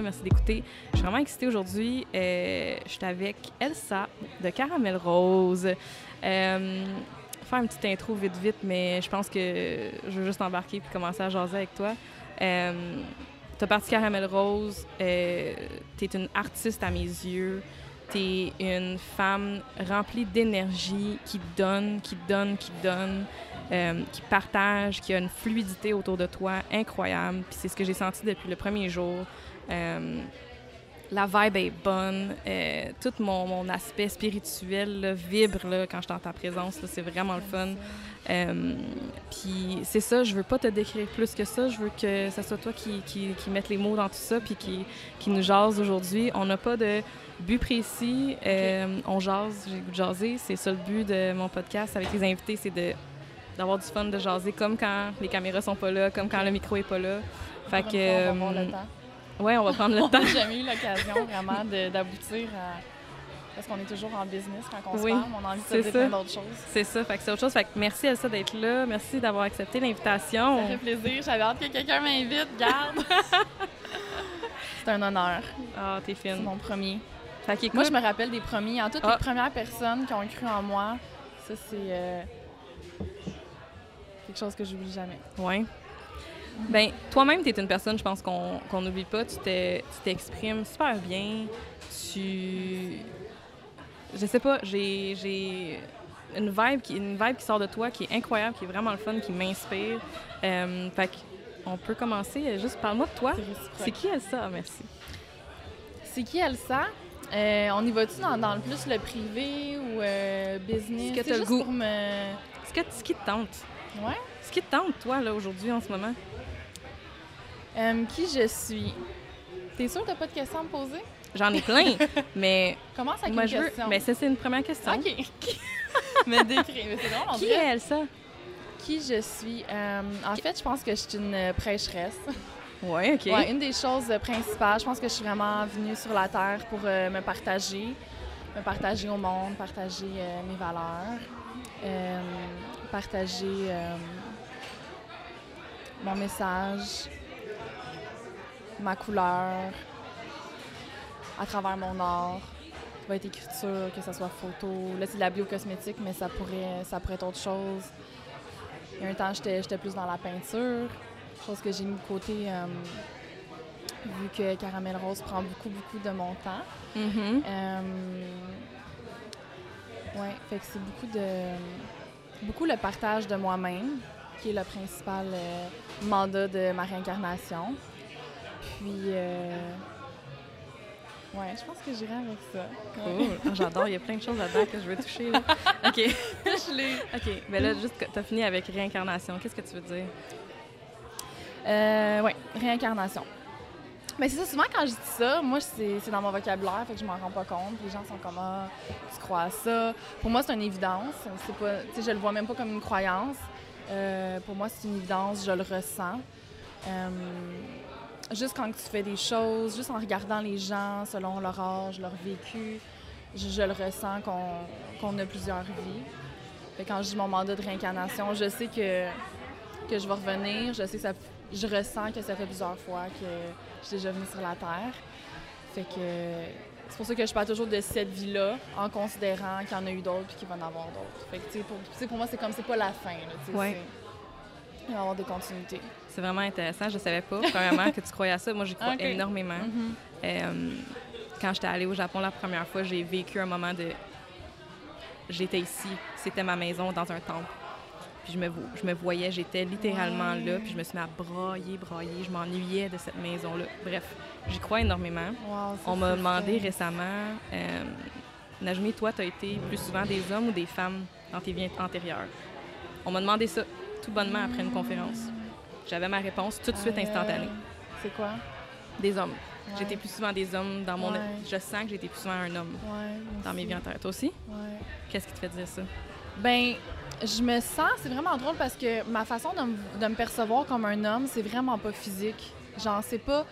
merci d'écouter. Je suis vraiment excitée aujourd'hui. Euh, je suis avec Elsa de Caramel Rose. Euh, faire une petite intro vite, vite, mais je pense que je veux juste embarquer puis commencer à jaser avec toi. Euh, parti Caramel Rose. Euh, tu es une artiste à mes yeux. Tu es une femme remplie d'énergie qui donne, qui donne, qui donne. Euh, qui partage, qui a une fluidité autour de toi incroyable. Puis c'est ce que j'ai senti depuis le premier jour. Euh, la vibe est bonne. Euh, tout mon, mon, aspect spirituel là, vibre là, quand je suis en ta présence. C'est vraiment le fun. Euh, puis c'est ça, je veux pas te décrire plus que ça. Je veux que ce soit toi qui, qui, qui mette les mots dans tout ça puis qui, qui nous jase aujourd'hui. On n'a pas de but précis. Euh, on jase, j'ai goût de jaser. C'est ça le but de mon podcast avec les invités, c'est de d'avoir du fun, de jaser, comme quand les caméras sont pas là, comme quand le micro est pas là. Fait que, Oui, on va prendre le temps. jamais eu l'occasion vraiment d'aboutir à... Parce qu'on est toujours en business quand on oui, se parle, on a envie de se dire d'autres choses. C'est ça, fait que c'est autre chose. Fait que merci Elsa d'être là, merci d'avoir accepté l'invitation. Ça fait plaisir, j'avais hâte que quelqu'un m'invite, garde! c'est un honneur. Ah, t'es fine. C'est mon premier. Fait écoute... Moi, je me rappelle des premiers, en toutes ah. les premières personnes qui ont cru en moi, ça c'est... Euh quelque chose que j'oublie jamais. Oui. Ben, toi-même, tu es une personne, je pense qu'on n'oublie pas. Tu t'exprimes super bien. Tu. Je sais pas, j'ai une vibe, qui, une vibe qui sort de toi qui est incroyable, qui est vraiment le fun, qui m'inspire. Euh, fait on peut commencer. Juste parle-moi de toi. C'est qui Elsa? Ah, merci. C'est qui Elsa? Euh, on y va-tu dans, dans, le plus le privé ou euh, business? Est-ce que tu as le goût? Me... Est-ce que ce qui te tente? Ouais. Ce qui te tente, toi, là, aujourd'hui, en ce moment? Euh, qui je suis? T'es sûre que t'as pas de questions à me poser? J'en ai plein, mais... Commence avec moi, une je veux... Mais ça, c'est une première question. OK. me décris. Mais c'est drôle, Qui est Elsa? Qui je suis? Euh, en fait, je pense que je suis une prêcheresse. Oui, OK. Ouais, une des choses principales, je pense que je suis vraiment venue sur la Terre pour euh, me partager, me partager au monde, partager euh, mes valeurs, euh, partager euh, mon message, ma couleur, à travers mon art. Ça va être écriture, que ce soit photo. Là, c'est de la biocosmétique, mais ça pourrait, ça pourrait être autre chose. Il y a un temps, j'étais plus dans la peinture, chose que j'ai mis de côté euh, vu que Caramel Rose prend beaucoup, beaucoup de mon temps. Mm -hmm. euh, ouais, fait que c'est beaucoup de beaucoup le partage de moi-même, qui est le principal euh, mandat de ma réincarnation. Puis, euh... ouais, je pense que j'irai avec ça. Cool. Oh, J'adore, il y a plein de choses là-dedans que je veux toucher. Là. OK. je l'ai. OK, mais là, juste, tu as fini avec réincarnation. Qu'est-ce que tu veux dire? Euh, oui, réincarnation. Mais c'est ça, souvent quand je dis ça, moi, c'est dans mon vocabulaire, fait que je m'en rends pas compte. Les gens sont comme, ah, tu crois à ça. Pour moi, c'est une évidence. Pas, je le vois même pas comme une croyance. Euh, pour moi, c'est une évidence, je le ressens. Euh, juste quand tu fais des choses, juste en regardant les gens selon leur âge, leur vécu, je, je le ressens qu'on qu a plusieurs vies. Fait quand je dis mon mandat de réincarnation, je sais que, que je vais revenir, je sais que ça, je ressens que ça fait plusieurs fois que je suis déjà venue sur la Terre. Fait que c'est pour ça que je parle toujours de cette vie-là, en considérant qu'il y en a eu d'autres et qu'il va en avoir d'autres. Fait que, tu sais, pour, pour, moi, c'est comme c'est pas la fin. Là, ouais. Il va y avoir des continuités. C'est vraiment intéressant. Je savais pas, premièrement, que tu croyais à ça. Moi, j'y crois okay. énormément. Mm -hmm. euh, quand j'étais allée au Japon la première fois, j'ai vécu un moment de. J'étais ici. C'était ma maison dans un temple. Puis je me, je me voyais, j'étais littéralement ouais. là, puis je me suis mis à brailler, brailler. Je m'ennuyais de cette maison-là. Bref, j'y crois énormément. Wow, On m'a demandé récemment, euh, Najmi, toi, tu as été plus souvent des hommes ou des femmes dans tes vies antérieures? On m'a demandé ça tout bonnement après une conférence. J'avais ma réponse tout de suite euh, instantanée. C'est quoi? Des hommes. Ouais. J'étais plus souvent des hommes dans mon... Ouais. Je sens que j'étais plus souvent un homme dans mes vies antérieures. Toi aussi? Qu'est-ce qui te fait dire ça? Ben, je me sens, c'est vraiment drôle parce que ma façon de me, de me percevoir comme un homme, c'est vraiment pas physique. Genre, c'est pas,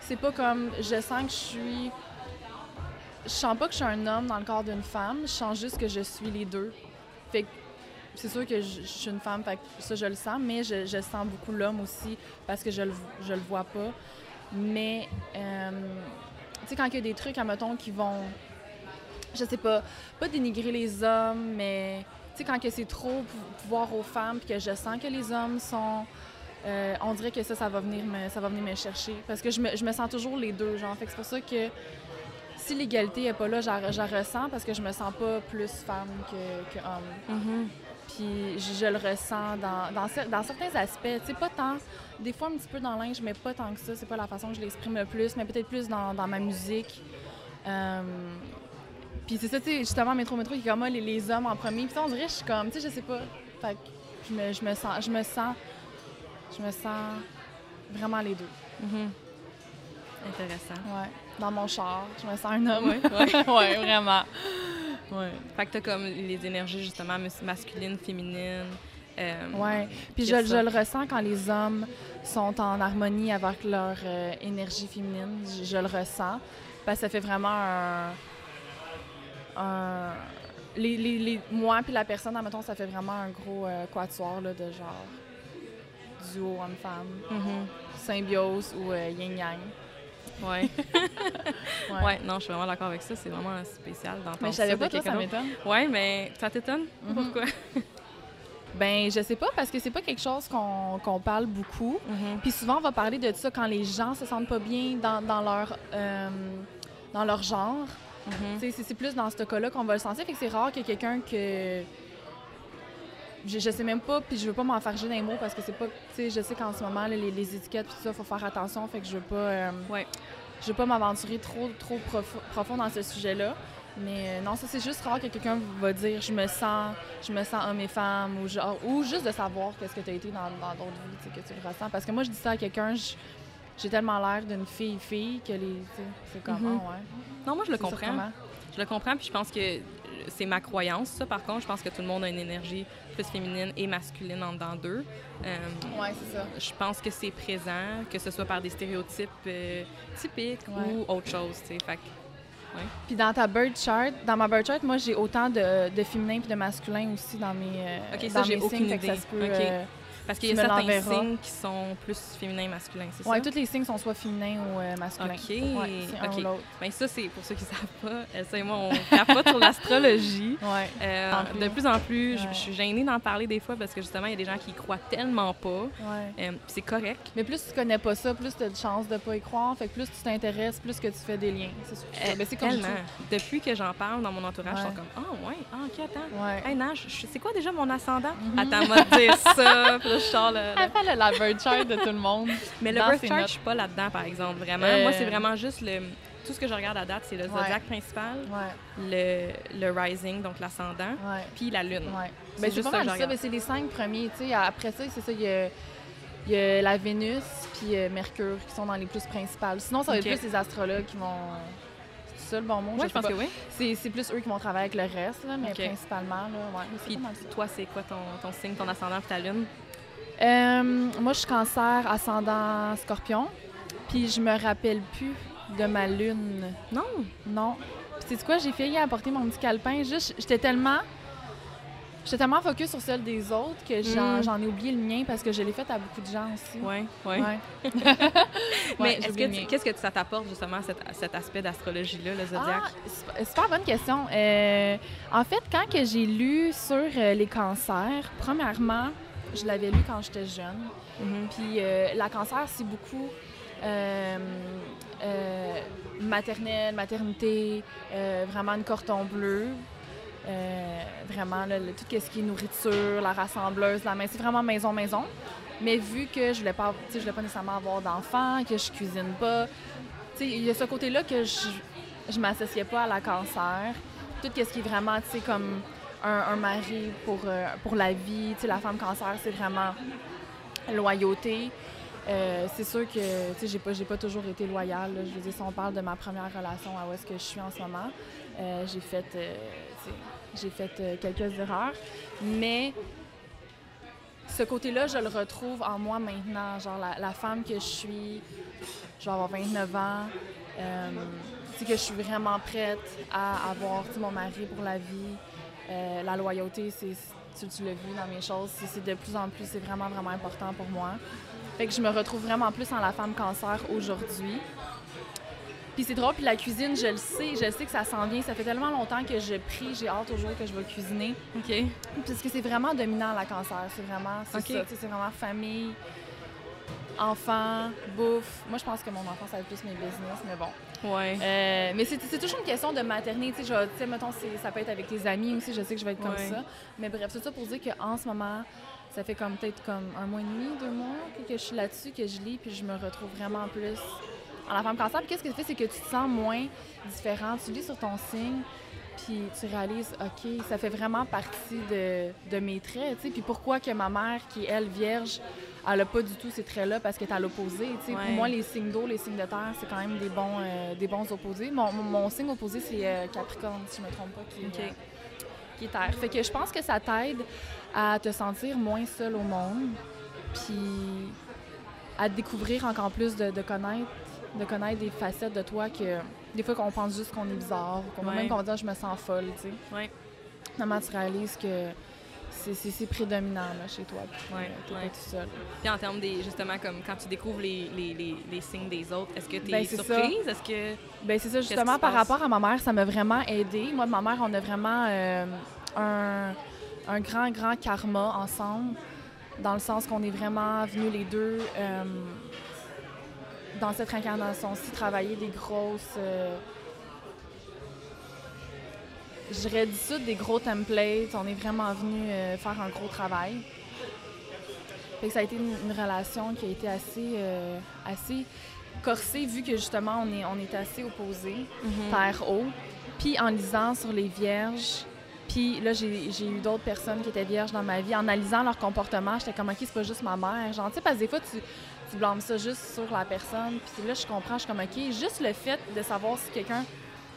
c'est pas comme, je sens que je suis, je sens pas que je suis un homme dans le corps d'une femme, je sens juste que je suis les deux. Fait que c'est sûr que je, suis une femme, fait que ça je le sens, mais je, sens beaucoup l'homme aussi parce que je le, je le vois pas. Mais, euh, tu sais, quand il y a des trucs, admettons, qui vont, je sais pas, pas dénigrer les hommes, mais, tu sais, quand que c'est trop pou- pouvoir aux femmes, puis que je sens que les hommes sont. euh, on dirait que ça, ça va venir me, ça va venir chercher. Parce que je me, je me sens toujours les deux, genre. Fait que c'est pour ça que si l'égalité n'est pas là, je la- je la ressens parce que je me sens pas plus femme que, homme. Mhm. Puis je, je le ressens dans, dans, cer- dans certains aspects. Tu sais, pas tant. Des fois, un petit peu dans linge, mais pas tant que ça. C'est pas la façon que je l'exprime le plus, mais peut-être plus dans, dans ma musique. Euh, Puis c'est ça, tu sais, justement, Métro Métro, qui est comme ah, les, les hommes en premier. Puis on dirait, je suis comme, tu sais, je sais pas. Fait que je me, je me sens. Je me sens. Je me sens vraiment les deux. Mhm. Intéressant. Ouais. Dans mon char, je me sens un homme. Ouais. ouais, vraiment. Ouais. Fait que t'as comme les énergies justement mas- masculines, féminines. euh, Ouais. Puis je, le ressens quand les hommes sont en harmonie avec leur euh, énergie féminine. Je, je le ressens. Parce que ça fait vraiment un. un- les, les, les- moi puis la personne, admettons, ça fait vraiment un gros euh, quatuor là, de genre duo homme-femme, mhm. symbiose ou euh, yin-yang. Ouais. Ouais. ouais, non, je suis vraiment d'accord avec ça. C'est vraiment spécial d'entendre Mais je savais ça pas, toi, ça m'étonne. Ouais, mais ça t'étonne? Mhm. Pourquoi? Ben, je sais pas, parce que c'est pas quelque chose qu'on parle beaucoup. Mhm. Puis souvent, on va parler de ça quand les gens se sentent pas bien dans, dans leur, euh, dans leur genre. Mhm. C'est c'est plus dans ce cas-là qu'on va le sentir. Fait que c'est rare que quelqu'un que. Je, je sais même pas, puis je veux pas m'enfarger dans les mots parce que c'est pas. Tu sais, je sais qu'en ce moment, là, les, les étiquettes, tout ça, faut faire attention. Fait que je veux pas. euh, Ouais. Je veux pas m'aventurer trop, trop profo- profond dans ce sujet-là. Mais euh, non, ça, c'est juste rare que quelqu'un va dire je me sens, je me sens homme et femme ou, genre, ou juste de savoir qu'est-ce que tu as été dans dans d'autres vies, que tu le ressens. Parce que moi, je dis ça à quelqu'un, j'ai tellement l'air d'une fille-fille que les. C'est comme, Mhm. ouais. Non, moi, je le comprends. comment? Je le comprends, puis je pense que c'est ma croyance, ça. Par contre, je pense que tout le monde a une énergie plus féminine et masculine en dedans d'eux. Euh, c'est ça. je pense que c'est présent, que ce soit par des stéréotypes euh, typiques Ouais. ou autre chose, tu sais. Fait que, Puis dans ta bird chart, dans ma bird chart, moi j'ai autant de, de féminin puis de masculin aussi dans mes euh, Ok, ça, dans j'ai mes aucune ça idée. se peut, Ok. Euh, parce qu'il y a certains signes qui sont plus féminins et masculins, c'est Ouais, ça? tous les signes sont soit féminins ou euh, masculins. OK. Ouais, un ou. Ben ça, c'est pour ceux qui ne savent pas. Elsa et moi, on capote sur l'astrologie. Ouais. Euh, de plus en plus, je- suis gênée d'en parler des fois parce que justement, il y a des gens qui y croient tellement pas. Euh, c'est correct. Mais plus tu connais pas ça, plus tu as de chances de pas y croire. Fait que plus tu t'intéresses, plus que tu fais des liens. C'est sûr. Euh, Ben, c'est comme tellement. tout. Depuis que j'en parle dans mon entourage, ils sont comme Ah, ouais, ah, ok, attends. Hey, c'est quoi déjà mon ascendant? Mhm. Attends, moi dire ça. Là, je sors Elle fait le- de tout le monde. Mais le birth chart, je suis pas là-dedans, par exemple. Vraiment. Euh. Moi, c'est vraiment juste le. Tout ce que je regarde à date, c'est le zodiaque principal, Ouais, le, le rising, donc l'ascendant, puis la lune. C'est Ben, c'est juste pas ça mal. Ben, c'est les cinq premiers. tu sais. Après ça, c'est ça. Il y a, il y a la Vénus puis euh, Mercure qui sont dans les plus principales. Sinon, ça va être plus les astrologues qui vont. C'est ça le bon mot? Je pense pas. que oui. C'est, plus eux qui vont travailler avec le reste, là, mais principalement, là, ouais. Puis toi, c'est quoi ton, ton signe, ton ascendant, puis ta lune? Euh, moi, je suis cancer, ascendant scorpion. Puis je me rappelle plus de ma lune. Non? Non. Puis c'est quoi, j'ai failli apporter mon petit calepin. Juste, j'étais tellement. J'étais tellement focus sur celle des autres que j'en, Mm. ai oublié le mien parce que je l'ai fait à beaucoup de gens aussi. Oui, oui. Ouais. Mais Ouais, que qu'est-ce que ça t'apporte justement cet, cet aspect d'astrologie-là, le zodiaque? Ah, super- bonne question. Euh, en fait, quand j'ai lu sur euh, les cancers, premièrement, je l'avais lu quand j'étais jeune. Mhm. Puis euh, la cancer, c'est beaucoup euh, euh, maternelle, maternité, vraiment une corton bleu. Vraiment, là, le- tout ce qui est nourriture, la rassembleuse, la main, c'est vraiment maison-maison. Mais vu que je voulais pas, je voulais pas nécessairement avoir d'enfants, que je cuisine pas, tu sais, il y a ce côté-là que je, je m'associais pas à la cancer. Tout ce qui est vraiment, tu sais, comme un, mari pour, euh, pour la vie, tu sais, la femme cancer, c'est vraiment loyauté. Euh, c'est sûr que tu sais, j'ai pas, pas toujours été loyale. là. Je veux dire, si on parle de ma première relation à où est-ce que je suis en ce moment, euh, j'ai fait, j'ai fait quelques erreurs. Mais ce côté-là, je le retrouve en moi maintenant. Genre, la, la femme que je suis, je vais avoir 29 ans. Sais, que je suis vraiment prête à avoir mon mari pour la vie. Euh, la loyauté, c'est, tu, tu l'as vu dans mes choses, c'est, de plus en plus, c'est vraiment, vraiment important pour moi. Fait que je me retrouve vraiment plus en la femme cancer aujourd'hui. Puis c'est drôle, puis la cuisine, je le sais, je sais que ça s'en vient. Ça fait tellement longtemps que je prie, j'ai hâte toujours que je vais cuisiner. OK. Parce que c'est vraiment dominant, la cancer. C'est vraiment, c'est ça. C'est vraiment famille, enfants, bouffe. Moi, je pense que mon enfant, ça va plus mes business, mais bon. Ouais. Euh, mais c'est toujours une question de maternité. Tu sais, tu mettons, ça peut être avec tes amis aussi. Je sais que je vais être comme Ouais. ça. Mais bref, c'est ça pour dire qu'en ce moment, ça fait comme peut-être comme un mois et demi, deux mois que, je suis là-dessus, que je lis, puis je me retrouve vraiment plus en la femme cancer. Puis qu'est-ce que ça fait, c'est que tu te sens moins différent. Tu lis sur ton signe, puis tu réalises, OK, ça fait vraiment partie de, de mes traits, tu sais. Puis pourquoi que ma mère, qui est, elle, vierge, elle a pas du tout ces traits-là parce qu'elle est à l'opposé. Ouais. Pour moi, les signes d'eau, les signes de terre, c'est quand même des bons, euh, des bons opposés. Mon, mon- mon signe opposé, c'est euh, Capricorne, si je me trompe pas, qui euh, qui est terre. Fait que je pense que ça t'aide à te sentir moins seul au monde, puis à te découvrir encore plus, de, de connaître de connaître des facettes de toi que des fois qu'on pense juste qu'on est bizarre, qu'on Ouais. même qu'on dire je me sens folle, tu sais. Ouais. Finalement, tu réalises que c'est- prédominant là, chez toi, puis Ouais, euh, t'es ouais. pas tout seul. Puis en termes des, justement, comme quand tu découvres les, les, les, les signes des autres, est-ce que tu es Ben, c'est ça. surprise? Est-ce que. Ben c'est ça, justement, par rapport à ma mère, ça m'a vraiment aidé. Moi, ma mère, on a vraiment euh, un, un grand, grand karma ensemble, dans le sens qu'on est vraiment venus les deux euh, dans cette incarnation-ci travailler des grosses. euh, je dirais dissoudre des gros templates. On est vraiment venus euh, faire un gros travail. Fait que ça a été une, une relation qui a été assez, euh, assez corsée, vu que justement, on est, on est assez opposés, terre haut. Puis en lisant sur les vierges, puis là, j'ai j'ai eu d'autres personnes qui étaient vierges dans ma vie. En analysant leur comportement, j'étais comme, OK, c'est pas juste ma mère. Genre, tu sais, parce que des fois, tu, tu blâmes ça juste sur la personne. Puis là, je comprends, je suis comme, OK, juste le fait de savoir si quelqu'un,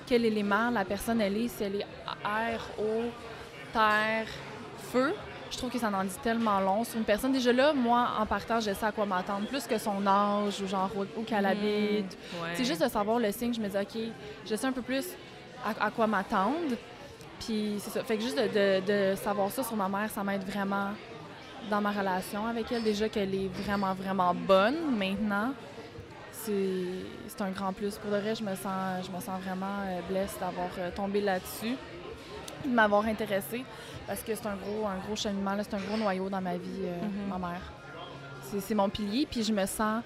quel élément la personne, elle est, si elle est air, eau, terre, feu, je trouve que ça en dit tellement long sur une personne. Déjà là, moi, en partant, je sais à quoi m'attendre, plus que son âge ou genre où, où qu'elle habite. Ouais. C'est juste de savoir le signe, je me dis, OK, je sais un peu plus à, à quoi m'attendre. Puis c'est ça. Fait que juste de, de- de savoir ça sur ma mère, ça m'aide vraiment dans ma relation avec elle. Déjà qu'elle est vraiment, vraiment bonne maintenant. C'est un grand plus. Pour de vrai, je me sens, je me sens vraiment euh, blessée d'avoir euh, tombé là-dessus, de m'avoir intéressée, parce que c'est un gros, un gros cheminement, c'est un gros noyau dans ma vie, euh, Mhm. ma mère. C'est mon pilier, puis je me sens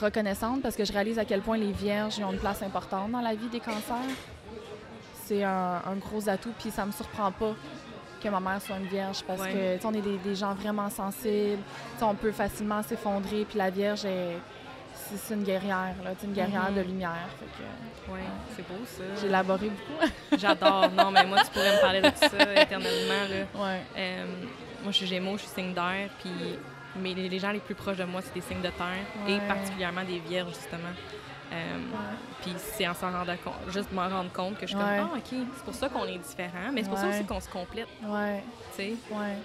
reconnaissante parce que je réalise à quel point les vierges ont une place importante dans la vie des cancers. C'est un, un gros atout, puis ça me surprend pas que ma mère soit une vierge parce Ouais. que on est des, des gens vraiment sensibles, on peut facilement s'effondrer, puis la vierge est c'est une guerrière, là, une guerrière Mhm. de lumière. Fait que Ouais, c'est beau ça. j'ai élaboré beaucoup. J'adore. Non, mais moi, tu pourrais me parler de tout ça éternellement. Là. ouais. Euh, moi, je suis Gémeaux, je suis signe d'air, puis mais les, les gens les plus proches de moi, c'est des signes de terre, et particulièrement des vierges, justement. Euh, Puis c'est en s'en rendant compte, juste m'en rendre compte que je suis Ouais. comme, ah, OK, c'est pour ça qu'on est différents, mais c'est pour ça aussi qu'on se complète, Ouais, tu sais.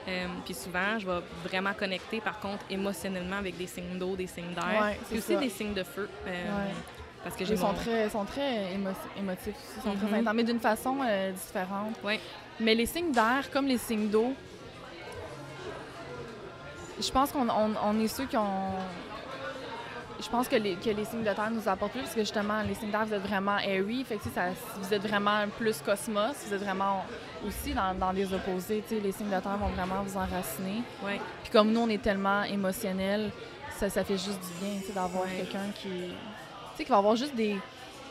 Euh, puis souvent, je vais vraiment connecter, par contre, émotionnellement avec des signes d'eau, des signes d'air, puis c'est aussi ça. des signes de feu. euh. Parce que j'ai Ils sont très, sont très émo- émotifs, ils sont Mhm. très intenses, mais d'une façon euh, différente. Ouais. Mais les signes d'air, comme les signes d'eau, je pense qu'on on, on est ceux qui ont. Je pense que les, que les signes de terre nous apportent plus, parce que justement, les signes d'air, vous êtes vraiment airy, fait que, ça, vous êtes vraiment plus cosmos, vous êtes vraiment aussi dans, dans des opposés. Les signes de terre vont vraiment vous enraciner. Ouais. Puis comme nous, on est tellement émotionnels, ça, ça fait juste du bien d'avoir Ouais. quelqu'un qui, tu sais, qui va avoir juste des,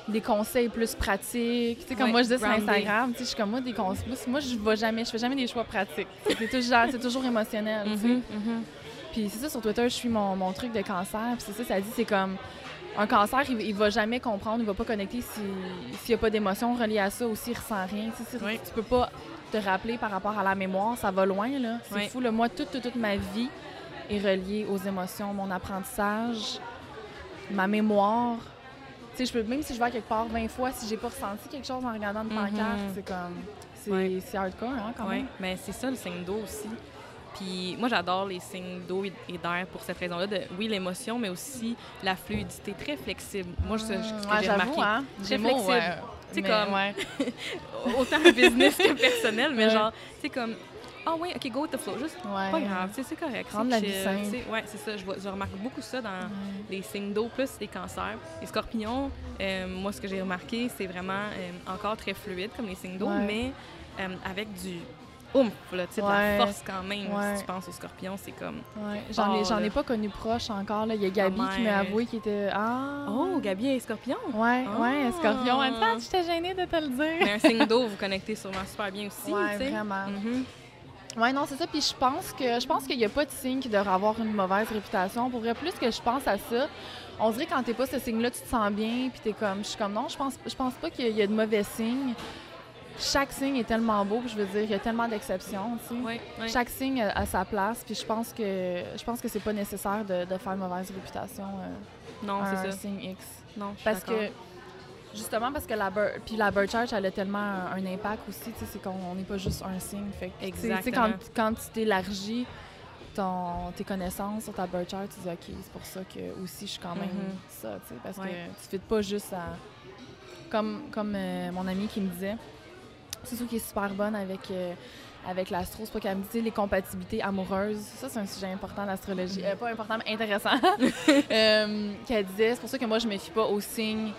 des conseils plus pratiques. Tu sais, comme moi, je dis sur. Instagram, tu sais, je suis comme moi, des conseils. Moi, je vais jamais, je fais jamais des choix pratiques. C'est toujours, c'est toujours émotionnel. tu sais. Mhm, mhm. Puis c'est ça, sur Twitter, je suis mon, mon truc de cancer. Puis c'est ça, ça dit, c'est comme un cancer, il, il va jamais comprendre, il va pas connecter si- s'il n'y a pas d'émotion reliée à ça ou s'il ressent rien. Tu sais, si- Oui. Tu peux pas te rappeler par rapport à la mémoire, ça va loin, là. C'est Oui. fou, là. Moi, toute, toute, toute ma vie est reliée aux émotions, mon apprentissage, ma mémoire. Tu sais, je peux, même si je vais à quelque part 20 fois, si j'ai pas ressenti quelque chose en regardant une pancarte, Mhm. c'est comme... C'est Ouais. c'est hardcore, hein, quand Oui, même. mais c'est ça le signe d'eau aussi. Puis moi, j'adore les signes d'eau et d'air pour cette raison-là. De, oui, l'émotion, mais aussi la fluidité, très flexible. Moi, je, ce que Ouais, j'ai remarqué. hein. Très flexible. ouais. Tu sais, Mais, comme- ouais. Autant business que personnel, mais Ouais. genre, tu sais, comme ah ouais, ok, go with the flow, juste Ouais. pas grave, c'est correct. Prendre la vie. Ouais, c'est ça. Je, vois- je remarque beaucoup ça dans Ouais. les signes d'eau plus les cancers. Les scorpions, euh, moi, ce que j'ai remarqué, c'est vraiment euh, encore très fluide comme les signes d'eau, Ouais. mais euh, avec du oomph, là, de Ouais. la force quand même. Ouais. Si tu penses aux scorpions, c'est comme. Ouais. J'en ai, j'en ai pas connu proche encore. Là. Il y a Gabi Ma qui m'a avoué qu'il était. Ah! Oh, Gabi est scorpion! Ouais, ouais, Ah. Scorpion. Elle dit, Ah, j'étais gênée de te le dire. Mais un signe d'eau, vous connectez sûrement super bien aussi, ouais, tu sais. vraiment. Mhm. Ouais, non, c'est ça. Puis je pense que je pense qu'il n'y a pas de signe qui devrait avoir une mauvaise réputation. Pour vrai, plus que je pense à ça, on dirait quand t'es pas ce signe-là, tu te sens bien, puis t'es comme, je suis comme non, je pense, je pense pas qu'il y, a- il y a de mauvais signes. Chaque signe est tellement beau, puis je veux dire, il y a tellement d'exceptions, tu sais. Ouais, ouais. Chaque signe a, a sa place, puis je pense que je pense que c'est pas nécessaire de, de faire une mauvaise réputation euh, Non, c'est ça. signe X. Non, je suis Parce que, justement, parce que la bird, puis la bird chart, elle a tellement un, un impact aussi, tu sais, c'est qu'on n'est pas juste un signe. Fait que, quand, quand tu t'élargis ton, tes connaissances sur ta bird chart, tu dis, OK, c'est pour ça que aussi je suis quand même Mhm. ça, parce Ouais. que tu fites pas juste à... Comme, comme euh, mon ami qui me disait, c'est sûr qu'il est super bonne avec... euh, avec l'astro, c'est pas qu'elle me dit les compatibilités amoureuses. Ça, c'est un sujet important d'astrologie. Euh, pas important, mais intéressant. Euh, qu'elle disait, c'est pour ça que moi, je me fie pas aux signes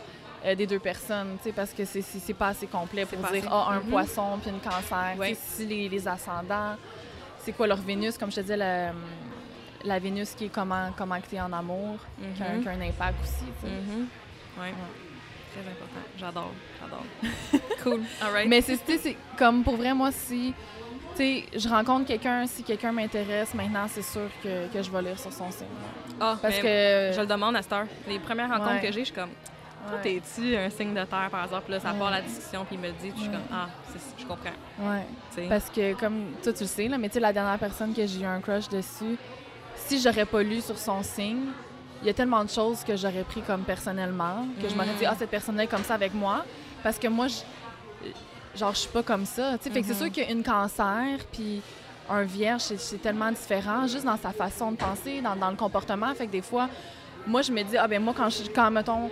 euh, des deux personnes, tu sais, parce que c'est- c'est c'est pas assez complet pour dire, assez. ah, un poisson puis une cancer. Ouais. Si les, les ascendants, c'est quoi leur Vénus, comme je te disais, la, la Vénus qui est comment, comment que t'es en amour, qui, a, Mhm. qui a un impact aussi, tu sais. Mhm. Ouais. Très important. J'adore, j'adore. cool. All right. Mais c'est, comme pour vrai, moi, si sais, je rencontre quelqu'un, si quelqu'un m'intéresse, maintenant, c'est sûr que, que je vais lire sur son signe. Ah, Parce que. Je le demande à cette heure. Les premières rencontres Ouais. que j'ai, je suis comme, toi, t'es-tu un signe de terre par? Puis là, ça part la discussion, puis il me le dit, puis je suis comme, ah, je comprends. Ouais. Parce que, comme toi, tu le sais, là, mais tu sais, la dernière personne que j'ai eu un crush dessus, si j'aurais pas lu sur son signe, il y a tellement de choses que j'aurais pris comme personnellement, que je m'aurais dit, Mm. ah, cette personne-là est comme ça avec moi. Parce que moi, je, genre, je suis pas comme ça. tu sais. Fait que c'est Mhm. sûr qu'une cancer, puis un vierge, c'est- c'est tellement différent, juste dans sa façon de penser, dans, dans le comportement. Fait que des fois, moi, je me dis, ah, ben moi, quand, je, quand mettons,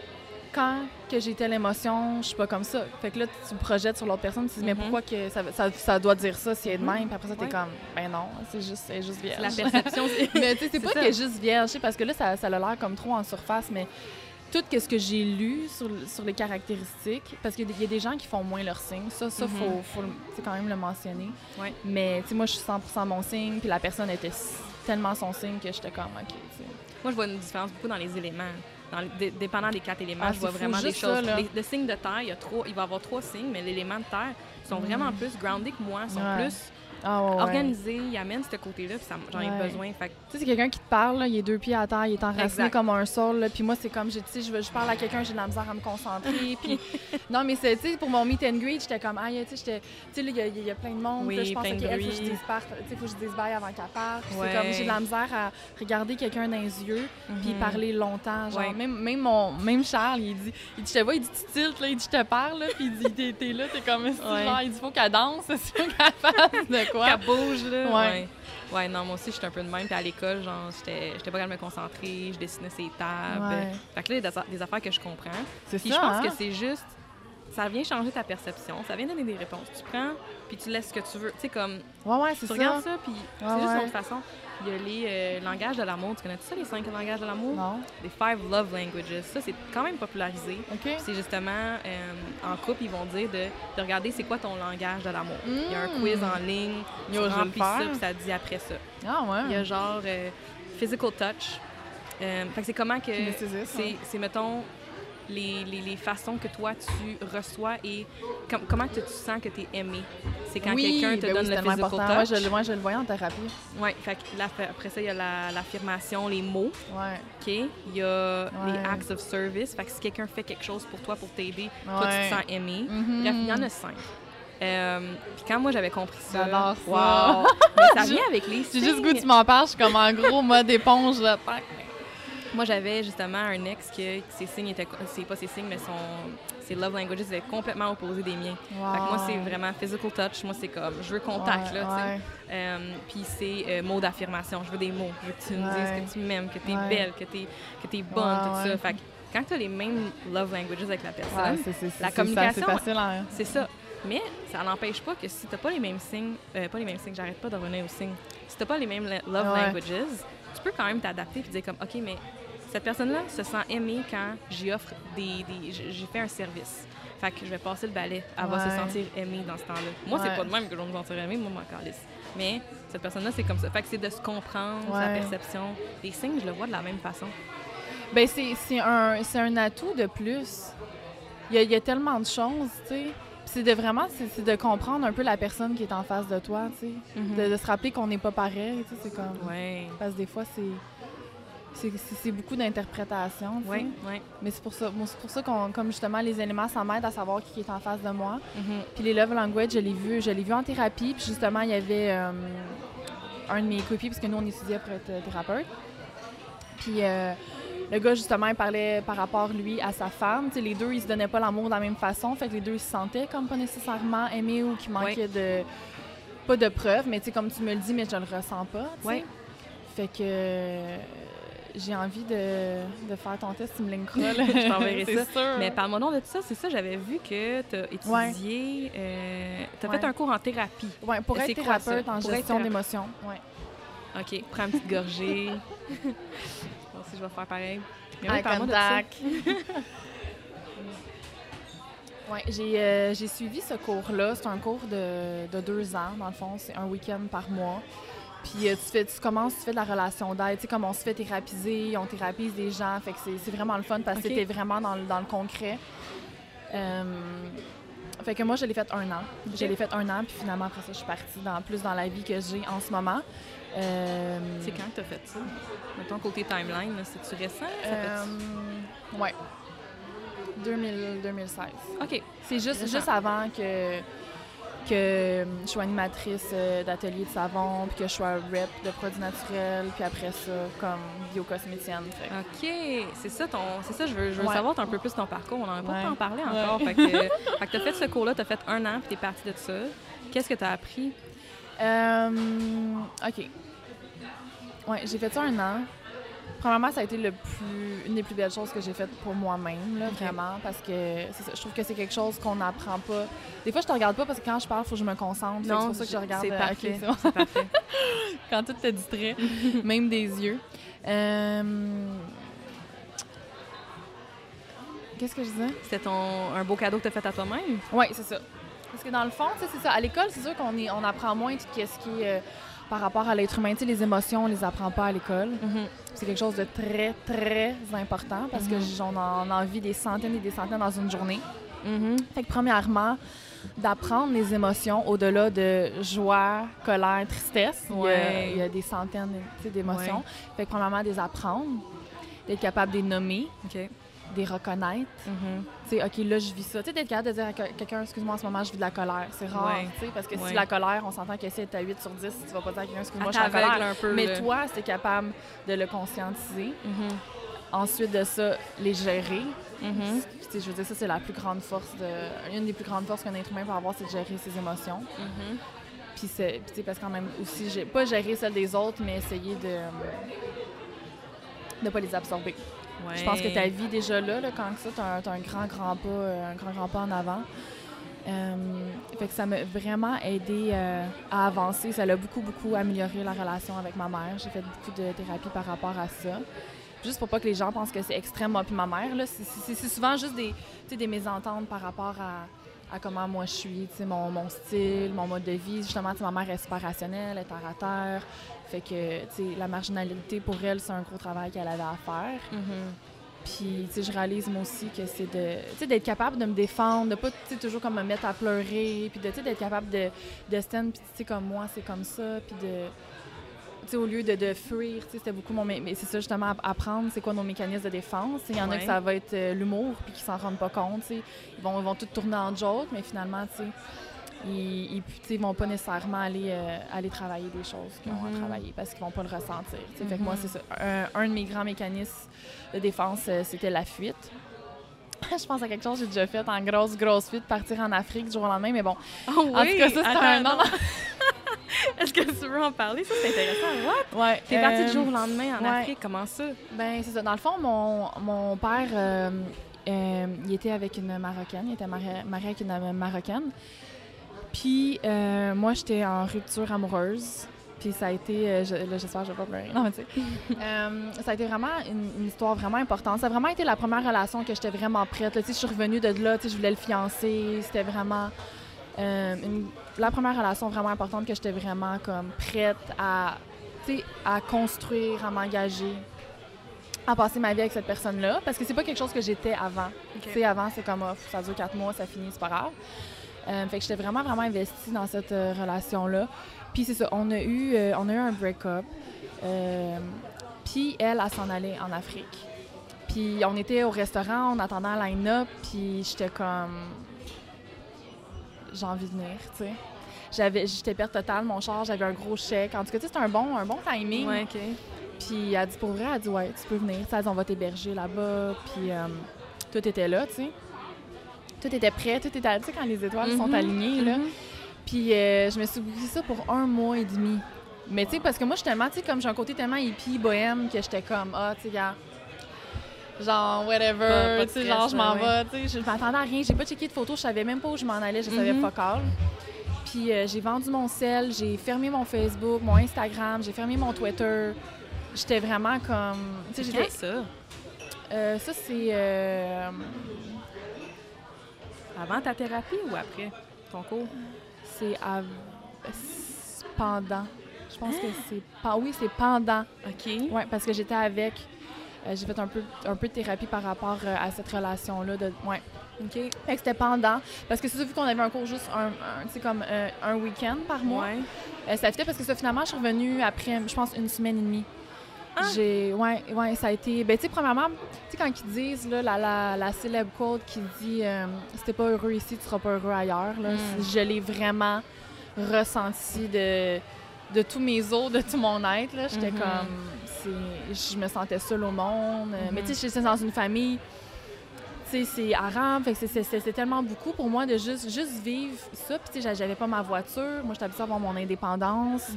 quand que j'ai telle émotion, je suis pas comme ça. Fait que là, tu le projettes sur l'autre personne, tu te dis, mais Mhm. pourquoi que ça, ça, ça doit dire ça si elle est de Mhm. même? Puis après ça, t'es Ouais. comme, ben non, c'est juste, elle est juste vierge. La perception, c'est... mais tu sais, c'est C'est pas qu'elle est juste vierge, parce que là, ça, ça a l'air comme trop en surface, mais tout ce que j'ai lu sur, sur les caractéristiques, parce qu'il y a des- il y a des gens qui font moins leur signe, ça, ça, Mhm. faut, faut le- sais, quand même le mentionner. Ouais. Mais tu sais, moi, je suis 100% mon signe, puis la personne était tellement son signe que j'étais comme, OK, tu sais. Moi, je vois une différence beaucoup dans les éléments. Dans dépendant des quatre éléments, Ah, je vois vraiment des choses. ça. Les- le signe de terre, il, y a trois, il va y avoir trois signes, mais l'élément de terre sont vraiment plus grounded que moi, sont Ouais. plus Ah, ouais, ouais. organisés, ils amènent ce côté-là, puis j'en ai Ouais. besoin. Fait Tu sais, c'est quelqu'un qui te parle, là, il est deux pieds à terre, il est enraciné comme un sol, là, puis moi, c'est comme, j'ai- tu sais, je, veux- je parle à quelqu'un, j'ai de la misère à me concentrer, puis... non, mais c'est, tu sais, pour mon meet and greet, j'étais comme, ah, tu sais, il y a- il y, a plein de monde, Oui, puis là, je pense qu'il faut que je dise part- tu sais, faut que je dise bye avant qu'elle parte, c'est comme, j'ai de la misère à regarder quelqu'un dans les yeux, puis Mhm. parler longtemps, genre, même, même, mon, même Charles, il dit, il dit, je te vois, il dit, tu tiltes, là, il dit, je te parle, là, puis il dit, t'es, là, t'es comme, genre, il dit, faut qu'elle danse, c'est sûr qu'elle fasse de quoi. Qu'elle bouge, là. Ouais. Ouais. Ouais, non, moi aussi, j'étais un peu de même. Puis à l'école, genre, j'étais j'étais pas capable de me concentrer, je dessinais ces tables. Ouais. Fait que là, il y a des affaires que je comprends. C'est Puis ça, je pense hein? que c'est juste. Ça vient changer ta perception, ça vient donner des réponses. Tu prends, puis tu laisses ce que tu veux. Tu sais, comme, Ouais, ouais, c'est tu ça. regardes ça, puis c'est juste une autre façon. Il y a les euh, langages de l'amour. Tu connais ça, les cinq langages de l'amour? Non. Les five love languages. Ça, c'est quand même popularisé. OK. Puis C'est justement, euh, en couple, ils vont dire de, de regarder c'est quoi ton langage de l'amour. Il y a un Mm. quiz en ligne, tu Yo, remplis ça, puis ça dit après ça. Ah, ouais. Il y a genre euh, physical touch. Fait que c'est comment que. C'est, mettons, les, les, les façons que toi tu reçois et com- comment que tu sens que tu es aimé? C'est quand oui, quelqu'un te ben oui, donne c'est le physical important. Ouais, touch. je, le- ouais, je le voyais en thérapie. Ouais, fait- après ça, il y a la- l'affirmation, les mots. Ouais. OK? Il y a les Ouais. acts of service. Fait que si quelqu'un fait quelque chose pour toi, pour t'aider, toi, tu Ouais. te sens aimé. Mhm. Bref, il y en a cinq. Euh, puis quand moi, j'avais compris ça... Mais ça vient avec les J'ai juste goût que tu m'en parles, je suis comme en gros mode éponge. Là. Moi, j'avais justement un ex que ses signes étaient... C'est pas ses signes, mais son... Ses love languages étaient complètement opposés des miens. Fait que moi, c'est vraiment physical touch. Moi, c'est comme, je veux contact, Ouais, là, tu ouais. Euh, Puis c'est euh, mots d'affirmation. Je veux des mots. Je veux que tu me dises que tu m'aimes, que tu es belle, que tu es, bonne, Ouais, tout ça. Fait que quand tu as les mêmes love languages avec la personne, Ouais, c'est- c'est- c'est- la communication, C'est hein. c'est ça. Mais ça n'empêche pas que si t'as pas les mêmes signes, euh, pas les mêmes signes, j'arrête pas de revenir aux signes. Si t'as pas les mêmes love Ouais. languages, tu peux quand même t'adapter et dire comme, OK, mais cette personne-là se sent aimée quand j'y offre des, des j'ai fait un service. Fait que je vais passer le balai. Elle va se sentir aimée dans ce temps-là. Moi, c'est pas de même que je vais me sentir aimée, moi, m'en calisse. Mais cette personne-là, c'est comme ça. Fait que c'est de se comprendre, sa perception. Les signes, je le vois de la même façon. Ben, c'est un, c'est un atout de plus. Il y a, il y a tellement de choses, tu sais. Puis C'est de vraiment, c'est de comprendre un peu la personne qui est en face de toi, tu sais. De, de se rappeler qu'on n'est pas pareil, tu sais, c'est comme... Ouais. Parce que des fois, c'est... C'est beaucoup d'interprétation. Ouais, ouais. Mais c'est pour ça, c'est pour ça qu'on, comme justement, les éléments, ça m'aide à savoir qui est en face de moi. Mhm. Puis les love language, je l'ai vu, je l'ai vu en thérapie. Puis justement, il y avait euh, un de mes copies, parce que nous, on étudiait pour être thérapeute. Puis euh, le gars, justement, il parlait par rapport, lui, à sa femme. Les deux, ils se donnaient pas l'amour de la même façon. Fait que les deux, ils se sentaient comme pas nécessairement aimés ou qui manquaient de... Pas de preuves, mais tu sais, comme tu me le dis, mais je le ressens pas. Ouais. Fait que... j'ai envie de, de faire ton test, tu me linkeras. Je t'enverrai ça. sûr. Mais parle-moi donc de tout ça. C'est ça, j'avais vu que tu as étudié, euh, tu as Ouais. fait un cours en thérapie. Ouais, pour être quoi thérapeute en Pour être gestion d'émotions. Ouais. OK, prends une petite gorgée. Moi aussi, je vais faire pareil. Mais oui, parle-moi de ça. Ouais, j'ai euh, j'ai suivi ce cours-là. C'est un cours de, de deux ans, dans le fond. C'est un week-end par mois. Puis euh, tu, fais, tu commences, tu fais de la relation d'aide. Tu sais, comme on se fait thérapiser, on thérapise des gens. Fait que c'est- vraiment le fun parce que c'était vraiment dans, le- dans le concret. Euh, fait que moi, je l'ai fait un an. Je Ok. l'ai fait un an, puis finalement, après ça, je suis partie dans, plus dans la vie que j'ai en ce moment. Euh, C'est quand que tu as fait ça? Mettons, côté timeline, c'est-tu récent? Ouais. 2000, 2016. OK. C'est juste, juste avant que, que je sois animatrice euh, d'atelier de savon, puis que je sois rep de produits naturels, puis après ça, comme biocosméticienne. Fait que- OK. C'est ça, ton, c'est ça, je veux, je veux Ouais. savoir un peu plus ton parcours. On n'en a pas Ouais. en parler Ouais. encore. Fait que, fait que tu as fait ce cours-là, tu as fait un an, puis tu es partie de ça. Qu'est-ce que tu as appris? Euh, OK. Ouais, j'ai fait ça un an. Premièrement, ça a été le plus, une des plus belles choses que j'ai faites pour moi-même, là, vraiment, parce que ça, je trouve que c'est quelque chose qu'on n'apprend pas. Des fois, je te regarde pas parce que quand je parle, il faut que je me concentre. C'est pour ça que je regarde. c'est euh, parfait. c'est parfait. quand tout te distrait, même des yeux. Euh, Qu'est-ce que je disais? C'était un beau cadeau que tu as fait à toi-même? Oui, c'est ça. Parce que dans le fond, c'est ça. À l'école, c'est sûr qu'on on apprend moins tout ce qui est euh, par rapport à l'être humain. Tu sais, les émotions, on les apprend pas à l'école. C'est quelque chose de très, très important parce que Mhm. j'en en en vit des centaines et des centaines dans une journée. Mhm. Fait que premièrement, d'apprendre les émotions au-delà de joie, colère, tristesse. Il y a- Ouais. Il, y a, des centaines d'émotions. Fait que premièrement, des apprendre, d'être capable de les nommer, OK. des reconnaître. Tu sais, OK, là, je vis ça. Tu sais, d'être capable de dire à que- quelqu'un, excuse-moi, en ce moment, je vis de la colère. C'est rare, Ouais. tu sais, parce que Ouais. si la colère, on s'entend que si elle est à 8 sur 10, tu vas pas dire à quelqu'un, excuse-moi, je suis en colère. un peu. Mais là. toi, c'est capable de le conscientiser. Mhm. Ensuite de ça, les gérer. Mhm. Sais, je veux dire, ça, c'est la plus grande force de... Une des plus grandes forces qu'un être humain peut avoir, c'est de gérer ses émotions. Mhm. Puis, c'est... parce que quand même aussi, pas gérer celles des autres, mais essayer de de pas les absorber. Je pense que ta vie déjà là, là quand ça, t'as un, t'as un grand, grand pas, euh, un grand, grand pas en avant. Euh, fait que ça m'a vraiment aidé euh, à avancer. Ça l'a beaucoup, beaucoup amélioré la relation avec ma mère. J'ai fait beaucoup de thérapie par rapport à ça. Juste pour pas que les gens pensent que c'est extrême, moi puis ma mère. C'est- souvent juste des, des mésententes par rapport à, à comment moi je suis, mon, mon style, mon mode de vie. Justement, ma mère est super rationnelle, elle est terre à terre. Fait que, tu sais, la marginalité pour elle, c'est un gros travail qu'elle avait à faire. Mhm. Puis, tu sais, je réalise moi aussi que c'est de, tu sais, d'être capable de me défendre, de pas, tu sais, toujours comme me mettre à pleurer, puis de, tu sais, d'être capable de, de stand, puis tu sais, comme moi, c'est comme ça, puis de, tu sais, au lieu de, de fuir, tu sais, c'était beaucoup mon, mais c'est ça justement, app- apprendre, c'est quoi nos mécanismes de défense. Il y en a que ça va être euh, l'humour, puis qui s'en rendent pas compte. Ils vont, ils vont tout tourner en joke, mais finalement, tu sais, ils, ils vont pas nécessairement aller, euh, aller travailler des choses qu'ils ont Mhm. à travailler parce qu'ils vont pas le ressentir. Fait que moi, Mhm. c'est ça. Un, un de mes grands mécanismes de défense, euh, c'était la fuite. je pense à quelque chose que j'ai déjà fait en grosse, grosse fuite, partir en Afrique du jour au lendemain, mais bon. Oh oui! En tout cas, ça, c'est Attends, un... Non. Est-ce que tu veux en parler? Ça, c'est intéressant. What? Ouais, T'es partie euh, du jour au lendemain en ouais. Afrique. Comment ça? Ben, c'est ça. Dans le fond, mon, mon père, euh, euh, il était avec une Marocaine. Il était mari- marié avec une Marocaine. Puis euh, moi, j'étais en rupture amoureuse. Puis ça a été, euh, je- là, j'espère que je vais pas pleurer. Non, mais tu sais. Euh, ça a été vraiment une, une histoire vraiment importante. Ça a vraiment été la première relation que j'étais vraiment prête. là. Tu sais, je suis revenue de là, tu sais, je voulais le fiancer. C'était vraiment une- la première relation vraiment importante que j'étais vraiment comme prête à, à construire, à m'engager, à passer ma vie avec cette personne-là. Parce que c'est pas quelque chose que j'étais avant. Tu sais, avant, c'est comme, oh, ça dure quatre mois, ça finit, c'est pas grave. Euh, fait que j'étais vraiment, vraiment investie dans cette euh, relation-là. Puis c'est ça, on a eu, euh, on a eu un break-up. Puis elle, elle s'en allait en Afrique. Puis on était au restaurant, on attendait un line-up, puis j'étais comme... J'ai envie de venir, tu sais. J'avais, j'étais perte totale, mon char, j'avais un gros chèque. En tout cas, c'était un bon, un bon timing. Ouais. Puis elle dit pour vrai, elle dit ouais, tu peux venir. Tu sais, elle dit, on va t'héberger là-bas. Puis euh, tout était là, tu sais. Tout était prêt, tout était, tu sais, quand les étoiles sont Mhm. alignées, là. Mhm. Puis euh, je me suis bouclé ça pour un mois et demi. Mais tu sais, parce que moi, je suis tellement, tu sais, comme j'ai un côté tellement hippie, bohème, que j'étais comme, ah, tu sais, gars, genre, Pas- whatever, pas tu sais, genre, je m'en vais, tu sais, je m'attendais à rien. J'ai pas checké de photos, je savais même pas où je m'en allais, je savais Mhm. fuck all. Puis euh, j'ai vendu mon sel, j'ai fermé mon Facebook, mon Instagram, j'ai fermé mon Twitter. J'étais vraiment comme. Tu sais, j'étais. quand ça? Euh, ça, c'est. euh, Avant ta thérapie ou après ton cours? c'est av- c'est pendant. Je pense que c'est. pas Oui, c'est pendant. OK. Oui, parce que j'étais avec. euh, j'ai fait un peu, un peu de thérapie par rapport euh, à cette relation-là. De, ouais. OK. Fait que c'était pendant. Parce que c'est vu qu'on avait un cours juste un, un- comme euh, un week-end par mois, Ouais. ça fitait parce que ça, finalement, je suis revenue après, je pense, une semaine et demie. J'ai, ouais, ouais, ça a été. Ben, tu sais, premièrement, tu sais, quand ils disent, là, la, la, la célèbre quote qui dit euh, Si t'es pas heureux ici, tu seras pas heureux ailleurs, là, Mm. je l'ai vraiment ressenti de, de tous mes os, de tout mon être. J'étais Mhm. comme. Je me sentais seule au monde. euh, Mais tu sais, j'étais dans une famille. C'est arabe, c'est- tellement beaucoup pour moi de juste, juste vivre ça. Puis, j'avais pas ma voiture. Moi, j'étais habituée à avoir mon indépendance.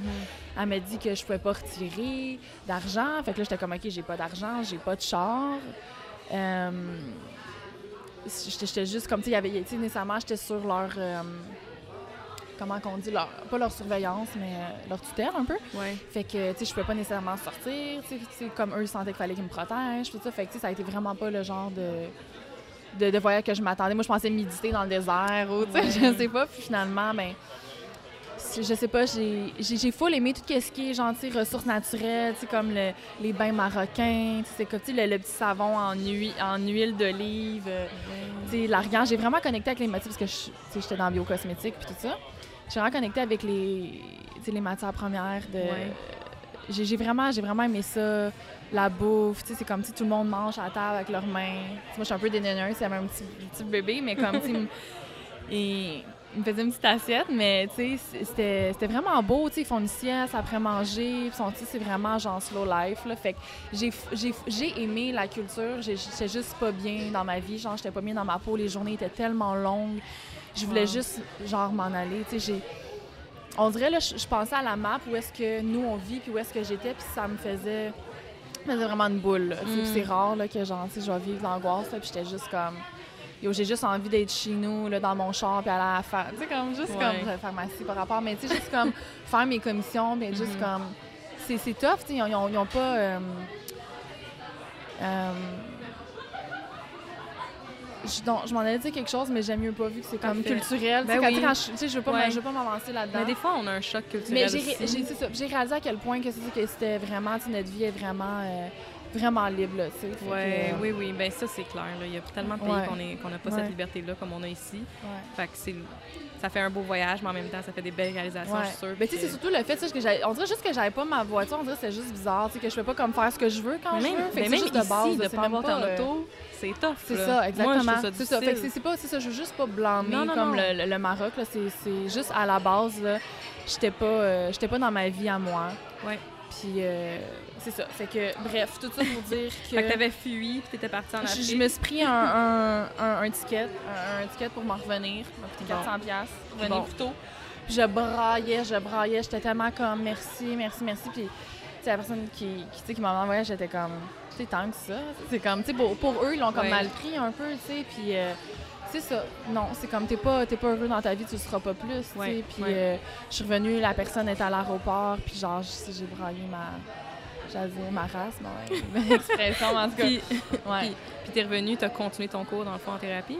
Elle m'a dit que je pouvais pas retirer d'argent. Fait que là, j'étais comme, OK, j'ai pas d'argent, j'ai pas de char. Euh, j'étais juste comme, tu sais, il y avait, tu sais, nécessairement, j'étais sur leur. euh, comment qu'on dit, leur, pas leur surveillance, mais euh, leur tutelle un peu. Ouais. Fait que, tu sais, je pouvais pas nécessairement sortir. Tu sais, comme eux, ils sentaient qu'il fallait qu'ils me protègent, tout ça. Fait que, tu sais, ça a été vraiment pas le genre de, de, de voyage que je m'attendais. Moi, je pensais méditer dans le désert ou, tu sais, je sais pas. Puis finalement, ben, je sais pas, j'ai j'ai- j'ai full aimé tout ce qui est gentil, ressources naturelles, tu sais, comme le- les bains marocains, tu sais, c'est comme, tu sais, le, le petit savon en, huile, en huile d'olive, euh, tu sais, l'argan. J'ai vraiment connecté avec les matières, parce que je- tu sais, j'étais dans biocosmétique puis tout ça. J'ai vraiment connecté avec les, tu sais, les matières premières de... Ouais. J'ai j'ai vraiment, j'ai vraiment aimé ça, la bouffe, tu sais, c'est comme si tout le monde mange à la table avec leurs mains. Moi, je suis un peu dédaigneuse, c'est un petit, petit bébé, mais comme, tu sais, il me- faisait une petite assiette, mais tu sais, c'est- c'était vraiment beau, tu sais, ils font une sieste après manger, puis sont- tu sais, c'est vraiment genre slow life, là. Fait que j'ai aimé la culture, j'étais juste pas bien dans ma vie, genre, j'étais pas bien dans ma peau, les journées étaient tellement longues, je voulais Wow. juste, genre, m'en aller, tu sais, j'ai... On dirait, là, je pensais à la map, où est-ce que nous, on vit, puis où est-ce que j'étais, puis ça me faisait... me faisait vraiment une boule, Mm. c'est rare, là, que, genre, je vais vivre l'angoisse, puis j'étais juste comme... Yo, j'ai juste envie d'être chez nous, là, dans mon char, puis aller à la faire. Tu sais, comme, juste Ouais. comme, pharmacie par rapport, mais tu sais, juste comme faire mes commissions, puis juste Mhm. comme. C'est tough, tu sais, ils ont- ils ont, ils ont pas. euh, euh, je, donc, je m'en allais dire quelque chose, mais j'aime mieux pas vu que c'est comme Parfait. culturel. Ben oui. quand je, je veux pas, Ouais. m- je veux pas m'avancer là-dedans. Mais des fois, on a un choc culturel Mais j'ai réalisé à quel point que, c'était vraiment, notre vie est vraiment, euh, vraiment libre, là, tu sais. Que, Ouais, euh, oui, oui, ben ça c'est clair. là. Il y a tellement de pays Ouais. qu'on n'a pas Ouais. cette liberté-là comme on a ici. Fait que c'est, ça fait un beau voyage, mais en même temps, ça fait des belles réalisations, Ouais. je suis sûre. Mais tu sais, c'est surtout le fait que on dirait juste que j'avais pas ma voiture, on dirait que c'est juste bizarre, tu sais, que je peux pas comme faire ce que je veux quand Mais je même, veux. Fait mais même juste ici, de base, de c'est pas avoir ton euh, auto, c'est tough. C'est ça, exactement. C'est ça. Fait que c'est pas, ça, je veux juste pas blâmer Non, non, comme non. Le, le- Maroc, là. C'est juste à la base, j'étais pas, euh, j'étais pas dans ma vie à moi. Ouais. Puis euh, c'est ça. Fait que, bref, tout ça pour dire que. Fait que t'avais fui, puis t'étais parti en je, Afrique. je me suis pris un, un, un- un ticket, un, ticket pour m'en revenir. Bon. 400 pièces. Revenir Bon. plus tôt. Puis je braillais, je braillais. J'étais tellement comme merci, merci, merci. Puis tu sais, la personne qui, qui, qui m'a envoyé, j'étais comme, tu sais, tant que ça. C'est comme, tu sais, pour, pour eux, ils l'ont comme Ouais. mal pris un peu, tu sais. Puis, euh, c'est ça. Non, c'est comme t'es pas, t'es pas heureux dans ta vie, tu le seras pas plus. Ouais. Puis ouais. euh, je suis revenue, la personne est à l'aéroport, puis genre, j'ai braillé ma. Dire ma race, ouais, expression, en tout cas. Puis, ouais. puis, puis t'es revenu, t'as continué ton cours dans le fond en thérapie?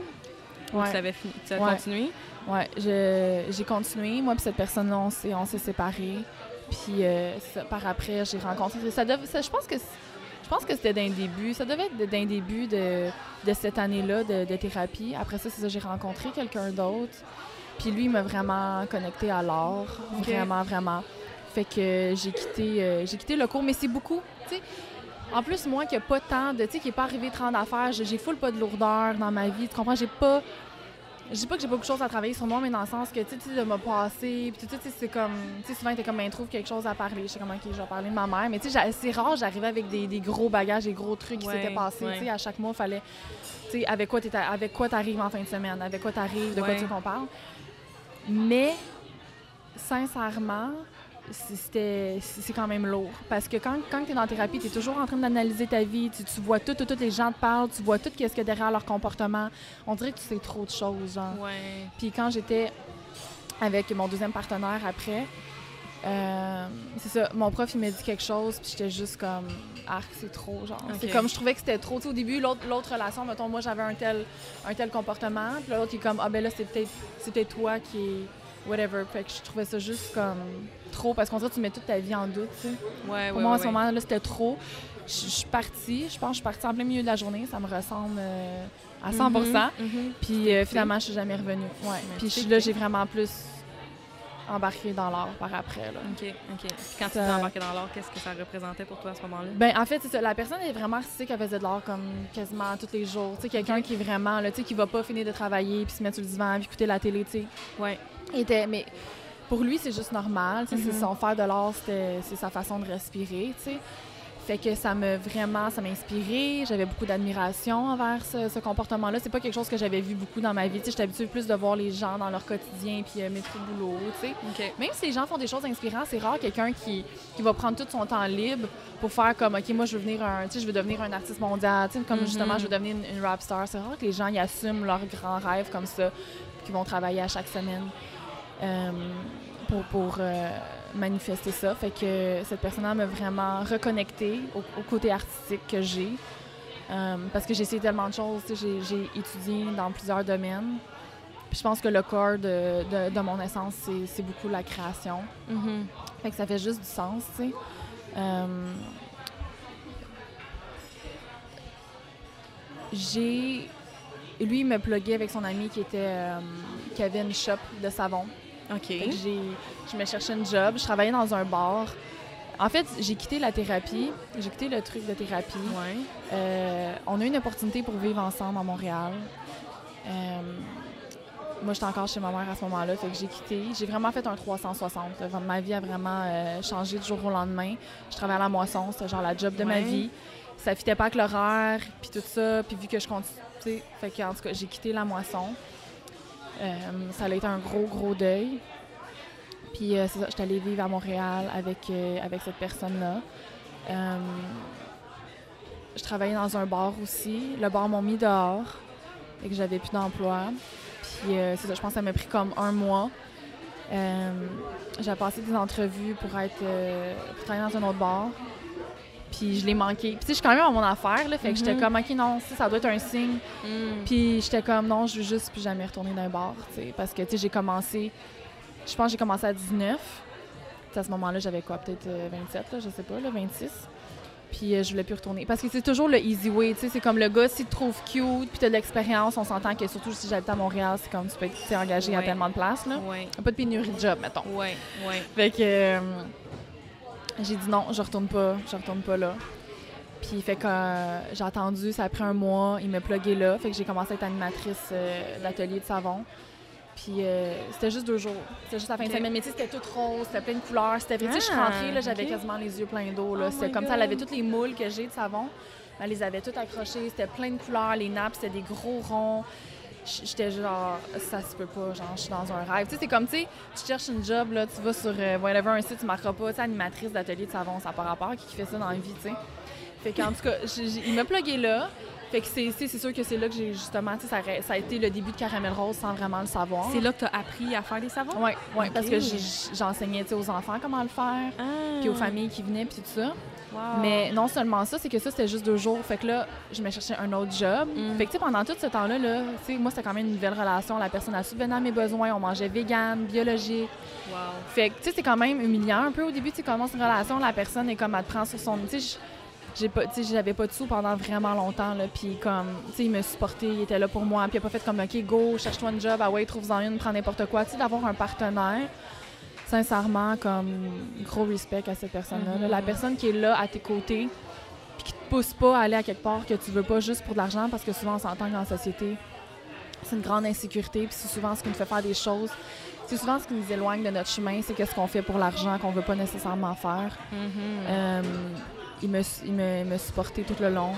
Ou tu avais fini, tu as continué? Ouais, j'ai continué. Moi, puis cette personne-là, on s'est, séparés. Puis euh, ça, par après, j'ai rencontré. Ça je pense que je pense que c'était d'un début. Ça devait être d'un début de, de cette année-là de, de thérapie. Après ça, c'est ça, j'ai rencontré quelqu'un d'autre. Puis lui, il m'a vraiment connecté à l'art. Vraiment, vraiment. Fait que j'ai quitté, euh, j'ai quitté le cours, mais c'est beaucoup. tu sais. En plus, moi qui n'ai pas tant de. Tu sais, qui n'est pas arrivé 30 d'affaires, j'ai j'ai full pas de lourdeur dans ma vie. Tu comprends? J'ai pas. Je dis pas que j'ai beaucoup de choses à travailler sur moi, mais dans le sens que, tu sais, de me passer, puis tu sais, c'est comme, tu sais, souvent, t'es comme, ben, trouve quelque chose à parler. Je sais comment, OK, je vais parler de ma mère. Mais tu sais, c'est rare, j'arrivais avec des, des gros bagages, des gros trucs qui Ouais, s'étaient passés. ouais. Tu sais, à chaque mois, il fallait, tu sais, avec quoi t'es- avec quoi t'arrives en fin de semaine, avec quoi t'arrives, de quoi tu veux qu'on parle. Mais, sincèrement, c'est- quand même lourd. Parce que quand, quand tu es dans la thérapie, tu es toujours en train d'analyser ta vie, tu, tu vois tout, tout, tout, les gens te parlent, tu vois tout ce qu'il y a derrière leur comportement. On dirait que tu sais trop de choses, genre. Ouais. Puis quand j'étais avec mon deuxième partenaire après, euh, c'est ça, mon prof il m'a dit quelque chose, puis j'étais juste comme arc, c'est trop, genre. C'est comme je trouvais que c'était trop. Tu sais, au début, l'autre l'autre relation, mettons, moi j'avais un tel, un tel comportement, puis l'autre il est comme ah ben là c'est peut-être toi qui est whatever. Fait que je trouvais ça juste comme trop parce qu'on dirait que tu mets toute ta vie en doute, tu sais. Ouais, Pour ouais, moi, à ouais, ce moment-là, c'était trop. Je suis partie, je pense que je suis partie en plein milieu de la journée, ça me ressemble euh, à 100 Mhm, mhm. Puis euh, finalement, je suis jamais revenue. Puis je- là, j'ai vraiment plus embarqué dans l'art par après. Là. OK, OK. Puis quand tu t'es embarqué dans l'art, qu'est-ce que ça représentait pour toi à ce moment-là? Ben, en fait, c'est ça. La personne est vraiment artistique, elle faisait de l'art comme quasiment tous les jours. Tu sais, quelqu'un qui est vraiment, là, tu sais, qui va pas finir de travailler puis se mettre sur le divan puis écouter la télé, tu sais. Ouais. Il était, mais pour lui, c'est juste normal. C'est son faire de l'art, c'est sa façon de respirer, tu sais. Fait que ça m'a vraiment, ça m'a inspiré. J'avais beaucoup d'admiration envers ce, ce comportement-là. C'est pas quelque chose que j'avais vu beaucoup dans ma vie. J'étais habituée plus de voir les gens dans leur quotidien puis euh, métro boulot. Même si les gens font des choses inspirantes, c'est rare quelqu'un qui, qui va prendre tout son temps libre pour faire comme OK, moi je veux venir un, je veux devenir un artiste mondial, comme Mhm. justement je veux devenir une, une rap star. C'est rare que les gens y assument leurs grands rêves comme ça, qu'ils vont travailler à chaque semaine pour, pour euh, manifester ça. Fait que cette personne-là m'a vraiment reconnectée au, au côté artistique que j'ai. Euh, parce que j'ai essayé tellement de choses, j'ai étudié dans plusieurs domaines. Puis je pense que le corps de, de- de mon essence, c'est- beaucoup la création. Mhm. Fait que ça fait juste du sens, tu sais. Euh, J'ai. Lui, il me pluguait avec son ami qui était. euh, qui avait une shop de savon. OK. Je me cherchais une job. Je travaillais dans un bar. En fait, j'ai quitté la thérapie. J'ai quitté le truc de thérapie. Ouais. Euh, on a eu une opportunité pour vivre ensemble à Montréal. Euh, moi, j'étais encore chez ma mère à ce moment-là, fait que j'ai quitté. J'ai vraiment fait un 360. là. Vraiment, Ma vie a vraiment euh, changé du jour au lendemain. Je travaillais à la moisson, c'était genre la job de ma vie. Ça fitait pas avec l'horaire, puis tout ça. Puis vu que je continue, fait que, en tout cas, j'ai quitté la moisson. Euh, ça a été un gros, gros deuil. Puis euh, c'est ça, j'étais allée vivre à Montréal avec, euh, avec cette personne-là. Je travaillais dans un bar aussi. Le bar m'ont mis dehors et que j'avais plus d'emploi. Puis c'est ça, je pense que ça m'a pris comme un mois. J'ai passé des entrevues pour être pour travailler dans un autre bar. Puis je l'ai manqué. Puis tu sais, je suis quand même à mon affaire, là, fait que j'étais Mhm. comme, OK, non, ça, ça doit être un signe. Mm. Puis j'étais comme, non, je veux juste plus jamais retourner dans un bar, tu sais, parce que, tu sais, j'ai commencé, je pense que j'ai commencé à 19. Tu sais, à ce moment-là, j'avais quoi, peut-être euh, 27, là, je sais pas, là, 26. Puis euh, je voulais plus retourner. Parce que c'est toujours le easy way, tu sais, c'est comme le gars, s'il te trouve cute, puis t'as de l'expérience, on s'entend que surtout si j'habite à Montréal, c'est comme tu peux être engagé à tellement de places, là. A Pas de pénurie de job, mettons. Ouais. Ouais. Fait que euh, j'ai dit non, je retourne pas, je retourne pas là. Puis fait que euh, j'ai attendu, ça a pris un mois, il m'a plugué là, fait que j'ai commencé à être animatrice euh, d'atelier de savon. Puis euh, c'était juste deux jours, c'était juste la fin de semaine, mais tu sais, c'était tout rose, c'était plein de couleurs, c'était vrai, tu sais, je suis Ah, rentrée là, j'avais quasiment les yeux pleins d'eau là, Oh c'était comme ça, elle avait toutes les moules que j'ai de savon, elle les avait toutes accrochées, c'était plein de couleurs, les nappes, c'était des gros ronds. J'étais genre, ça se peut pas, genre, je suis dans un rêve. Tu sais, c'est comme, tu sais, tu cherches une job, là, tu vas sur euh, whatever, un site, tu marqueras pas, tu sais, animatrice d'atelier de savon, ça pas rapport, qui fait ça dans la vie, tu sais. Fait qu'en tout cas, il m'a plugué là. Fait que c'est sûr que c'est là que j'ai justement, tu sais, ça, a- ça a été le début de Caramel Rose sans vraiment le savoir. C'est là que tu as appris à faire des savons? Oui, ouais, parce que j'enseignais aux enfants comment le faire, Ah. puis aux familles qui venaient, puis tout ça. Wow. Mais non seulement ça, c'est que ça, c'était juste deux jours. Fait que là, je me cherchais un autre job. Mm. Fait que, tu sais, pendant tout ce temps-là, là, moi, c'était quand même une nouvelle relation. La personne a subvenu à mes besoins. On mangeait vegan, biologique. Wow. Fait que, tu sais, c'est quand même humiliant un peu au début. Tu commences une relation, la personne est comme, elle te prend sur son. Tu sais, j'ai pas, j'avais pas de sous pendant vraiment longtemps, là. Puis, comme, tu sais, il me supportait, il était là pour moi. Puis, il a pas fait comme, OK, go, cherche-toi un job, ah ouais, trouve-en une, prends n'importe quoi. Tu sais, d'avoir un partenaire, sincèrement, comme, gros respect à cette personne-là. là. Mhm. La personne qui est là à tes côtés, puis qui te pousse pas à aller à quelque part que tu veux pas juste pour de l'argent, parce que souvent, on s'entend que dans la société, c'est une grande insécurité, puis c'est souvent ce qui nous fait faire des choses. C'est souvent ce qui nous éloigne de notre chemin, c'est qu'est-ce qu'on fait pour l'argent qu'on veut pas nécessairement faire. Mhm. Euh, il il me, il me supporté tout le long,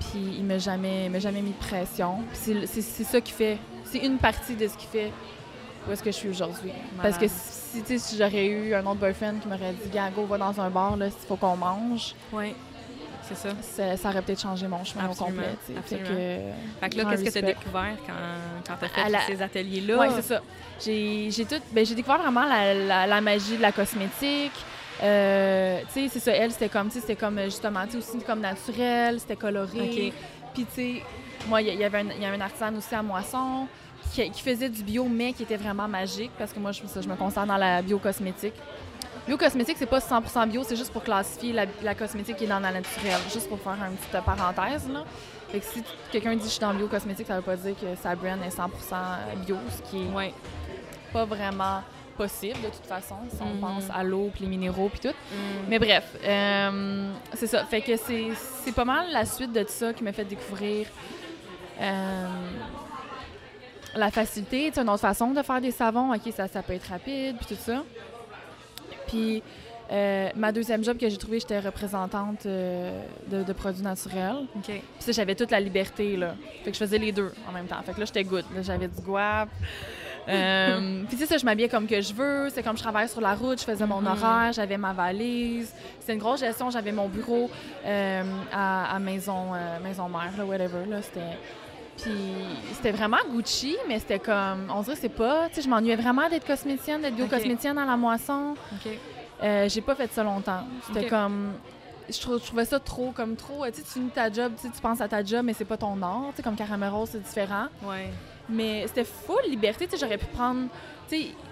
puis il m'a jamais, il m'a jamais mis de pression. Puis C'est ça qui fait, c'est une partie de ce qui fait où est-ce que je suis aujourd'hui. Parce que si, tu sais, si j'aurais eu un autre boyfriend qui m'aurait dit, Gars, go, va dans un bar, là, il faut qu'on mange, Oui, c'est ça. ça, ça aurait peut-être changé mon chemin Absolument, au complet. Fait que, Fait que là, qu'est-ce que tu as découvert quand, quand tu as fait la- ces ateliers-là? Oui, c'est ça. J'ai j'ai tout. Ben, j'ai découvert vraiment la, la- la magie de la cosmétique. Euh, tu sais, c'est ça. Elle, c'était comme, tu sais, c'était comme euh, justement, tu sais, aussi comme naturel, c'était coloré. Puis, tu sais, moi, il y, avait un, y avait un artisan aussi à Moisson qui, qui faisait du bio, mais qui était vraiment magique parce que moi, je, me concentre dans la biocosmétique. Biocosmétique, c'est pas 100% bio, c'est juste pour classifier la, la cosmétique qui est dans la naturelle. Juste pour faire une petite parenthèse, là. Fait que si quelqu'un dit je suis dans biocosmétique, ça veut pas dire que sa brand est 100% bio, ce qui est pas vraiment possible de toute façon, si on Mhm. pense à l'eau, puis les minéraux, puis tout. Mm. Mais bref, euh, c'est ça. Fait que c'est c'est pas mal la suite de tout ça qui m'a fait découvrir euh, la facilité. Une autre façon de faire des savons, OK, ça, ça peut être rapide, puis tout ça. Puis euh, ma deuxième job que j'ai trouvé, j'étais représentante euh, de, de produits naturels. OK. Puis ça, j'avais toute la liberté, là. Fait que je faisais les deux en même temps. Fait que là, j'étais good. Là, j'avais du guap. Euh, puis c'est ça, je m'habillais comme que je veux. C'est comme je travaillais sur la route, je faisais mon Mhm. horaire, j'avais ma valise. C'était une grosse gestion. J'avais mon bureau euh, à, à maison, euh, maison mère, là, whatever. Là, c'était... Puis c'était vraiment Gucci, mais c'était comme... On dirait que c'est pas... Tu sais, je m'ennuyais vraiment d'être cosméticienne, d'être biocosméticienne à la moisson. Euh, j'ai pas fait ça longtemps. C'était comme. Je, trou- je trouvais ça trop, comme trop. Tu sais, tu finis ta job, tu penses à ta job, mais c'est pas ton art. Tu sais, comme Caramel Rose, c'est différent. Ouais. Mais c'était full liberté. J'aurais pu prendre.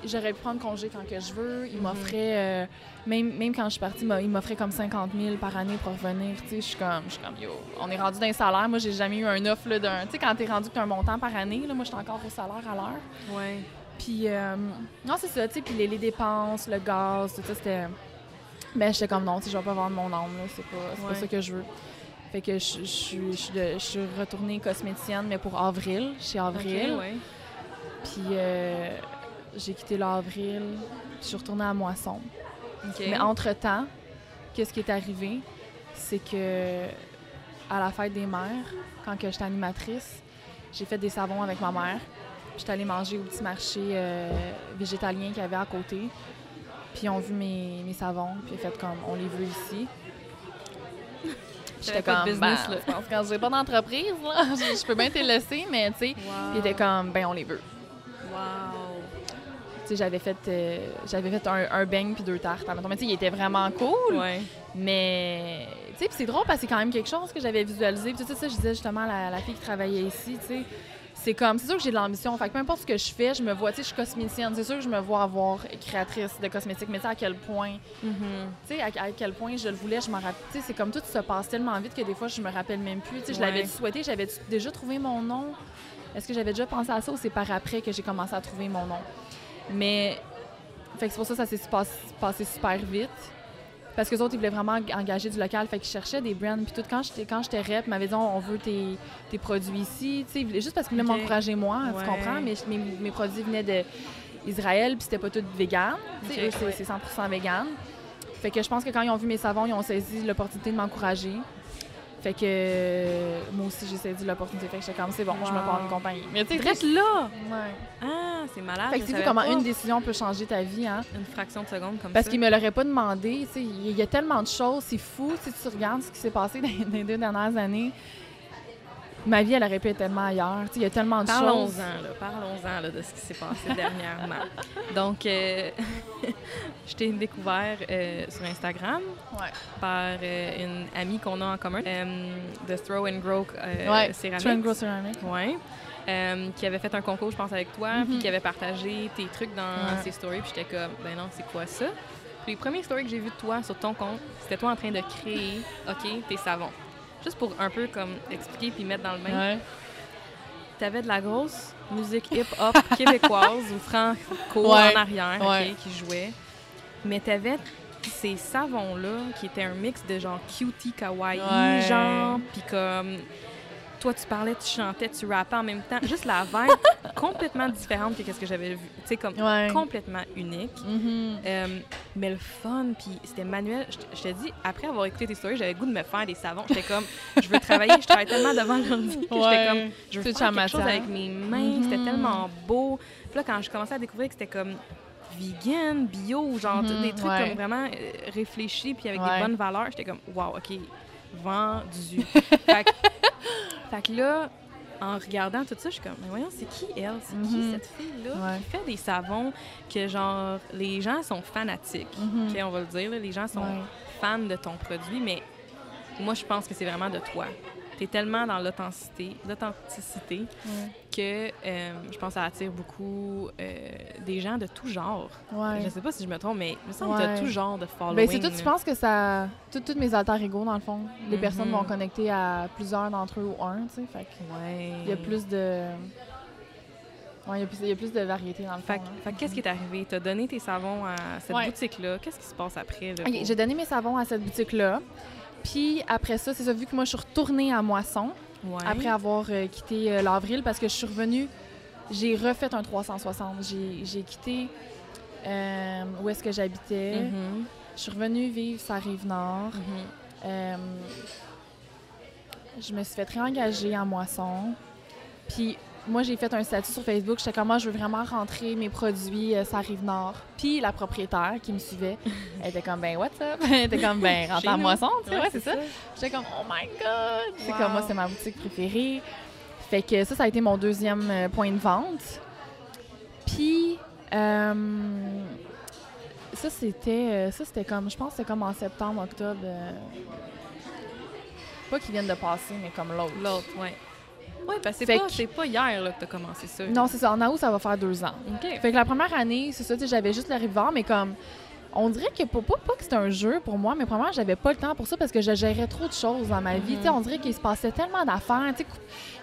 J'aurais pu prendre congé quand que je veux. Il Mhm. m'offrait. euh, même, même quand je suis partie, il m'offrait comme 50 000 par année pour revenir. Je suis comme, je suis comme, yo, on est rendu d'un salaire. Moi, j'ai jamais eu un offre là, d'un. Tu sais, quand t'es rendu que t'as un montant par année, là, moi, je suis encore au salaire à l'heure. Ouais. Puis, euh, non, c'est ça, tu sais, puis les, les dépenses, le gaz, tout ça, c'était. Ben, j'étais comme non, tu sais, je vais pas vendre mon âme, là, c'est pas, c'est Ouais. pas ça que je veux. Fait que je, je, suis- je, suis de- je suis retournée cosméticienne, mais pour avril, chez Avril. Ouais. Puis, euh, j'ai quitté l'avril, je suis retournée à Moisson. Mais entre-temps, qu'est-ce qui est arrivé? C'est que à la fête des mères, quand que j'étais animatrice, j'ai fait des savons avec ma mère. J'étais allée manger au petit marché euh, végétalien qu'il y avait à côté. Puis ils ont vu mes, mes savons, puis ils ont fait comme on les veut ici. J'avais pas de business, ben, là. je pense que j'ai pas d'entreprise, là, je, peux bien te laisser, mais tu sais, Wow. ils étaient comme ben on les veut. Wow. Tu sais, j'avais fait, euh, j'avais fait un, un beigne puis deux tartes. Mais tu sais, il était vraiment cool. Ouais. Mais, tu sais, puis c'est drôle parce que c'est quand même quelque chose que j'avais visualisé. Puis tout ça, je disais justement à la, la fille qui travaillait ici, tu sais. C'est comme, c'est sûr que j'ai de l'ambition. Fait que peu importe ce que je fais, je me vois, tu sais, je suis cosméticienne. C'est sûr que je me vois avoir créatrice de cosmétiques, mais tu sais, à quel point, Mhm. tu sais, à, à quel point je le voulais, je m'en rappelle. Tu sais, c'est comme tout se passe tellement vite que des fois, je me rappelle même plus. Tu sais, je l'avais souhaité, j'avais déjà trouvé mon nom. Est-ce que j'avais déjà pensé à ça ou c'est par après que j'ai commencé à trouver mon nom? Mais, fait que c'est pour ça que ça s'est passé, passé super vite. Parce que les autres, ils voulaient vraiment engager du local. Fait qu'ils cherchaient des brands. Puis tout, quand j'étais, quand j'étais rep, ils m'avaient dit, on veut tes, tes produits ici. Tu sais, juste parce qu'ils voulaient m'encourager moi, Ouais. tu comprends? Mais mes, mes produits venaient d'Israël, puis c'était pas tout vegan. C'est 100% vegan. Fait que je pense que quand ils ont vu mes savons, ils ont saisi l'opportunité de m'encourager. Fait que euh, moi aussi, j'ai saisi l'opportunité. Fait que j'étais comme, c'est bon, je me pars une compagnie. Mais tu sais, Reste là! Ouais. Ah, c'est malade. Fait que c'est fou savais comment pas. une décision peut changer ta vie, hein? Une fraction de seconde comme Parce ça. qu'il me l'aurait pas demandé. tu sais, Il y a tellement de choses, c'est fou. Si tu regardes ce qui s'est passé dans les deux dernières années, ma vie, elle aurait pu être tellement ailleurs. Il y a tellement de choses. Parlons-en, là, parlons-en là, de ce qui s'est passé dernièrement. Donc, euh, je t'ai découvert euh, sur Instagram Ouais. par euh, une amie qu'on a en commun euh, de Throw and Grow Ouais, Céramics. Trend Grow Ceramic. Ouais. Euh, qui avait fait un concours, je pense, avec toi, Mhm. puis qui avait partagé tes trucs dans Ouais. ses stories, puis j'étais comme, ben non, c'est quoi ça? Puis les premières stories que j'ai vues de toi sur ton compte, c'était toi en train de créer, OK, tes savons. Juste pour un peu comme expliquer puis mettre dans le. Ouais. T'avais de la grosse musique hip-hop québécoise ou franco Ouais. en arrière, qui jouait. Mais t'avais ces savons-là qui étaient un mix de genre cutie kawaii, genre, puis comme toi tu parlais, tu chantais, tu rappais en même temps. Juste la vibe complètement différente que ce que j'avais vu. Tu sais, comme Ouais. complètement unique. Mhm. Euh, mais le fun, puis c'était manuel. Je te- dis, après avoir écouté tes stories, j'avais goût de me faire des savons. J'étais comme, je veux travailler, je travaille tellement devant l'ordi que j'étais comme, je veux Tout faire quelque chose avec mes mains. C'était Mhm. tellement beau. Puis là, quand je commençais à découvrir que c'était comme vegan, bio, genre Mhm, des trucs ouais. comme vraiment euh, réfléchis puis avec Ouais. des bonnes valeurs, j'étais comme, wow, OK, vendu. fait, que, fait que là, en regardant tout ça, je suis comme, mais voyons, c'est qui elle? C'est qui Mhm. cette fille-là Ouais. qui fait des savons que, genre, les gens sont fanatiques? OK, on va le dire, là, les gens sont Ouais. fans de ton produit, mais moi, je pense que c'est vraiment de toi. Tu es tellement dans l'authenticité, l'authenticité Ouais. Que euh, je pense que ça attire beaucoup euh, des gens de tout genre. Ouais. Je sais pas si je me trompe, mais il me semble que tu tout genre de following. Ben, c'est tout, je pense que ça. tout- Toutes mes alter ego, dans le fond. Les Mhm. personnes vont connecter à plusieurs d'entre eux ou un, tu sais. Fait Ouais. il y a plus de. Ouais, il y a plus, il y a plus de variété dans le fond. Fait, fait que qu'est-ce qui est arrivé? Tu as donné tes savons à cette boutique-là. Qu'est-ce qui se passe après? j'ai donné mes savons à cette boutique-là. Puis après ça, c'est ça, vu que moi, je suis retournée à Moisson, Ouais. après avoir euh, quitté euh, l'avril, parce que je suis revenue, j'ai refait un 360. J'ai quitté euh, où est-ce que j'habitais. Mhm. Je suis revenue vivre sa rive nord. Mhm. Euh, je me suis fait réengager en moisson. Puis moi, j'ai fait un statut sur Facebook. J'étais comme, moi, je veux vraiment rentrer mes produits euh, sa rive nord. Puis la propriétaire qui me suivait, elle était comme, ben, what's up? Elle était comme, ben, rentre nous. moisson, tu sais, Ouais, c'est ça. J'étais comme, oh my God! C'est comme, moi, c'est ma boutique préférée. Fait que ça, ça a été mon deuxième euh, point de vente. Puis, euh, ça, c'était, euh, ça, c'était comme, je pense que c'était comme en septembre, octobre. euh, pas qu'ils viennent de passer, mais comme l'autre. L'autre, ouais. Oui, parce que c'est pas, que- c'est pas hier là, que tu as commencé ça. Non, c'est ça. En août, ça va faire deux ans. OK. Fait que la première année, c'est ça, j'avais juste le Rive-Var, mais comme. On dirait que pas, pas que c'était un jeu pour moi, mais premièrement, j'avais pas le temps pour ça parce que je gérais trop de choses dans ma vie. Tu sais, On dirait qu'il se passait tellement d'affaires.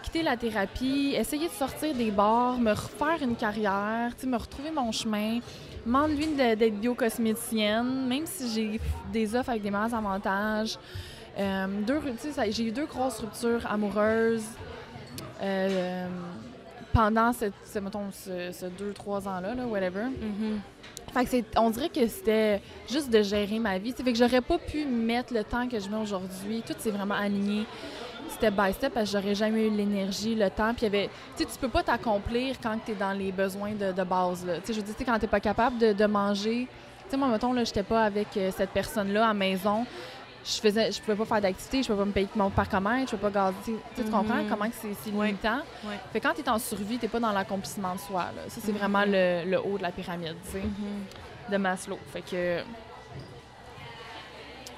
Quitter la thérapie, essayer de sortir des bars, me refaire une carrière, me retrouver mon chemin, m'enlever de- d'être biocosméticienne, même si j'ai des offres avec des meilleurs avantages. Euh, j'ai eu deux grosses ruptures amoureuses. Euh, pendant cette, ce, mettons, ce, ce deux, trois ans-là, là, whatever. Mhm. Fait que c'est, on dirait que c'était juste de gérer ma vie. Tu sais, Fait que j'aurais pas pu mettre le temps que je mets aujourd'hui. Tout s'est vraiment aligné step by step parce que j'aurais jamais eu l'énergie, le temps. Puis il y avait, tu sais, tu peux pas t'accomplir quand tu es dans les besoins de, de base. Là. Tu je veux dire, tu quand t'es pas capable de, de manger. Tu sais, moi, mettons, là, j'étais pas avec euh, cette personne-là à maison. Je faisais, je pouvais pas faire d'activité, je pouvais pas me payer mon parcomètre, je pouvais pas gazer. Tu sais, tu comprends Mhm. comment c'est, limitant? Ouais. Fait que quand tu es en survie, t'es pas dans l'accomplissement de soi. Là. Ça, c'est Mhm. vraiment le, le haut de la pyramide, tu sais Mhm. de Maslow. Fait que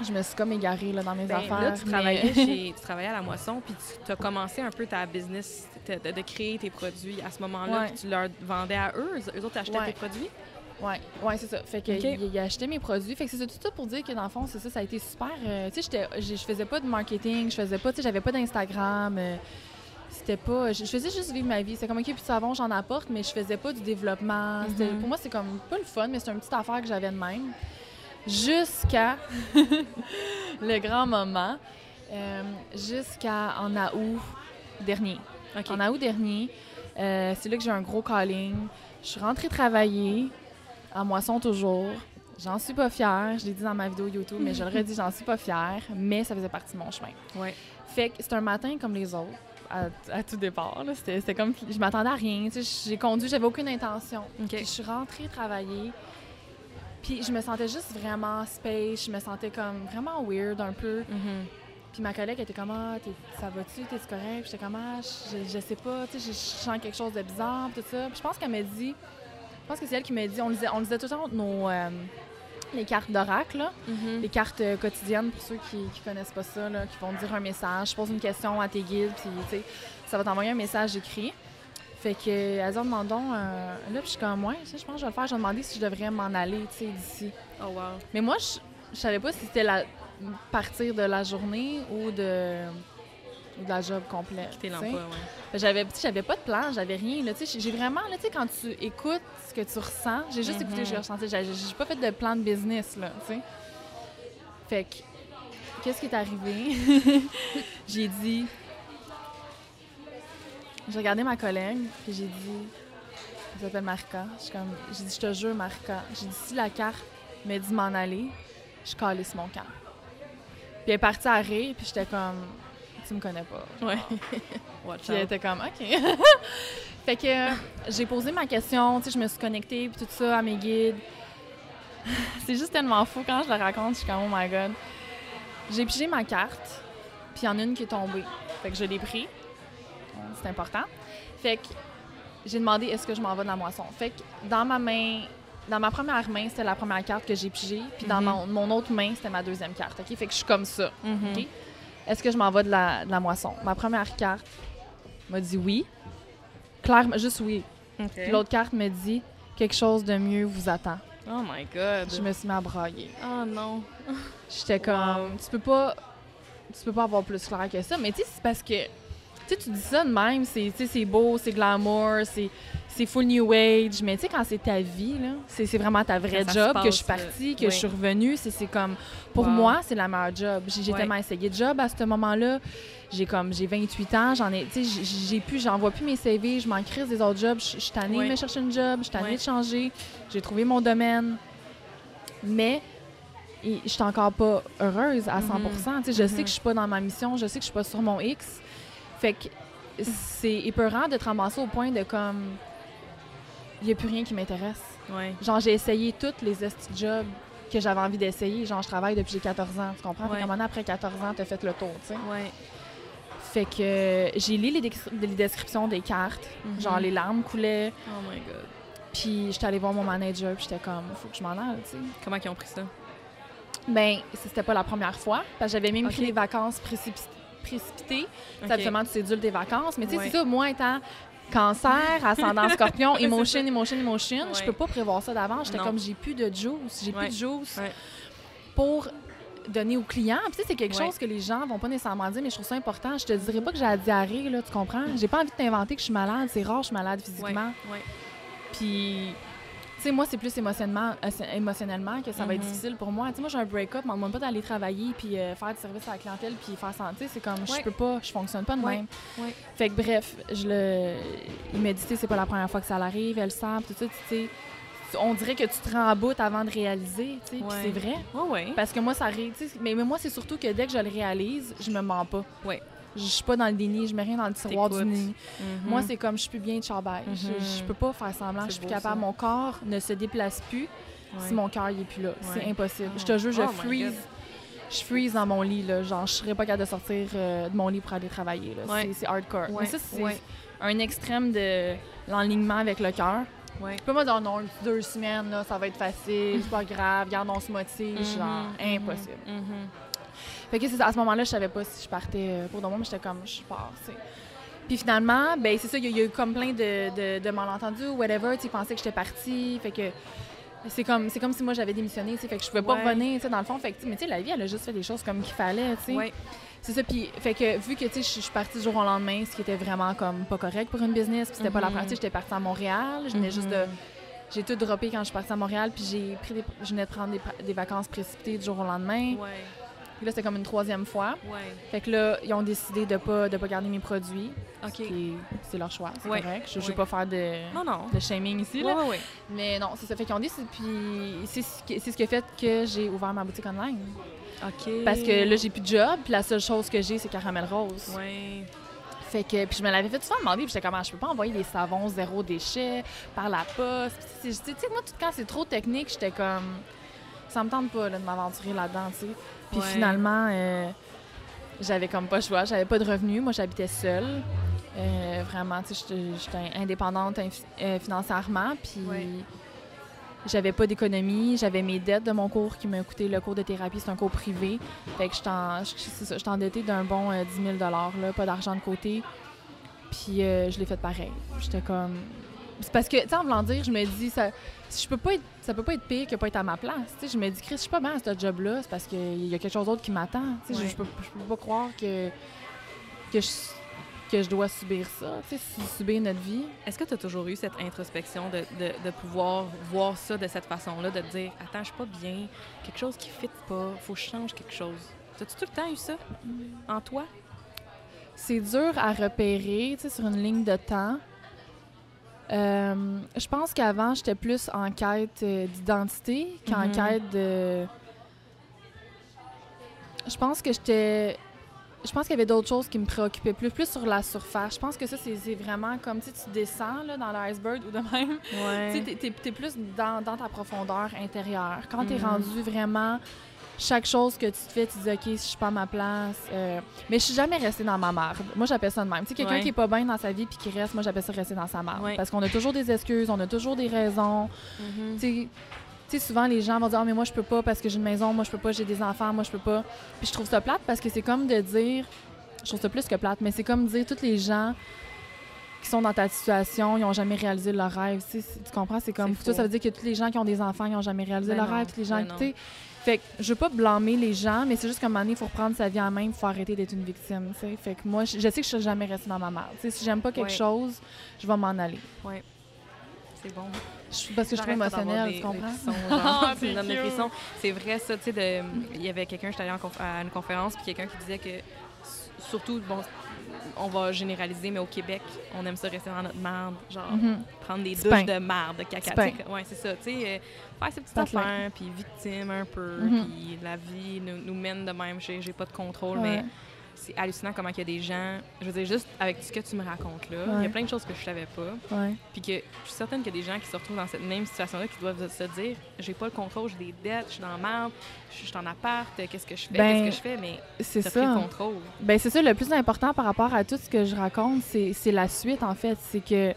je me suis comme égarée là, dans mes Ben, affaires. là, tu mais- travaillais, chez, tu travaillais à la moisson, puis tu as commencé un peu ta business de, de- de créer tes produits à ce moment-là, Ouais. puis tu leur vendais à eux. Eux autres achetaient Ouais. tes produits? Ouais, ouais, c'est ça. Fait que il, il a acheté mes produits. Fait que c'est ça, tout ça pour dire que dans le fond, c'est ça, ça a été super. euh, tu sais, je faisais pas de marketing, je faisais pas, tu sais, j'avais pas d'Instagram. euh, c'était pas. Je, faisais juste vivre ma vie. C'est comme, OK, puis de savon, j'en apporte, mais je faisais pas du développement. Mhm. Pour moi, c'est comme pas le fun, mais c'est une petite affaire que j'avais de même. Jusqu'à le grand moment. euh, Jusqu'à en août dernier. OK. En août dernier, c'est là que j'ai un gros calling. Je suis rentrée travailler, à moisson toujours. J'en suis pas fière. Je l'ai dit dans ma vidéo YouTube, mais je le redis, j'en suis pas fière. Mais ça faisait partie de mon chemin. Ouais. Fait que c'est un matin comme les autres, à, à tout départ. C'était comme. Je m'attendais à rien. J'ai conduit, j'avais aucune intention. Puis je suis rentrée travailler. Puis je me sentais juste vraiment space. Je me sentais comme vraiment weird un peu. Mhm. Puis Puis ma collègue était comme, ah, ça va-tu, t'es correct? J'étais comme, ah, je, je sais pas, tu sais, je, je sens quelque chose de bizarre, tout ça. Puis je pense qu'elle m'a dit, pense que c'est elle qui m'a dit, on lisait, on lisait tout le temps nos, euh, les cartes d'oracle, là. Mhm. les cartes euh, quotidiennes pour ceux qui, qui connaissent pas ça, là, qui vont dire un message. Je pose une question à tes guides, puis ça va t'envoyer un message écrit. Fait que, elles ont demandé, euh, là, puis je suis comme, ouais, je pense que je vais le faire. J'ai demandé si je devrais m'en aller, tu sais, d'ici. Oh, wow. Mais moi, je, je savais pas si c'était la partir de la journée ou de, de la job complète. Quitter l'emploi, que J'avais, j'avais pas de plan, j'avais rien. Là, j'ai vraiment, là, quand tu écoutes ce que tu ressens, j'ai juste écouté, j'ai ressenti. J'ai, j'ai pas fait de plan de business, là, tu sais. Fait que, qu'est-ce qui est arrivé? j'ai dit, j'ai regardé ma collègue, puis j'ai dit, elle s'appelle Marika. Je suis comme, j'ai dit, je te jure, Marika. J'ai dit, si la carte me dit m'en aller, je calisse mon camp. Puis elle est partie à rire, puis j'étais comme, tu me connais pas. Ouais. Watch Puis elle était comme, OK. fait que euh, j'ai posé ma question, tu sais, je me suis connectée, puis tout ça, à mes guides. C'est juste tellement fou quand je le raconte, je suis comme, oh my god. J'ai pigé ma carte, puis il y en a une qui est tombée. Fait que je l'ai pris. C'est important. Fait que j'ai demandé est-ce que je m'en vais de la moisson? Fait que dans ma main, dans ma première main, c'était la première carte que j'ai pigée, puis dans Mhm. mon, mon autre main, c'était ma deuxième carte. OK? Fait que je suis comme ça. Mhm. OK? Est-ce que je m'en vais de la, de la moisson? Ma première carte m'a dit oui. Clairement, juste oui. Puis l'autre carte me dit quelque chose de mieux vous attend. Oh my God. Je me suis mis à brailler. Oh non. J'étais comme, tu peux pas, tu peux pas avoir plus clair que ça. Mais tu sais, c'est parce que, tu sais, tu dis ça de même, c'est beau, c'est glamour, c'est, c'est full new age. Mais tu sais, quand c'est ta vie, c'est, vraiment ta vraie ça job que je suis partie, que oui. je suis revenue. C'est, comme, pour Wow. moi, c'est la meilleure job. J'ai, tellement essayé de job à ce moment-là. J'ai comme, j'ai 28 ans, j'en ai, tu sais, j'ai, plus, j'envoie plus mes CV, je m'en crise des autres jobs. Je suis tannée de me chercher une job, je suis tannée de changer. J'ai trouvé mon domaine. Mais je suis encore pas heureuse à 100 Mhm. Tu sais, Je sais Mhm. que je suis pas dans ma mission, je sais que je suis pas sur mon X. Fait que c'est épeurant de te ramasser au point de comme. Il n'y a plus rien qui m'intéresse. Ouais. Genre, j'ai essayé tous les jobs que j'avais envie d'essayer. Genre, je travaille depuis j'ai 14 ans, tu comprends? Fait Ouais. un moment après 14 ans, t'as fait le tour, tu sais. Ouais. Fait que euh, j'ai lu les, descri- les descriptions des cartes. Mhm. Genre, les larmes coulaient. Oh my God. Puis j'étais allée voir mon manager, puis j'étais comme, faut que je m'en aille, tu sais. Comment ils ont pris ça? Ben, c'était pas la première fois, parce que j'avais même pris des vacances précipi- précipitées. Tu sais, Ok. Habituellement, tu cédules tes vacances, mais tu sais, Ouais. c'est ça, moi étant cancer, ascendant scorpion, emotion, emotion, emotion, je Ouais. peux pas prévoir ça d'avance. J'étais comme, j'ai plus de juice, j'ai Ouais. plus de juice Ouais. pour donner aux clients. Puis tu sais, c'est quelque chose que les gens vont pas nécessairement dire, mais je trouve ça important. Je te dirais pas que j'ai la diarrhée, là, tu comprends? J'ai pas envie de t'inventer que je suis malade. C'est rare, je suis malade physiquement. Puis, sais, moi, c'est plus émotionnellement, euh, émotionnellement que ça va être Mhm. difficile pour moi. Tu sais, moi, j'ai un break-up, on me demande pas d'aller travailler puis euh, faire du service à la clientèle puis faire santé. C'est comme, je Ouais. peux pas, je fonctionne pas de Ouais. même. Ouais. Fait que bref, je le. Il m'a dit, c'est pas la première fois que ça l'arrive, elle le sent, tout ça, tu sais. On dirait que tu te rends en bout avant de réaliser, tu sais, Ouais. c'est vrai. Ouais, ouais. Parce que moi, ça arrive. Mais, mais moi, c'est surtout que dès que je le réalise, je me mens pas. Ouais. Je suis pas dans le déni, je mets rien dans le tiroir du nez. Mhm. Moi, c'est comme je suis plus bien de charbel. Je, Mhm. je peux pas faire semblant, je suis plus capable. ça. Mon corps ne se déplace plus Ouais. si mon cœur il est plus là. C'est impossible. Oh. Je te jure, je Oh freeze. Je freeze dans mon lit, là. Genre, je serais pas capable de sortir euh, de mon lit pour aller travailler, là. Ouais. C'est- hardcore. Ouais. Mais ça, c'est Ouais. un extrême de l'alignement avec le cœur. Ouais. Pas dire non, deux semaines, là, ça va être facile, c'est pas grave, garde, on se motive. Genre, Mhm, impossible. mhm, mhm. Fait que à ce moment-là, je savais pas si je partais euh, pour de moi, mais j'étais comme, je pars, tu sais. Puis finalement, ben c'est ça, il y, a- il y a eu comme plein de, de, de malentendus ou whatever, tu sais, ils pensaient que j'étais partie, fait que c'est comme, c'est comme si moi j'avais démissionné, tu sais, fait que je pouvais pas Ouais. revenir, tu sais, dans le fond, fait que, mais tu sais, la vie, elle a juste fait des choses comme qu'il fallait, tu sais. Ouais. C'est ça, puis fait que vu que, tu sais, je suis partie du jour au lendemain, ce qui était vraiment comme pas correct pour une business, puis c'était pas la Mhm. sais, j'étais partie à Montréal, je venais juste de... Mhm. J'ai tout droppé quand je suis partie à Montréal, puis j'ai pris des, je venais de prendre des, des vacances précipitées du jour au lendemain. Ouais. Puis là, c'était comme une troisième fois. Ouais. Fait que là, ils ont décidé de pas, de pas garder mes produits. OK. C'est leur choix, c'est Ouais. correct. Je ne Ouais. vais pas faire de, Non, non. de shaming ici. Là. Mais non, c'est ça. Fait qu'ils ont décidé. Puis c'est ce, qui, c'est ce qui a fait que j'ai ouvert ma boutique online. OK. Parce que là, j'ai plus de job. Puis la seule chose que j'ai, c'est Caramel Rose. Ouais. Fait que, puis je me l'avais fait souvent demander. Puis j'étais comme, Ah, je peux pas envoyer des savons zéro déchet par la poste. Tu sais, moi, tout quand c'est trop technique, j'étais comme, ça me tente pas là, de m'aventurer là-dedans, tu sais. Puis Ouais. finalement, euh, j'avais comme pas le choix. J'avais pas de revenus. Moi, j'habitais seule. Euh, vraiment, tu sais, j'étais- indépendante inf- euh, financièrement. Puis Ouais. j'avais pas d'économie. J'avais mes dettes de mon cours qui m'a coûté le cours de thérapie. C'est un cours privé. Fait que j'étais endettée d'un bon euh, 10 000 là, pas d'argent de côté. Puis euh, je l'ai fait pareil. J'étais comme. C'est parce que, tu sais, en voulant dire, je me dis, ça, je peux pas être, ça peut pas être pire que pas être à ma place. Je me dis, Chris, je suis pas bien à ce job-là, c'est parce qu'il y a quelque chose d'autre qui m'attend. Je- je, peux, je peux pas croire que, que, je, que je dois subir ça, subir notre vie. Est-ce que tu as toujours eu cette introspection de, de, de pouvoir voir ça de cette façon-là, de te dire Attends, je suis pas bien, quelque chose qui ne fit pas, faut que je change quelque chose? As-tu tout le temps eu ça? En toi? C'est dur à repérer, sur une ligne de temps. Euh, je pense qu'avant, j'étais plus en quête euh, d'identité qu'en Mhm. quête de. Je pense que j'étais. Je pense qu'il y avait d'autres choses qui me préoccupaient plus, plus sur la surface. Je pense que ça, c'est vraiment comme, tu sais, tu descends là, dans l'iceberg ou de même. Tu t'es plus dans, dans ta profondeur intérieure. Quand t'es Mhm. rendu vraiment chaque chose que tu te fais, tu te dis OK, si je suis pas à ma place. euh, Mais je suis jamais restée dans ma marde. Moi, j'appelle ça de même. Tu sais, quelqu'un Ouais. qui est pas bien dans sa vie puis qui reste, moi, j'appelle ça rester dans sa. Ouais. Parce qu'on a toujours des excuses, on a toujours des raisons. Mhm. Tu sais, tu sais, souvent, les gens vont dire Ah, mais moi, je peux pas parce que j'ai une maison, moi, je peux pas, j'ai des enfants, moi, je peux pas. Puis je trouve ça plate parce que c'est comme de dire. Je trouve ça plus que plate, mais c'est comme dire tous les gens qui sont dans ta situation, ils ont jamais réalisé leur rêve. Tu, sais, c'est- tu comprends? C'est comme. Ça, ça veut dire que tous les gens qui ont des enfants, ils ont jamais réalisé Ben leur non, rêve. Tous les gens Fait que je veux pas blâmer les gens, mais c'est juste qu'à un moment donné, il faut reprendre sa vie en main, il faut arrêter d'être une victime. Fait que moi, je, je sais que je suis jamais restée dans ma merde. Tu sais, Si j'aime pas quelque Ouais. chose, je vais m'en aller. C'est bon. Je- parce que je suis émotionnelle, tu comprends? Ah, c'est vrai, ça, tu sais, il y avait quelqu'un, j'étais allée en à une conférence, puis quelqu'un qui disait que, surtout, bon, on va généraliser, mais au Québec, on aime ça rester dans notre marde, genre, Mhm. prendre des douches de marde, de caca. Ouais, c'est ça, tu sais, euh, faire ses petites affaires, puis victime un peu, Mhm. puis la vie nous, nous mène de même, j'ai j'ai pas de contrôle, Ouais. mais c'est hallucinant comment il y a des gens, je veux dire, juste avec ce que tu me racontes là, il y a plein de choses que je savais pas. Ouais. Puis que je suis certaine qu'il y a des gens qui se retrouvent dans cette même situation-là qui doivent se dire j'ai pas le contrôle, j'ai des dettes, je suis dans la merde, je suis en appart, qu'est-ce que je fais, Ben, qu'est-ce que je fais, mais C'est pris le ça. contrôle. Ben c'est ça, le plus important par rapport à tout ce que je raconte, c'est c'est la suite, en fait. C'est que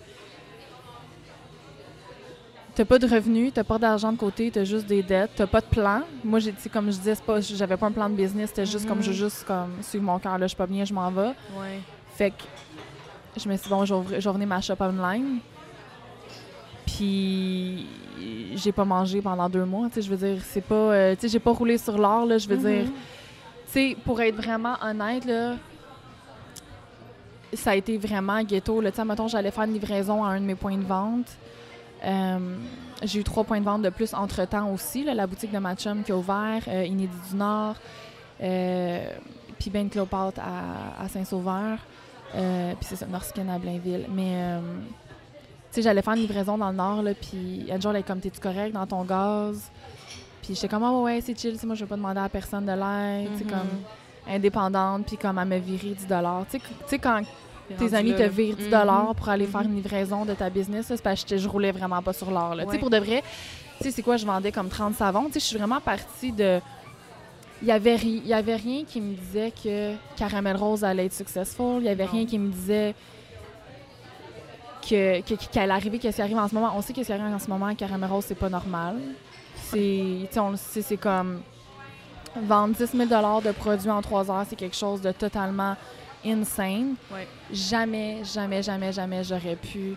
t'as pas de revenus, t'as pas d'argent de côté, t'as juste des dettes, t'as pas de plan. Moi, j'ai, comme je disais, pas, j'avais pas un plan de business, c'était juste comme, je veux Mhm. juste comme, suivre mon cœur, là, je suis pas bien, je m'en vais. Ouais. Fait que je me suis dit, bon, ouvrir ma shop online. Puis j'ai pas mangé pendant deux mois, tu sais, je veux dire, c'est pas, euh, tu sais, j'ai pas roulé sur l'or, là, je veux dire. Mhm. Tu sais, pour être vraiment honnête, là, ça a été vraiment ghetto. Là. Tu sais, mettons, j'allais faire une livraison à un de mes points de vente. Euh, j'ai eu trois points de vente de plus entre-temps aussi. là, la boutique de ma chum qui a ouvert, euh, Inédit du Nord, euh, puis Ben Cléopâtre à, à Saint-Sauveur, puis c'est ça, Norskin à Blainville. Mais, tu sais, j'allais faire une livraison dans le Nord, puis elle elle est comme, t'es-tu correct dans ton gaz? Puis j'étais comme, ah ouais, ouais, c'est chill, tu sais, moi, je vais pas demander à personne de l'aide, tu sais, Mhm. comme indépendante, puis comme elle m'a viré 10 Tu sais, tu sais, quand T'es amis te virent 10 Mhm. pour aller faire Mhm. une livraison de ta business, c'est parce que je roulais vraiment pas sur l'or. Ouais. pour de vrai, tu sais, c'est quoi, je vendais comme 30 savons. Je suis vraiment partie de... Il y avait, ri- y avait rien qui me disait que Caramel Rose allait être successful. Il y avait Non. rien qui me disait que, que- qu'elle arrivait, qu'est-ce qui arrive en ce moment. On sait qu'est-ce qui arrive en ce moment à Caramel Rose, c'est pas normal. C'est, tu sais, on le sait, c'est comme vendre 10 000 de produits en trois heures, c'est quelque chose de totalement insane. Ouais. Jamais, jamais, jamais, jamais j'aurais pu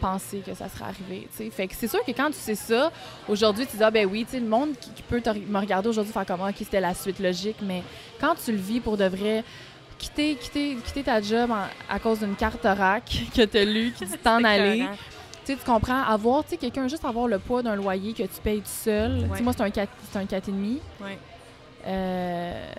penser que ça serait arrivé. Fait que c'est sûr que quand tu sais ça, aujourd'hui, tu dis, ah ben oui, tu sais, le monde qui, qui peut me regarder aujourd'hui faire comme, ok, c'était la suite logique, mais quand tu le vis pour de vrai, quitter, quitter, quitter ta job en- à cause d'une carte RAC que tu as lue, qui dit t'en aller, tu comprends, avoir, quelqu'un, juste avoir le poids d'un loyer que tu payes tout seul. Ouais. moi, c'est un 4, c'est un 4,5. Ouais. Euh,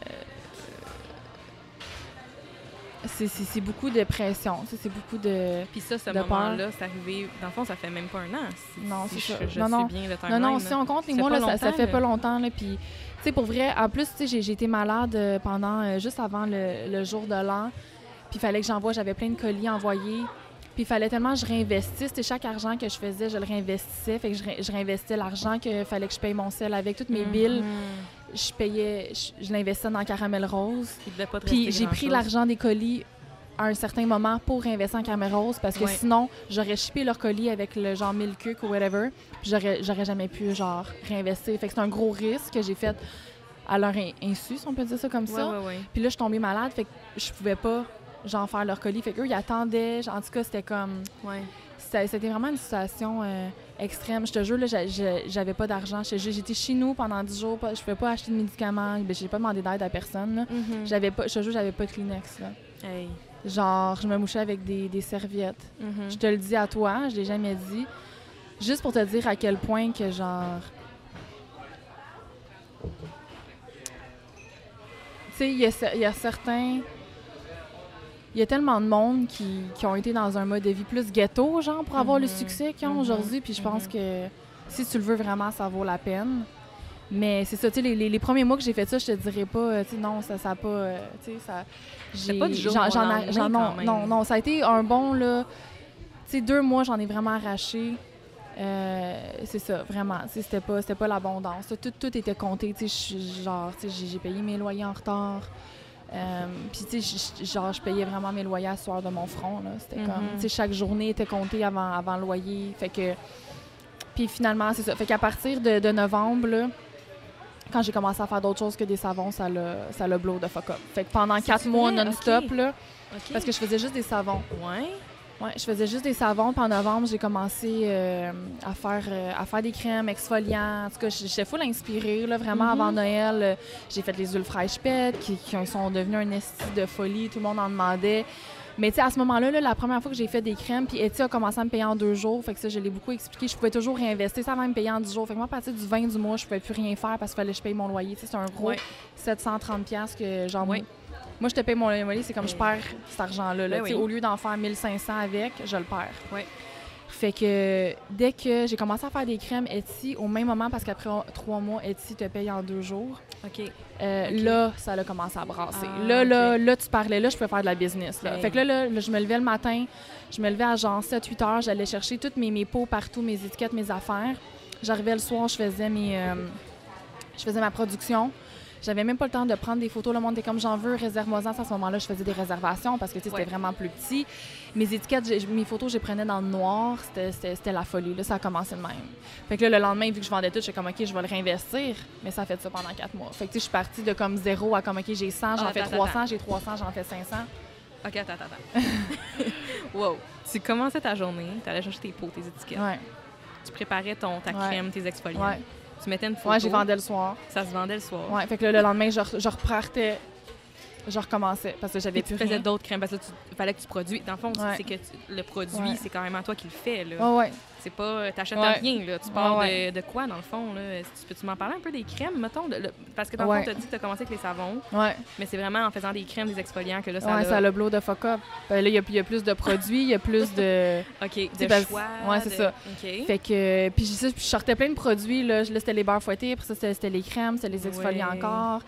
c'est- beaucoup de pression, c'est beaucoup de... Puis ça, ce moment-là, c'est arrivé. Dans le fond, ça fait même pas un an. Si, Non, si c'est ça. je Non, suis non. bien le Non, timeline. non, si on compte les Ça mois, fait là, pas ça, ça longtemps, fait pas longtemps. Là, puis, tu sais, pour vrai, en plus, tu sais, j'ai- été malade euh, pendant, euh, juste avant le, le jour de l'an. Puis il fallait que j'envoie, j'avais plein de colis envoyés. Puis il fallait tellement que je réinvestisse. Chaque argent que je faisais, je le réinvestissais. Fait que je, ré- je réinvestissais l'argent qu'il fallait que je paye mon sel avec toutes mes billes. Je payais, je, je l'investissais dans Caramel Rose. Pas te Puis j'ai pris l'argent des colis à un certain moment pour réinvestir en Caramel Rose parce que Ouais. sinon, j'aurais shippé leur colis avec le genre 1000 cucs ou whatever. Puis j'aurais, j'aurais jamais pu, genre, réinvestir. Fait que c'est un gros risque que j'ai fait à leur in- insu, si on peut dire ça comme Ouais, ça. ouais. Puis là, je suis tombée malade, fait que je pouvais pas, genre, faire leur colis. Fait qu'eux, ils attendaient. En tout cas, c'était comme. C'était vraiment une situation euh, extrême. Je te jure, là, j'avais pas d'argent. J'étais chez nous pendant 10 jours. pas- Je pouvais pas acheter de médicaments. Ben, J'ai pas demandé d'aide à personne. là. Mhm. J'avais pas, je te jure, j'avais pas de Kleenex. Là. Hey. Genre, je me mouchais avec des, des serviettes. Mhm. Je te le dis à toi, je l'ai jamais dit. Juste pour te dire à quel point que, genre. Tu sais, y, il y a certains. Il y a tellement de monde qui, qui ont été dans un mode de vie plus ghetto, genre, pour avoir le Mhm. succès qu'ils ont Mhm. aujourd'hui. Puis je pense Mhm. que si tu le veux vraiment, ça vaut la peine. Mais c'est ça, tu sais, les, les- les premiers mois que j'ai fait ça, je te dirais pas, euh, tu sais, non, ça ça a pas, euh, tu sais, ça... J'ai- pas du jour j'en- non, même. non, non, ça a été un bon, là, tu sais, deux mois, j'en ai vraiment arraché. Euh, c'est ça, vraiment. C'était pas, c'était pas l'abondance. Tout, tout était compté. tu sais, je suis- Genre, tu sais, j'ai j'ai payé mes loyers en retard. Euh, Puis, tu sais, genre, je payais vraiment mes loyers à soir de mon front. là. C'était Mhm. comme, tu sais, chaque journée était comptée avant, avant le loyer. Fait que, puis finalement, c'est ça. Fait qu'à partir de, de novembre, là, quand j'ai commencé à faire d'autres choses que des savons, ça l'a, ça l'a blow de fuck up. Fait que pendant quatre mois non-stop, là, parce que je faisais juste des savons. Ouais. Ouais, je faisais juste des savons. Puis en novembre, j'ai commencé euh, à, faire, euh, à faire des crèmes exfoliantes. En tout cas, j'étais full inspirée, là, vraiment, Mhm. avant Noël. euh, J'ai fait les huiles fraîches pètes qui, qui sont devenues un esti de folie. Tout le monde en demandait. Mais tu sais, à ce moment-là, là, la première fois que j'ai fait des crèmes, puis Etsy a commencé à me payer en deux jours. Fait que ça, je l'ai beaucoup expliqué. Je pouvais toujours réinvestir. Ça va me payer en 10 jours. Fait que moi, à partir du 20 du mois, je pouvais plus rien faire parce qu'il fallait que je paye mon loyer. C'est un gros Ouais. 730$ piastres que, Ouais. Moi, je te paye mon loyer, c'est comme je perds cet argent-là. là. Ben oui. Au lieu d'en faire 1500 avec, je le perds. Ouais. Fait que dès que j'ai commencé à faire des crèmes Etsy, au même moment, parce qu'après trois mois, Etsy te paye en deux jours, OK. euh, là, ça a commencé à brasser. Ah, là, là, là, tu parlais, là, je peux faire de la business. Là. Hey. Fait que là, là, là, je me levais le matin, je me levais à genre 7-8 heures, j'allais chercher toutes mes, mes pots partout, mes étiquettes, mes affaires. J'arrivais le soir, je faisais mes... euh, je faisais ma production. J'avais même pas le temps de prendre des photos. Le monde était comme j'en veux, réserve-moi À ce moment-là, je faisais des réservations parce que tu sais, c'était Ouais. vraiment plus petit. Mes étiquettes, mes photos, je les prenais dans le noir. C'était- la folie. Là, ça a commencé de même. Fait que là, le lendemain, vu que je vendais tout, j'étais comme OK, je vais le réinvestir. Mais ça a fait ça pendant quatre mois. Fait que tu sais, je suis partie de comme zéro à comme OK, j'ai 100, j'en Ah, fais attends, 300, j'ai 300, j'en fais 500. OK, attends, attends, attends. wow. Tu commençais ta journée, tu allais chercher tes pots, tes étiquettes. Ouais, Tu préparais ton, ta Ouais. crème, tes exfoliants. ouais. Tu mettais une photo. Ouais, j'ai vendu le soir. Ça se vendait le soir. Ouais, fait que là, le lendemain, je, je repartais, je recommençais parce que j'avais Puis tu plus faisais d'autres crèmes parce que tu fallait que tu produis. Dans le fond, Ouais. c'est que tu- le produit, Ouais. c'est quand même à toi qui le fais. Là. Ouais. C'est pas. T'achètes Ouais. rien, là. Tu Ouais, de, de quoi, dans le fond, là? Peux-tu m'en parler un peu des crèmes, mettons? de- le- parce que dans le fond, t'as dit que t'as commencé avec les savons, Ouais. mais c'est vraiment en faisant des crèmes, des exfoliants que là, ça ouais, a... ça a le blow de fuck up. Ben là, il y, a- il y a plus de produits, il y a plus de. OK, de choix. ouais, c'est de- ça. OK. Fait que. Puis je sortais plein de produits. Là, Là, c'était les beurres fouettés, après ça, c'était les crèmes, c'était les exfoliants encore.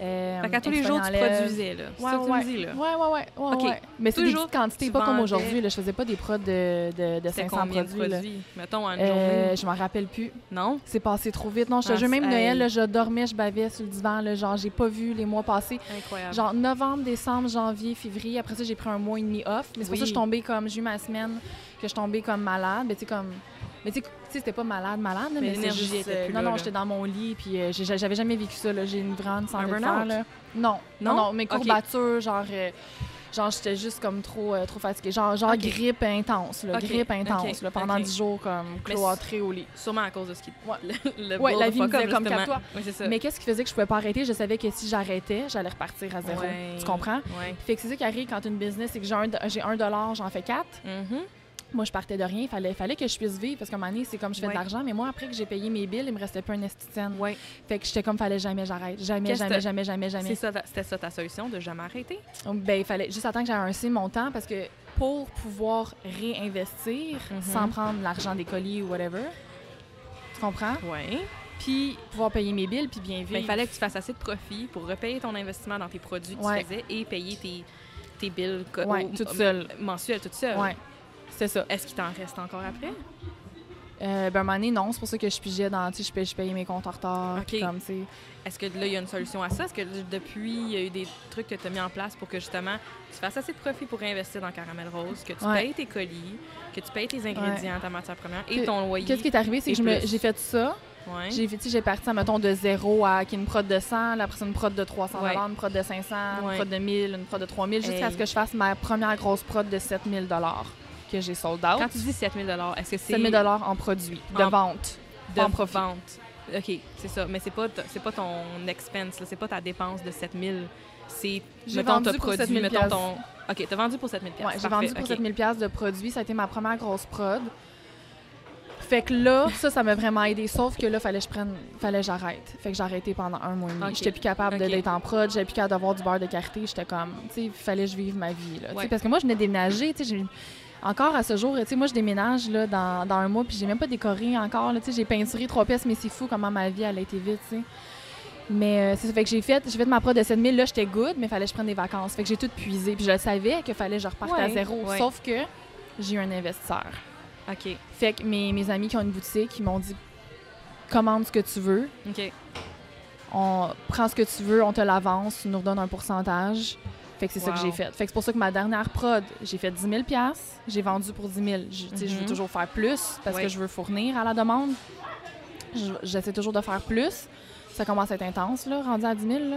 Euh, Fait qu'à tous les jours, tu produisais, là. C'est Ouais, tu ouais. dis, là. Ouais, ouais, ouais. ouais, OK. ouais. Mais c'est des petites quantités, tu pas comme aujourd'hui. Je faisais pas des prods de, de, de C'est 500 combien de produits. là. produits? Mettons, en une Euh, journée. je m'en rappelle plus. Non? C'est passé trop vite. Non, je te jure, même Noël, là, je dormais, je bavais sur le divan. Là, genre, j'ai pas vu les mois passés. Incroyable. Genre novembre, décembre, janvier, février. Après ça, j'ai pris un mois et demi off. Mais c'est pour ça que je suis Oui. tombée comme. J'ai eu ma semaine que je suis tombée comme malade. Mais tu sais, comme. Mais tu sais, c'était pas malade, malade, là, Mais mais, c'est l'énergie juste. était euh, plus non, là, non, j'étais dans mon lit, puis euh, j'avais jamais vécu ça, là. J'ai une grande de burn-out? Non, Non? non, non, mes courbatures, genre. euh, Genre, j'étais juste comme trop, euh, trop fatiguée. Genre, genre Ok. grippe intense, là. Grippe intense, là, pendant ok. 10 jours, comme cloîtrée au lit. Sûrement à cause de ce qui... Ouais. Le, le Ouais, la vie me disait comme. Oui, ça. Mais qu'est-ce qui faisait que je pouvais pas arrêter? Je savais que si j'arrêtais, j'allais repartir à zéro. Ouais. Tu comprends? Ouais. Fait que c'est ça qui arrive quand une business, c'est que j'ai un, dollar, j'en fais quatre. Mhm. Moi, je partais de rien. Il fallait, fallait que je puisse vivre parce qu'à un moment donné, c'est comme je fais Ouais. de l'argent. Mais moi, après que j'ai payé mes billes, il me restait plus un esticène. Ouais. Fait que j'étais comme, fallait jamais j'arrête. Jamais, jamais, jamais, jamais, jamais. C'était ça ta solution, de jamais arrêter? Donc, ben, il fallait juste attendre que j'aie un C montant parce que pour pouvoir réinvestir Mhm. sans prendre l'argent des colis ou whatever, tu comprends? Oui. Puis pouvoir payer mes billes puis bien vivre. Ben, il fallait que tu fasses assez de profit pour repayer ton investissement dans tes produits que Ouais. tu faisais et payer tes, tes billes Ouais, toute seule. mensuelles, toute seule. Ouais, c'est ça. Est-ce qu'il t'en reste encore après? Euh, ben, à un moment donné, non. C'est pour ça que je pigeais dans. Tu sais, je payais, mes comptes en retard. Comme. Est-ce que là, il y a une solution à ça? Est-ce que depuis, il y a eu des trucs que tu as mis en place pour que justement tu fasses assez de profit pour réinvestir dans Caramel Rose, que tu Ouais. payes tes colis, que tu payes tes ingrédients, ta matière première et Que- ton loyer? Qu'est-ce qui est arrivé, c'est que j'ai fait ça. Ouais. J'ai j'ai parti, mettons, de zéro à qui une prod de 100, là, après ça, une prod de 300 Ouais. une prod de 500, Ouais. une prod de 1000, une prod de 3000, jusqu'à Hey. ce que je fasse ma première grosse prod de 7000 que j'ai sold out. Quand tu dis 7000 est-ce que c'est 7000 en produits de En- vente. de en profit. vente? OK, c'est ça. Mais c'est pas, c'est pas ton expense, c'est pas ta dépense de 7000. C'est, J'ai mettons, vendu t'as pour produit, 7000 mettons ton... OK, t'as vendu pour 7000 Ouais, j'ai vendu pour OK. 7000 de produits. Ça a été ma première grosse prod. Fait que là, ça, ça m'a vraiment aidé. Sauf que là, fallait que je prenne, fallait que j'arrête. Fait que j'ai arrêté pendant un mois et demi. J'étais plus capable d'être en prod. J'étais plus capable d'avoir du beurre de karité. J'étais comme, tu sais, fallait que je vive ma vie. Là, Ouais. Parce que moi, je venais déménager. Tu sais, j'ai- encore à ce jour, tu sais, moi, je déménage là, dans, dans un mois, puis j'ai même pas décoré encore. tu sais, J'ai peinturé trois pièces, mais c'est fou comment ma vie, elle a été vite. tu sais. Mais euh, c'est ça. Fait que j'ai fait, j'ai fait ma prod de 7000. Là, j'étais good, mais il fallait que je prenne des vacances. Fait que j'ai tout puisé. Puis je le savais qu'il fallait que je reparte à zéro. ouais. Sauf que j'ai eu un investisseur. OK, Fait que mes, mes amis qui ont une boutique, ils m'ont dit commande ce que tu veux, OK. on prend ce que tu veux, on te l'avance, tu nous redonnes un pourcentage. Fait que c'est ça que j'ai fait. Fait que c'est pour ça que ma dernière prod, j'ai fait 10 000 j'ai vendu pour 10 000 Je, je veux Mhm. toujours faire plus parce que je veux fournir à la demande. Je- J'essaie toujours de faire plus. Ça commence à être intense, là, rendu à 10 000. là.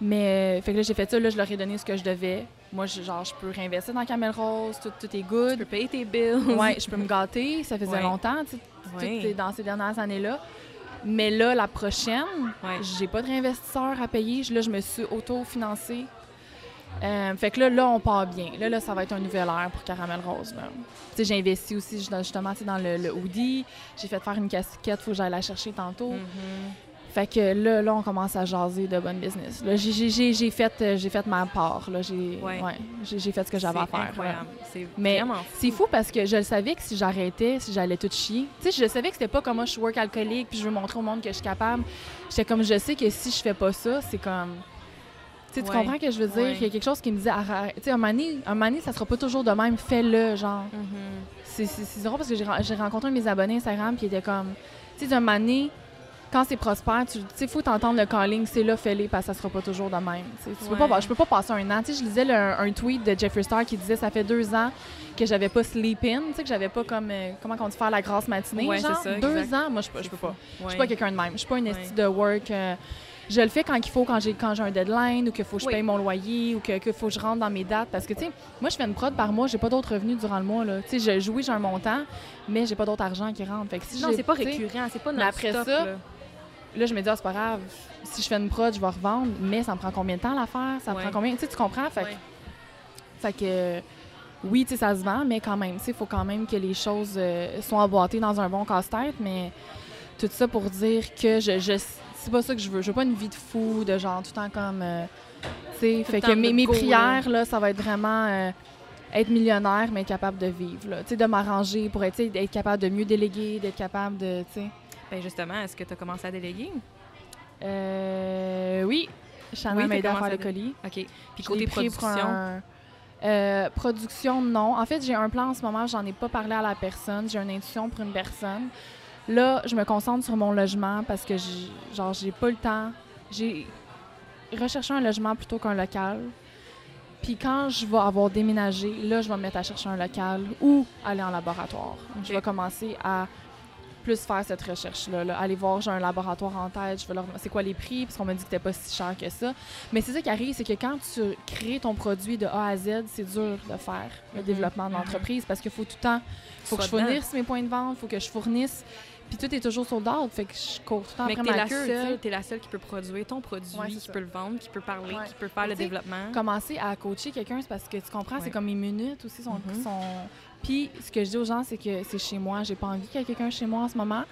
Mais, euh, fait que là, j'ai fait ça, là, je leur ai donné ce que je devais. Moi, je, genre, je peux réinvestir dans Camel Rose, tout, tout est good. peux payer tes bills. Ouais, je peux me gâter, ça faisait Ouais. longtemps, tu Ouais. dans ces dernières années-là. Mais là, la prochaine, Ouais. j'ai pas de réinvestisseur à payer. Je- Là, je me suis auto-financée. Euh, fait que là, là, on part bien. Là, là, ça va être un nouvel air pour Caramel Rose. là. Tu sais, j'ai investi aussi ju- justement dans le, le hoodie. J'ai fait faire une casquette, faut que j'aille la chercher tantôt. Mhm. Fait que là, là, on commence à jaser de bonne business. Là, j'ai- fait, euh, j'ai fait ma part. Là, j'ai Ouais. fait ce que j'avais à faire. Mais C'est fou parce que je le savais que si j'arrêtais, si j'allais tout chier. Tu sais, je savais que c'était pas comme moi, je suis work alcoolique puis je veux montrer au monde que je suis capable. J'étais comme, je sais que si je fais pas ça, c'est comme. Tu sais, tu Ouais. comprends que je veux dire? Ouais. Il y a quelque chose qui me dit, arrête. Tu sais, un moment donné, un moment donné, ça sera pas toujours de même, fais-le, genre. Mhm. C'est drôle parce que j'ai ren- j'ai rencontré un de mes abonnés Instagram qui était comme, tu sais, d'un moment donné, quand c'est prospère, tu sais, faut t'entendre le calling, c'est là, fais-le, parce que ça sera pas toujours de même. Tu tu peux Ouais. pas, je peux pas passer un an. Tu sais, je lisais le- un tweet de Jeffree Star qui disait, ça fait deux ans que j'avais pas sleep in, tu sais, que j'avais pas comme, euh, comment on dit, faire la grasse matinée, Ouais, genre. ça, deux exact. ans, moi, je peux, je peux pas. Je Ouais. suis pas quelqu'un de même. Je suis pas une Ouais. esti de work. euh, je le fais quand il faut, quand j'ai quand j'ai un deadline ou qu'il faut que je Oui. paye mon loyer ou que- qu'il faut que je rentre dans mes dates. Parce que, tu sais, moi, je fais une prod par mois, j'ai pas d'autres revenus durant le mois. Là. Tu sais, je joue, j'ai un montant, mais j'ai pas d'autre argent qui rentre. Fait que si Non, c'est pas récurrent, c'est pas mais après ça, là. Là, je me dis, ah, c'est pas grave. Si je fais une prod, je vais revendre, mais ça me prend combien de temps à la faire? Ça me prend combien? Tu sais, tu comprends? Fait, que- fait que, oui, tu sais, ça se vend, mais quand même, tu sais, il faut quand même que les choses euh, soient emboîtées dans un bon casse-tête, mais tout ça pour dire que je, je c'est pas ça que je veux. Je veux pas une vie de fou, de genre tout le temps comme, euh, tu sais, fait que mes, mes go, prières, là, ça va être vraiment euh, être millionnaire, mais être capable de vivre, là. Tu sais, de m'arranger pour être, d'être capable de mieux déléguer, d'être capable de, tu sais... Ben justement, est-ce que tu as commencé à déléguer? Euh, oui, Shannon Oui, m'a aidé à faire le colis. OK. Puis côté production, un- Euh, production, non. En fait, j'ai un plan en ce moment, j'en ai pas parlé à la personne. J'ai une intuition pour une personne. Là, je me concentre sur mon logement parce que j'ai- genre j'ai pas le temps. J'ai recherché un logement plutôt qu'un local. Puis quand je vais avoir déménagé, là, je vais me mettre à chercher un local ou aller en laboratoire. Je vais commencer à plus faire cette recherche-là. là. Aller voir, j'ai un laboratoire en tête, je vais leur c'est quoi les prix, parce qu'on m'a dit que c'était pas si cher que ça. Mais c'est ça qui arrive, c'est que quand tu crées ton produit de A à Z, c'est dur de faire le Mhm, développement de mhm. l'entreprise parce qu'il faut tout le temps, faut que je fournisse mes points de vente, faut que je fournisse. Puis tout est toujours sold out, fait que je cours tout après t'es ma la queue. seule, t'es la seule qui peut produire ton produit, Ouais, qui ça. peut le vendre, qui peut parler, Ouais. qui peut faire le développement. commencer à coacher quelqu'un, c'est parce que tu comprends, Ouais. c'est comme mes minutes aussi sont. Mhm. sont- Puis ce que je dis aux gens, c'est que c'est chez moi. J'ai pas envie qu'il y ait quelqu'un chez moi en ce moment.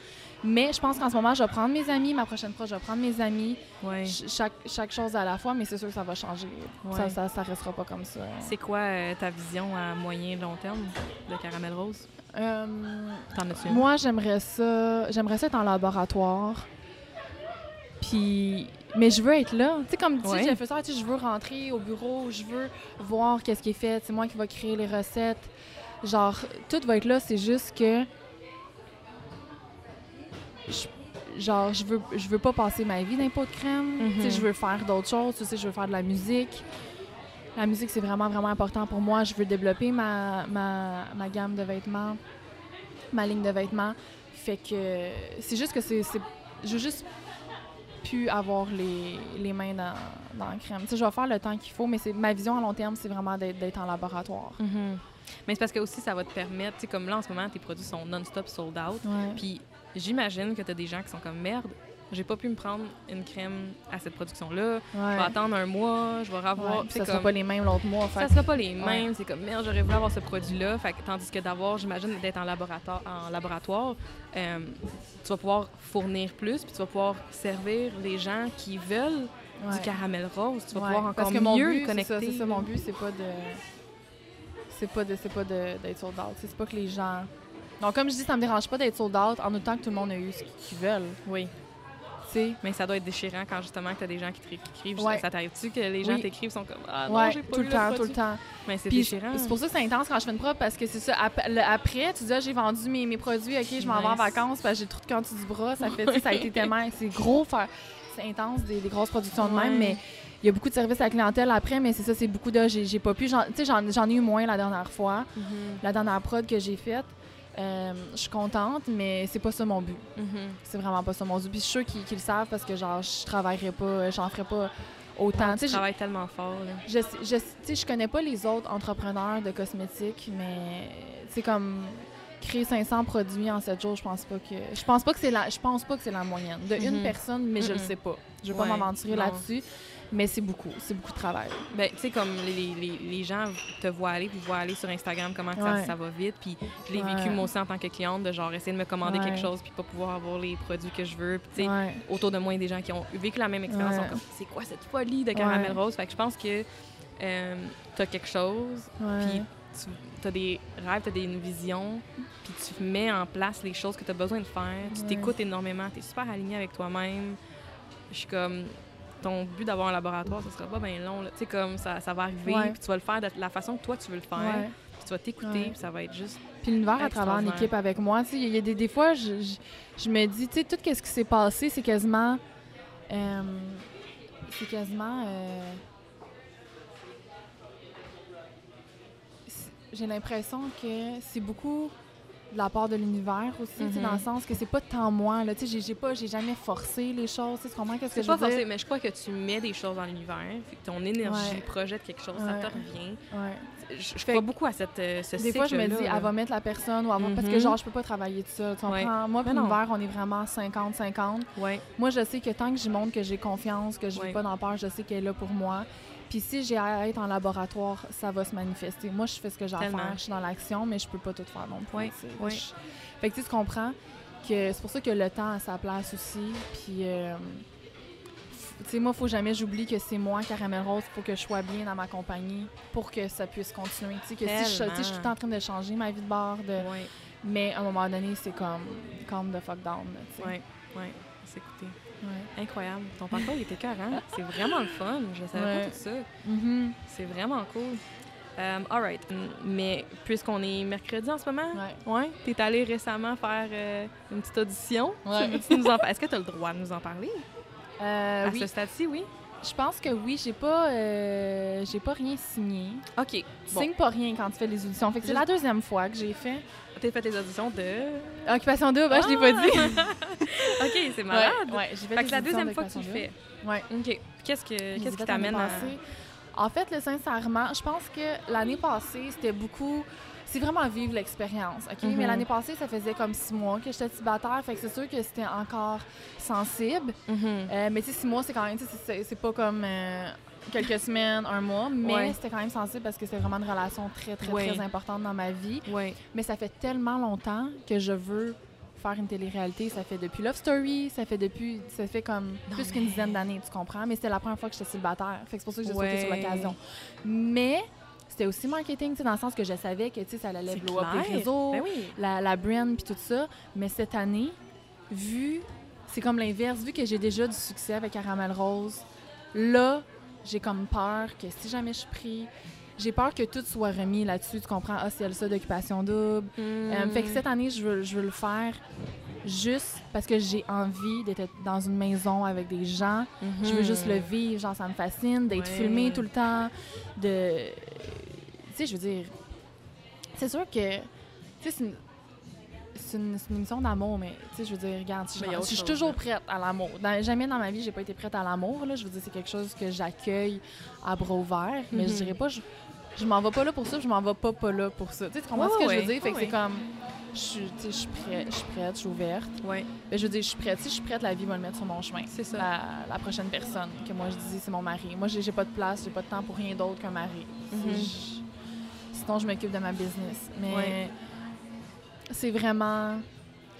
Mais je pense qu'en ce moment, je vais prendre mes amis. Ma prochaine fois, je vais prendre mes amis. Ouais. Ch- chaque, chaque chose à la fois, mais c'est sûr que ça va changer. Ouais. Ça, ça, ça restera pas comme ça. C'est quoi euh, ta vision à moyen long terme de Caramel Rose? Euh, moi, j'aimerais ça. J'aimerais ça être en laboratoire. Puis. Mais je veux être là. Tu sais, comme tu j'ai fait ça, je veux rentrer au bureau, je veux voir qu'est-ce qui est fait. C'est moi qui va créer les recettes. Genre, tout va être là, c'est juste que je- genre, je veux, je veux pas passer ma vie dans les pots de crème. Tu sais, Mhm. je veux faire d'autres choses. Tu sais, je veux faire de la musique. La musique, c'est vraiment, vraiment important pour moi. Je veux développer ma, ma, ma gamme de vêtements, ma ligne de vêtements. Fait que c'est juste que c'est. Je veux juste plus avoir les, les mains dans, dans la crème. Tu sais, je vais faire le temps qu'il faut, mais c'est ma vision à long terme, c'est vraiment d'être d'être en laboratoire. Mhm. Mais c'est parce que aussi, ça va te permettre, tu sais, comme là, en ce moment, tes produits sont non-stop sold out. Ouais. Puis j'imagine que tu as des gens qui sont comme merde, j'ai pas pu me prendre une crème à cette production-là. Je vais attendre un mois, je vais revoir. ça sera pas les mêmes l'autre mois. ça sera pas les Ouais. mêmes. C'est comme merde, j'aurais voulu avoir ce produit-là. Fait tandis que d'avoir, j'imagine, d'être en laboratoire, en laboratoire euh, tu vas pouvoir fournir plus, puis tu vas pouvoir servir les gens qui veulent du caramel rose. Tu vas pouvoir encore Parce que mon mieux but, les c'est connecter. ça, c'est ça, mon but, c'est pas de. C'est pas de, c'est pas d'être sold out. C'est pas que les gens. Donc, comme je dis, ça me dérange pas d'être sold out en autant que tout le monde a eu ce qu'ils veulent. Oui, sais. mais ça doit être déchirant quand justement tu as des gens qui t'é- qui écrivent. Ouais. Ça t'arrive-tu que les gens Oui. t'écrivent sont comme Ah non, ouais, j'ai pas tout eu le temps, tout le temps. Mais c'est déchirant. c'est pour ça que c'est intense quand je fais une preuve parce que c'est ça. ap- le- après, tu dis, ah, j'ai vendu mes, mes produits, OK, je m'en vais en vacances parce que j'ai trop de cantu du bras. Ça fait, ça a été tellement. C'est gros, faire. C'est intense, des, des grosses productions de même, mais il y a beaucoup de services à la clientèle après, mais c'est ça, c'est beaucoup de. J'ai pas pu. Tu sais, j'en ai eu moins la dernière fois. Mhm, La dernière prod que j'ai faite, euh, je suis contente, mais c'est pas ça mon but. mhm. C'est vraiment pas ça mon but. Puis je suis sûre qu'ils le savent parce que genre je travaillerai pas, j'en ferai pas autant. Tu travailles tellement fort. là. je, je, sais, je connais pas les autres entrepreneurs de cosmétiques, mais c'est comme créer 500 produits en 7 jours, je pense pas que je pense pas que c'est la je pense pas que c'est la moyenne de une Mhm. personne, mais je le Mhm. sais pas. Je vais Ouais, pas m'aventurer là-dessus, mais c'est beaucoup, c'est beaucoup de travail. Ben, tu sais, comme les, les- les- gens te voient aller, puis voient aller sur Instagram comment que Ouais. ça, ça va vite. Puis je l'ai Ouais. vécu moi aussi en tant que cliente, de genre essayer de me commander Ouais. quelque chose, puis pas pouvoir avoir les produits que je veux. Puis tu sais, autour de moi, il y a des gens qui ont vécu la même expérience. Sont comme, c'est quoi cette folie de caramel rose? Fait que je pense que euh, t'as quelque chose, puis tu as des rêves, tu as des visions, puis tu mets en place les choses que tu as besoin de faire. Tu t'écoutes énormément, tu es super aligné avec toi-même. Je suis comme, ton but d'avoir un laboratoire, ce sera pas bien long. là. Tu sais, comme ça, ça va arriver, puis tu vas le faire de la façon que toi tu veux le faire, puis tu vas t'écouter, puis ça va être juste. Puis l'univers à travers en équipe avec moi, tu sais, il y a des, des fois, je, je, je me dis, tu sais, tout ce qui s'est passé, c'est quasiment... euh, c'est quasiment... euh, J'ai l'impression que c'est beaucoup de la part de l'univers aussi, sais, Mhm. dans le sens que c'est pas tant moi, là, tu sais, j'ai- j'ai pas, j'ai jamais forcé les choses, tu comprends qu'est-ce que je veux dire? forcé, mais je crois que tu mets des choses dans l'univers, que ton énergie Ouais. projette quelque chose, ça te revient. Ouais. Je, je crois beaucoup à cette, euh, ce Des fois, je me dis, là. elle va mettre la personne ou elle va- Parce que, Mhm. genre, je peux pas travailler tout ça. Tu comprends? Ouais. Moi, Mais pour l'univers, on est vraiment 50-50. Ouais. Moi, je sais que tant que j'y montre que j'ai confiance, que je n'ai Ouais. pas d'en peur, je sais qu'elle est là pour moi. Puis si j'ai à être en laboratoire, ça va se manifester. Moi, je fais ce que j'ai à faire. Je suis dans l'action, mais je peux pas tout faire non plus. Je- Fait que tu sais, comprends que c'est pour ça que le temps a sa place aussi. Puis, euh, tu sais, moi, il faut jamais j'oublie que c'est moi, Caramel Rose, faut que je sois bien dans ma compagnie pour que ça puisse continuer. Tu sais, que si je, suis tout en train de changer ma vie de bord, de... Mais à un moment donné, c'est comme calm the fuck down. là, tu sais. ouais, ouais. Incroyable. Ton parcours, il était écœurant. C'est vraiment le fun. Je savais Ouais. pas tout ça. Mhm. C'est vraiment cool. Euh, all right. Mm, Mais puisqu'on est mercredi en ce moment, Ouais. ouais, t'es allé récemment faire euh, une petite audition. Tu Est-ce que tu as le droit de nous en parler? Euh, à oui. ce stade-ci, oui. Je pense que oui, j'ai pas, euh, j'ai pas rien signé. OK. Tu Bon, signes pas rien quand tu fais les auditions. Fait que c'est la deuxième fois que j'ai fait. T'as fait tes auditions de... Occupation double, ah, je l'ai pas dit. OK, c'est malade. Ouais, ouais, j'ai fait Fait les que la deuxième fois que tu le fais. Ouais. OK. Qu'est-ce que les qu'est-ce qui t'amène à... En fait, là, sincèrement, je pense que l'année passée, c'était beaucoup. C'est vraiment vivre l'expérience, OK? Mhm. Mais l'année passée, ça faisait comme six mois que j'étais célibataire, fait que c'est sûr que c'était encore sensible. Mhm. Euh, mais tu sais, six mois, c'est quand même, c'est pas comme euh, quelques semaines, un mois, mais Ouais. c'était quand même sensible parce que c'est vraiment une relation très, très, Ouais. très importante dans ma vie. Ouais. Mais ça fait tellement longtemps que je veux faire une télé-réalité. Ça fait depuis Love Story, ça fait depuis, ça fait comme Non, plus qu'une mais- dizaine d'années, tu comprends? Mais c'était la première fois que j'étais célibataire. Fait que c'est pour ça que j'ai sauté sur l'occasion. Mais c'était aussi marketing, tu sais, dans le sens que je savais que, ça allait blow up clair. les réseaux, Ben oui. la, la brand puis tout ça. Mais cette année, vu, c'est comme l'inverse, vu que j'ai déjà du succès avec Caramel Rose, là, j'ai comme peur que si jamais je pris, j'ai peur que tout soit remis là-dessus, tu comprends? Ah, c'est ça d'occupation double. Euh, fait que cette année, je veux, je veux le faire juste parce que j'ai envie d'être dans une maison avec des gens. Je veux juste le vivre, genre ça me fascine, d'être Ouais. filmé tout le temps, de... Tu sais, je veux dire, c'est sûr que, tu sais, c'est une... Émission d'amour, mais tu sais, je veux dire, regarde, je, Mais suis toujours prête à l'amour. Jamais dans ma vie, j'ai pas été prête à l'amour. Je veux dire, c'est quelque chose que j'accueille à bras ouverts. Mais je Mhm. dirais pas, je, je m'en vais pas là pour ça, je m'en vais pas pas là pour ça. Tu comprends Ouais, ce que ouais, je veux dire? Fait que c'est comme, je suis, je prête, je suis prête, je suis ouverte. Ouais, Ben, je veux dire, je suis prête. Si je suis prête, la vie va le mettre sur mon chemin. c'est ça. La, la prochaine personne que moi je dis, c'est mon mari. Moi, j'ai pas de place, j'ai pas de temps pour rien d'autre qu'un mari. Mhm. Je- sinon, je m'occupe de ma business. Mais. C'est vraiment.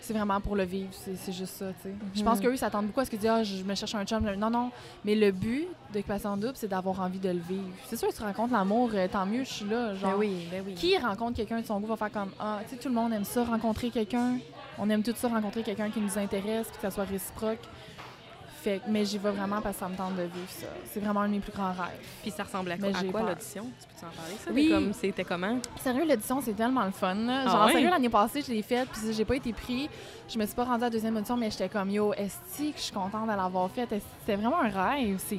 C'est vraiment pour le vivre, c'est juste ça, tu sais. Je Mhm. pense qu'eux, ils s'attendent beaucoup à ce que disent, ah, je me cherche un chum. Non, non. Mais le but d'Occupation Double, c'est d'avoir envie de le vivre. C'est sûr que tu rencontres l'amour, euh, tant mieux, je suis là. Genre, Ben oui, ben oui. qui rencontre quelqu'un de son goût va faire comme Ah, tu sais, tout le monde aime ça, rencontrer quelqu'un. On aime tout ça, rencontrer quelqu'un qui nous intéresse, puis que ça soit réciproque. Fait, mais j'y vais vraiment parce que ça me tente de vivre ça. C'est vraiment un de mes plus grands rêves. Puis ça ressemble à quoi, l'audition? Tu peux en parler, ça? Oui. Comme, c'était comment? Sérieux, l'édition, c'est tellement le fun. là. Ah Genre, sérieux, l'année passée, je l'ai faite, puis j'ai pas été pris. Je me suis pas rendue à la deuxième audition, mais j'étais comme Yo, esti, que je suis contente de l'avoir faite. C'était vraiment un rêve? C'est...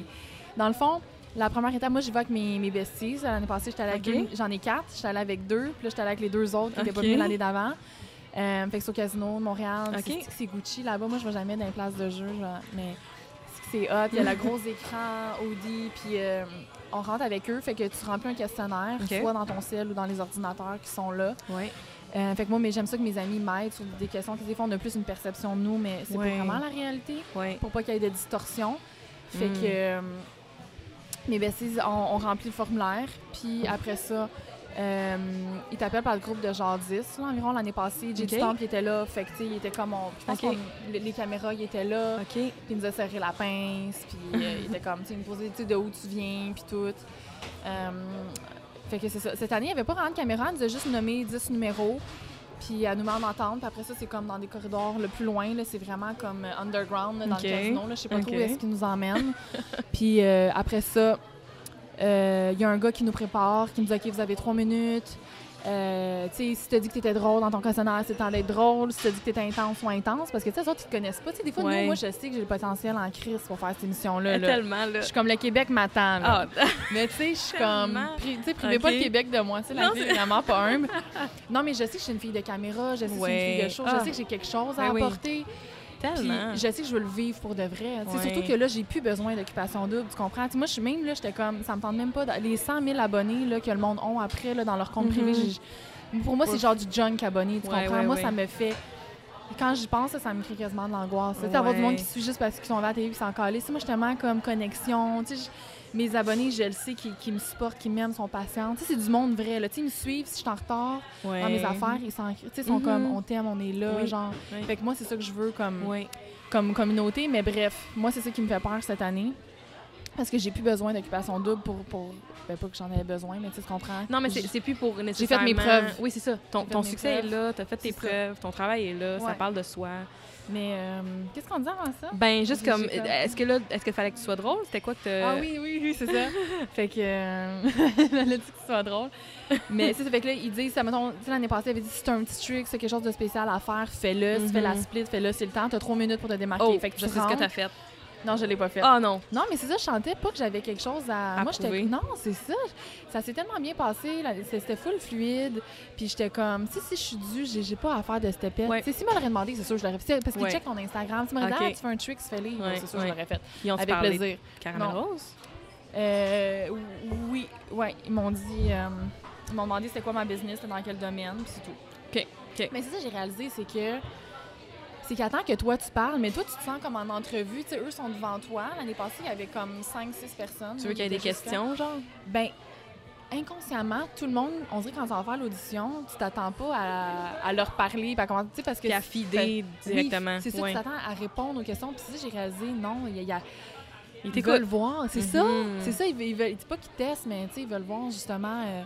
Dans le fond, la première étape, moi, j'y vais avec mes, mes besties. L'année passée, j'étais allée avec Ok. une- J'en ai quatre. J'étais allée avec deux. Puis là, j'étais allée avec les deux autres qui n'étaient pas venus l'année d'avant. Euh, fait que c'est au casino de Montréal. C'est, Gucci là-bas. Moi, je vais jamais dans les places de jeu. je vais- Mais c'est hot. Il y a le gros écran Audi. Puis euh, on rentre avec eux. Fait que tu remplis un questionnaire, soit dans ton ciel ou dans les ordinateurs qui sont là. Ouais. Euh, fait que moi, mais j'aime ça que mes amis m'aident sur des questions qui des fois on a plus une perception de nous, mais c'est pas vraiment la réalité Ouais. pour pas qu'il y ait de distorsion. Fait Mm. que euh, mes besties, on, on remplit le formulaire, puis après ça, euh, ils t'appellent par le groupe de genre 10 là, environ l'année passée. J.D. Ok. Stamp, il était là, fait que il était comme on, je pense les, les caméras, ils étaient là, OK. puis il nous a serré la pince, puis euh, il était comme, tu il me posait, de où tu viens, puis tout. Euh, fait que c'est ça. Cette année, il n'y avait pas vraiment de caméra, elle nous a juste nommé 10 numéros. Puis elle nous met en entente. Puis après ça, c'est comme dans des corridors le plus loin. C'est vraiment comme underground là, dans le casino. Je sais pas trop où est-ce qu'ils nous emmènent. Puis après ça, il y a un gars qui nous prépare, qui nous dit OK, vous avez trois minutes. Euh, tu sais, si tu dit que tu étais drôle dans ton questionnaire, c'est le temps d'être drôle. Si tu dit que tu étais intense ou intense, parce que tu sais, ils te connaissent pas. Tu sais, des fois, Ouais. nous, moi, je sais que j'ai le potentiel en crise pour faire cette émission-là. Euh, là. Tellement, là. Je suis comme le Québec m'attend. là. Ah, Mais tu sais, je suis comme. Tu sais, privez pas le Québec de moi. Tu sais, la Non, vie est vraiment pas humble. non, mais je sais que je suis une fille de caméra, je sais que je suis une fille Ouais. de show, Ah. je sais que j'ai quelque chose à Ben oui. apporter. Tellement. je sais que je veux le vivre pour de vrai. Sais, Ouais. Surtout que là, j'ai plus besoin d'occupation double, tu comprends? Moi, je suis même là, j'étais comme, ça me tente même pas. Les 100 000 abonnés là, que le monde ont après là, dans leur compte privé, Mhm. j'ai- pour moi, c'est genre du junk abonné, tu Ouais, comprends? ouais, moi, ça me fait. Quand j'y pense, ça, ça me crée quasiment de l'angoisse. Tu sais, Ouais. avoir du monde qui suit juste parce qu'ils sont à la télé et sont calés. Moi, je suis tellement comme connexion. Tu sais, mes abonnés, je le sais, qui, qui me supportent, qui m'aiment, sont patients. Tu sais, c'est du monde vrai. Là. Tu sais, ils me suivent si je suis en retard Ouais. dans mes affaires. Ils sont, tu sais, comme, on t'aime, on est là. Oui. Genre. Oui. Fait que moi, c'est ça que je veux comme, comme communauté. Mais bref, moi, c'est ça qui me fait peur cette année. Parce que j'ai plus besoin d'occupation double pour. pour ben, pas que j'en avais besoin, mais tu comprends? Non, mais c'est plus pour fait nécessairement... mes preuves. Oui, c'est ça. Ton, J'ai fait ton succès est là, t'as fait tes ça. preuves, ton travail est là, ça parle de soi. Mais euh, qu'est-ce qu'on dit avant ça? Ben, juste comme, est-ce que là, est-ce qu'il fallait que tu sois drôle? C'était quoi que t'as- Ah oui, oui, oui, c'est ça. fait que. Euh, elle a dit que ce soit drôle. Mais c'est ça, fait que là, ils disent, ça, mettons, tu sais, l'année passée, ils avaient dit si t'as un petit trick, c'est quelque chose de spécial à faire, fais-le. Si tu fais la Mhm. split, fais-le, c'est le temps. T'as trois minutes pour te démarquer. Oh, fait que tu je sais ce que t'as fait. Non, je l'ai pas fait. Ah non. Non, mais c'est ça, je chantais pas que j'avais quelque chose à. À Moi, j'étais. Non, c'est ça. Ça s'est tellement bien passé. C'était full fluide. Puis j'étais comme, si, si je suis due, j'ai j'ai pas à faire de step Ouais. Si, si m'aurait demandé, c'est sûr, je l'aurais fait. Parce qu'ils Ouais. checkent ton Instagram. Si m'aurait dit, ah, tu fais un trick, fais-le. Ouais, c'est sûr, je l'aurais fait. Ils ont Avec plaisir. caramel rose? Euh, oui, ouais, ils m'ont dit, euh, ils m'ont demandé c'était quoi ma business, dans quel domaine, puis c'est tout. OK, OK. Mais c'est ça que j'ai réalisé, c'est que c'est qu'attends que toi tu parles, mais toi tu te sens comme en entrevue, tu sais, eux sont devant toi. L'année passée, il y avait comme 5-6 personnes. Tu veux qu'il y ait des questions, genre? Ben, inconsciemment, tout le monde, on dirait quand ça va faire l'audition, tu t'attends pas à, à leur parler, à comment, parce que Puis à fider directement. oui, c'est ça, tu t'attends à répondre aux questions. Puis ça, j'ai réalisé, non, il y a, il y a Ils veulent voir, c'est ça. Mhm. C'est ça, ils, veulent- ils c'est pas qu'ils testent, mais tu sais, ils veulent voir justement euh,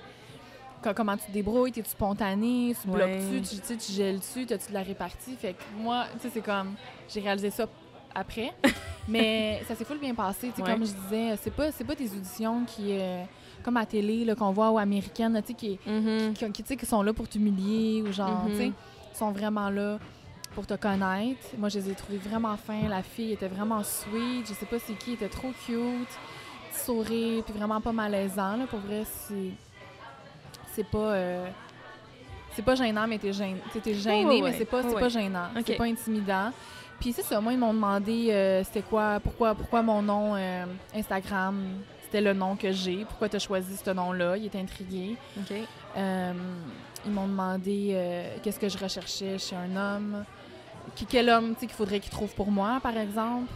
comment tu te débrouilles, t'es-tu spontané, tu bloques-tu, tu, tu sais, tu gèles-tu, t'as-tu de la répartie? Fait que moi, tu sais, c'est comme, j'ai réalisé ça après, mais ça s'est full bien passé. Tu sais, Ouais. comme je disais, c'est pas, c'est pas des auditions qui, euh, comme à télé, qu'on voit aux américaines, tu sais, qui, qui, qui, tu sais, qui sont là pour t'humilier ou genre, Mhm. tu sais, sont vraiment là pour te connaître. Moi, je les ai trouvés vraiment fins. La fille était vraiment sweet. Je sais pas c'est qui, elle était trop cute. Petit sourire, puis vraiment pas malaisant. Là. Pour vrai, c'est. C'est pas. euh, C'est pas gênant, mais t'es gêné. Ouais, mais c'est pas, ouais. pas gênant. C'est pas intimidant. Puis c'est ça, moi, ils m'ont demandé euh, c'était quoi, pourquoi, pourquoi mon nom euh, Instagram, c'était le nom que j'ai. Pourquoi tu as choisi ce nom-là? Ils étaient intrigués. OK. Euh, ils m'ont demandé qu'est-ce que je recherchais chez un homme, qui, quel homme tu sais, qu'il faudrait qu'il trouve pour moi, par exemple.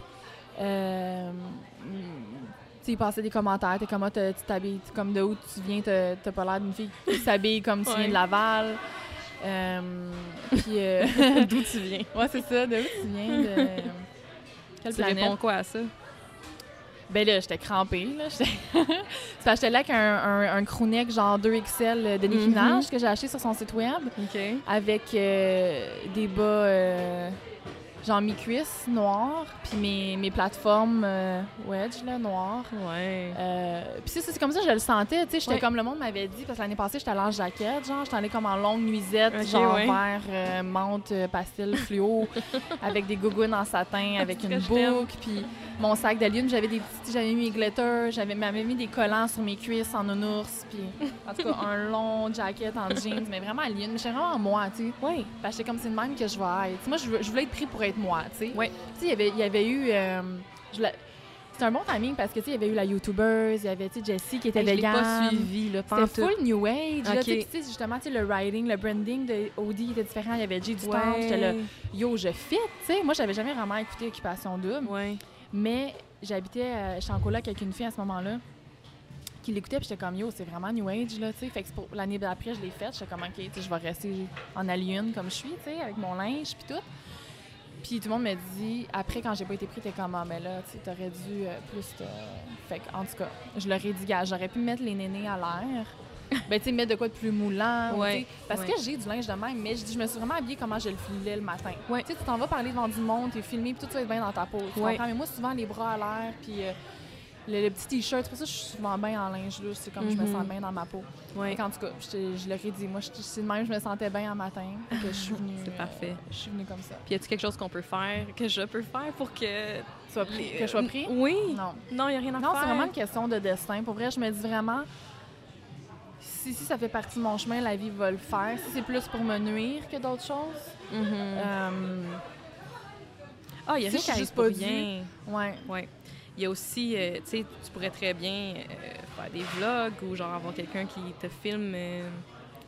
Tu sais, ils passaient des commentaires, t'es comme, Ah, tu t'habilles, comme de où tu viens, t'as pas l'air d'une fille qui s'habille comme tu Ouais. viens de Laval. Euh, puis, euh, D'où tu viens? ouais, c'est ça, de où tu viens, de... Quelle Tu planète? réponds quoi à ça? Ben là, j'étais crampée. Là. J'étais là avec un, un, un crewneck genre 2XL de Nicki que j'ai acheté sur son site web avec euh, des bas genre mi-cuisse noirs, puis mes, mes plateformes euh, wedge là, noires. Ouais. Euh, puis c'est, c'est comme ça que je le sentais, tu sais, j'étais Ouais. comme le monde m'avait dit, parce que l'année passée, j'étais allée en jaquette, genre, j'étais allée comme en longue nuisette, genre ouais. vert, euh, menthe, euh, pastel, fluo, avec des gougounes en satin, avec une boucle, puis mon sac de lune, j'avais des petits, j'avais mis mes glitters, j'avais mis des collants sur mes cuisses en nounours, puis en tout cas, un long jacket en jeans, mais vraiment à lune, mais j'étais vraiment moi, tu sais. Ouais. Parce que comme c'est de même que je vais être. Tu sais, moi, je voulais être pris pour être moi, tu sais. Ouais. Tu sais, il y avait- il y avait eu. euh, je la- C'était un bon timing parce que, tu sais, il y avait eu la YouTuber, il y avait, tu sais, Jessie qui était Hey, vegan. pas suivi, là, C'était full New Age. là, Ok. tu sais, justement, tu sais, le writing, le branding de Audi était différent. Il y avait Jay du Temple. J'étais là, yo, je fit. Tu sais, moi, j'avais jamais vraiment écouté Occupation Double. Ouais. Mais j'habitais, euh, j'étais en coloc avec une fille à ce moment-là qui l'écoutait, puis j'étais comme, yo, c'est vraiment New Age, là, tu sais. Fait que c'est pour l'année d'après, je l'ai faite. J'étais comme, OK, tu sais, je vais rester en alien comme je suis, tu sais, avec mon linge, puis tout. Puis tout le monde me dit, après, quand j'ai pas été pris, t'es comme, ah, mais là, tu t'aurais dû euh, plus te. Fait que, en tout cas, je leur ai dit, gars, j'aurais pu mettre les nénés à l'air. ben, tu sais, mettre de quoi de plus moulant. Ouais, Parce ouais. que j'ai du linge de même, mais je, dis, je me suis vraiment habillée comment je le filais le matin. Ouais. Tu sais, tu t'en vas parler devant du monde, t'es filmé, puis tout ça va être bien dans ta peau. Tu comprends? Mais moi, souvent, les bras à l'air, puis euh, le, le petit t-shirt, c'est pour ça que je suis souvent bien en linge louche. C'est comme je me Mhm. sens bien dans ma peau. Fait qu'en tout cas, je, leur ai dit, moi, c'est de même, je me sentais bien en matin. Que je suis venue. C'est euh, parfait. je suis venue comme ça. Puis y a-tu quelque chose qu'on peut faire, que je peux faire pour que. Sois pris- que je sois pris? Oui. Non. Non, y a rien à Non, faire. c'est vraiment une question de destin. Pour vrai, je me dis vraiment, si, si ça fait partie de mon chemin, la vie va le faire. Si c'est plus pour me nuire que d'autres choses, Mhm. euh, Ah, il y a si rien qui juste pas rien. ouais. Ouais. Il y a aussi, euh, tu sais, tu pourrais très bien euh, faire des vlogs ou genre avoir quelqu'un qui te filme, euh,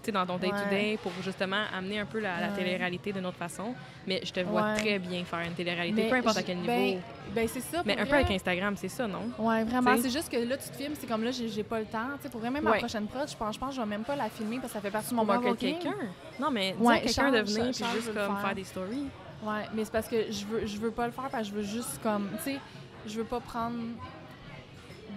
tu sais, dans ton day-to-day pour justement amener un peu la, la Ouais. télé-réalité d'une autre façon. Mais je te vois Ouais. très bien faire une télé-réalité, peu importe à quel niveau. Ben, ben, c'est ça. mais un peu avec Instagram, c'est ça, non? Ouais, vraiment. T'sais? C'est juste que là, tu te filmes, c'est comme là, j'ai pas le temps. Tu sais, pour vrai, même ma prochaine prod, je pense, je pense que je vais même pas la filmer parce que ça fait partie de mon marketing. quelqu'un. Non, mais quelqu'un de venir puis juste comme faire. faire des stories. Ouais, mais c'est parce que je veux, je veux pas le faire parce que je veux juste comme, tu sais, je veux pas prendre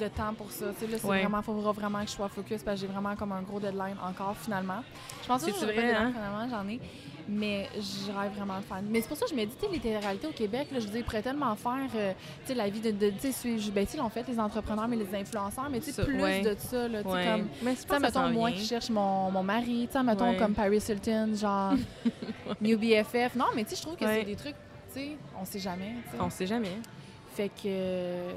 de temps pour ça. Tu sais, là, c'est Ouais. vraiment, faudra vraiment que je sois focus parce que j'ai vraiment comme un gros deadline encore finalement. Je pense que C'est-tu j'aurai pas hein? finalement, j'en ai. Mais je rêve vraiment de faire. Mais c'est pour ça que je me dis, les télé-réalités au Québec, là, je veux dire, ils pourraient tellement faire, euh, tu sais, la vie de, de tu sais, ben, l'ont fait les entrepreneurs, mais les influenceurs, mais tu sais, plus ouais. de ça, là, tu sais, Ouais. comme Mais je ça mettons, moi qui cherche mon, mon mari, tu sais, mettons, comme Paris Hilton, genre New BFF. Non, mais tu sais, je trouve que c'est des trucs, tu sais, on sait jamais, tu sais. On sait jamais. Fait que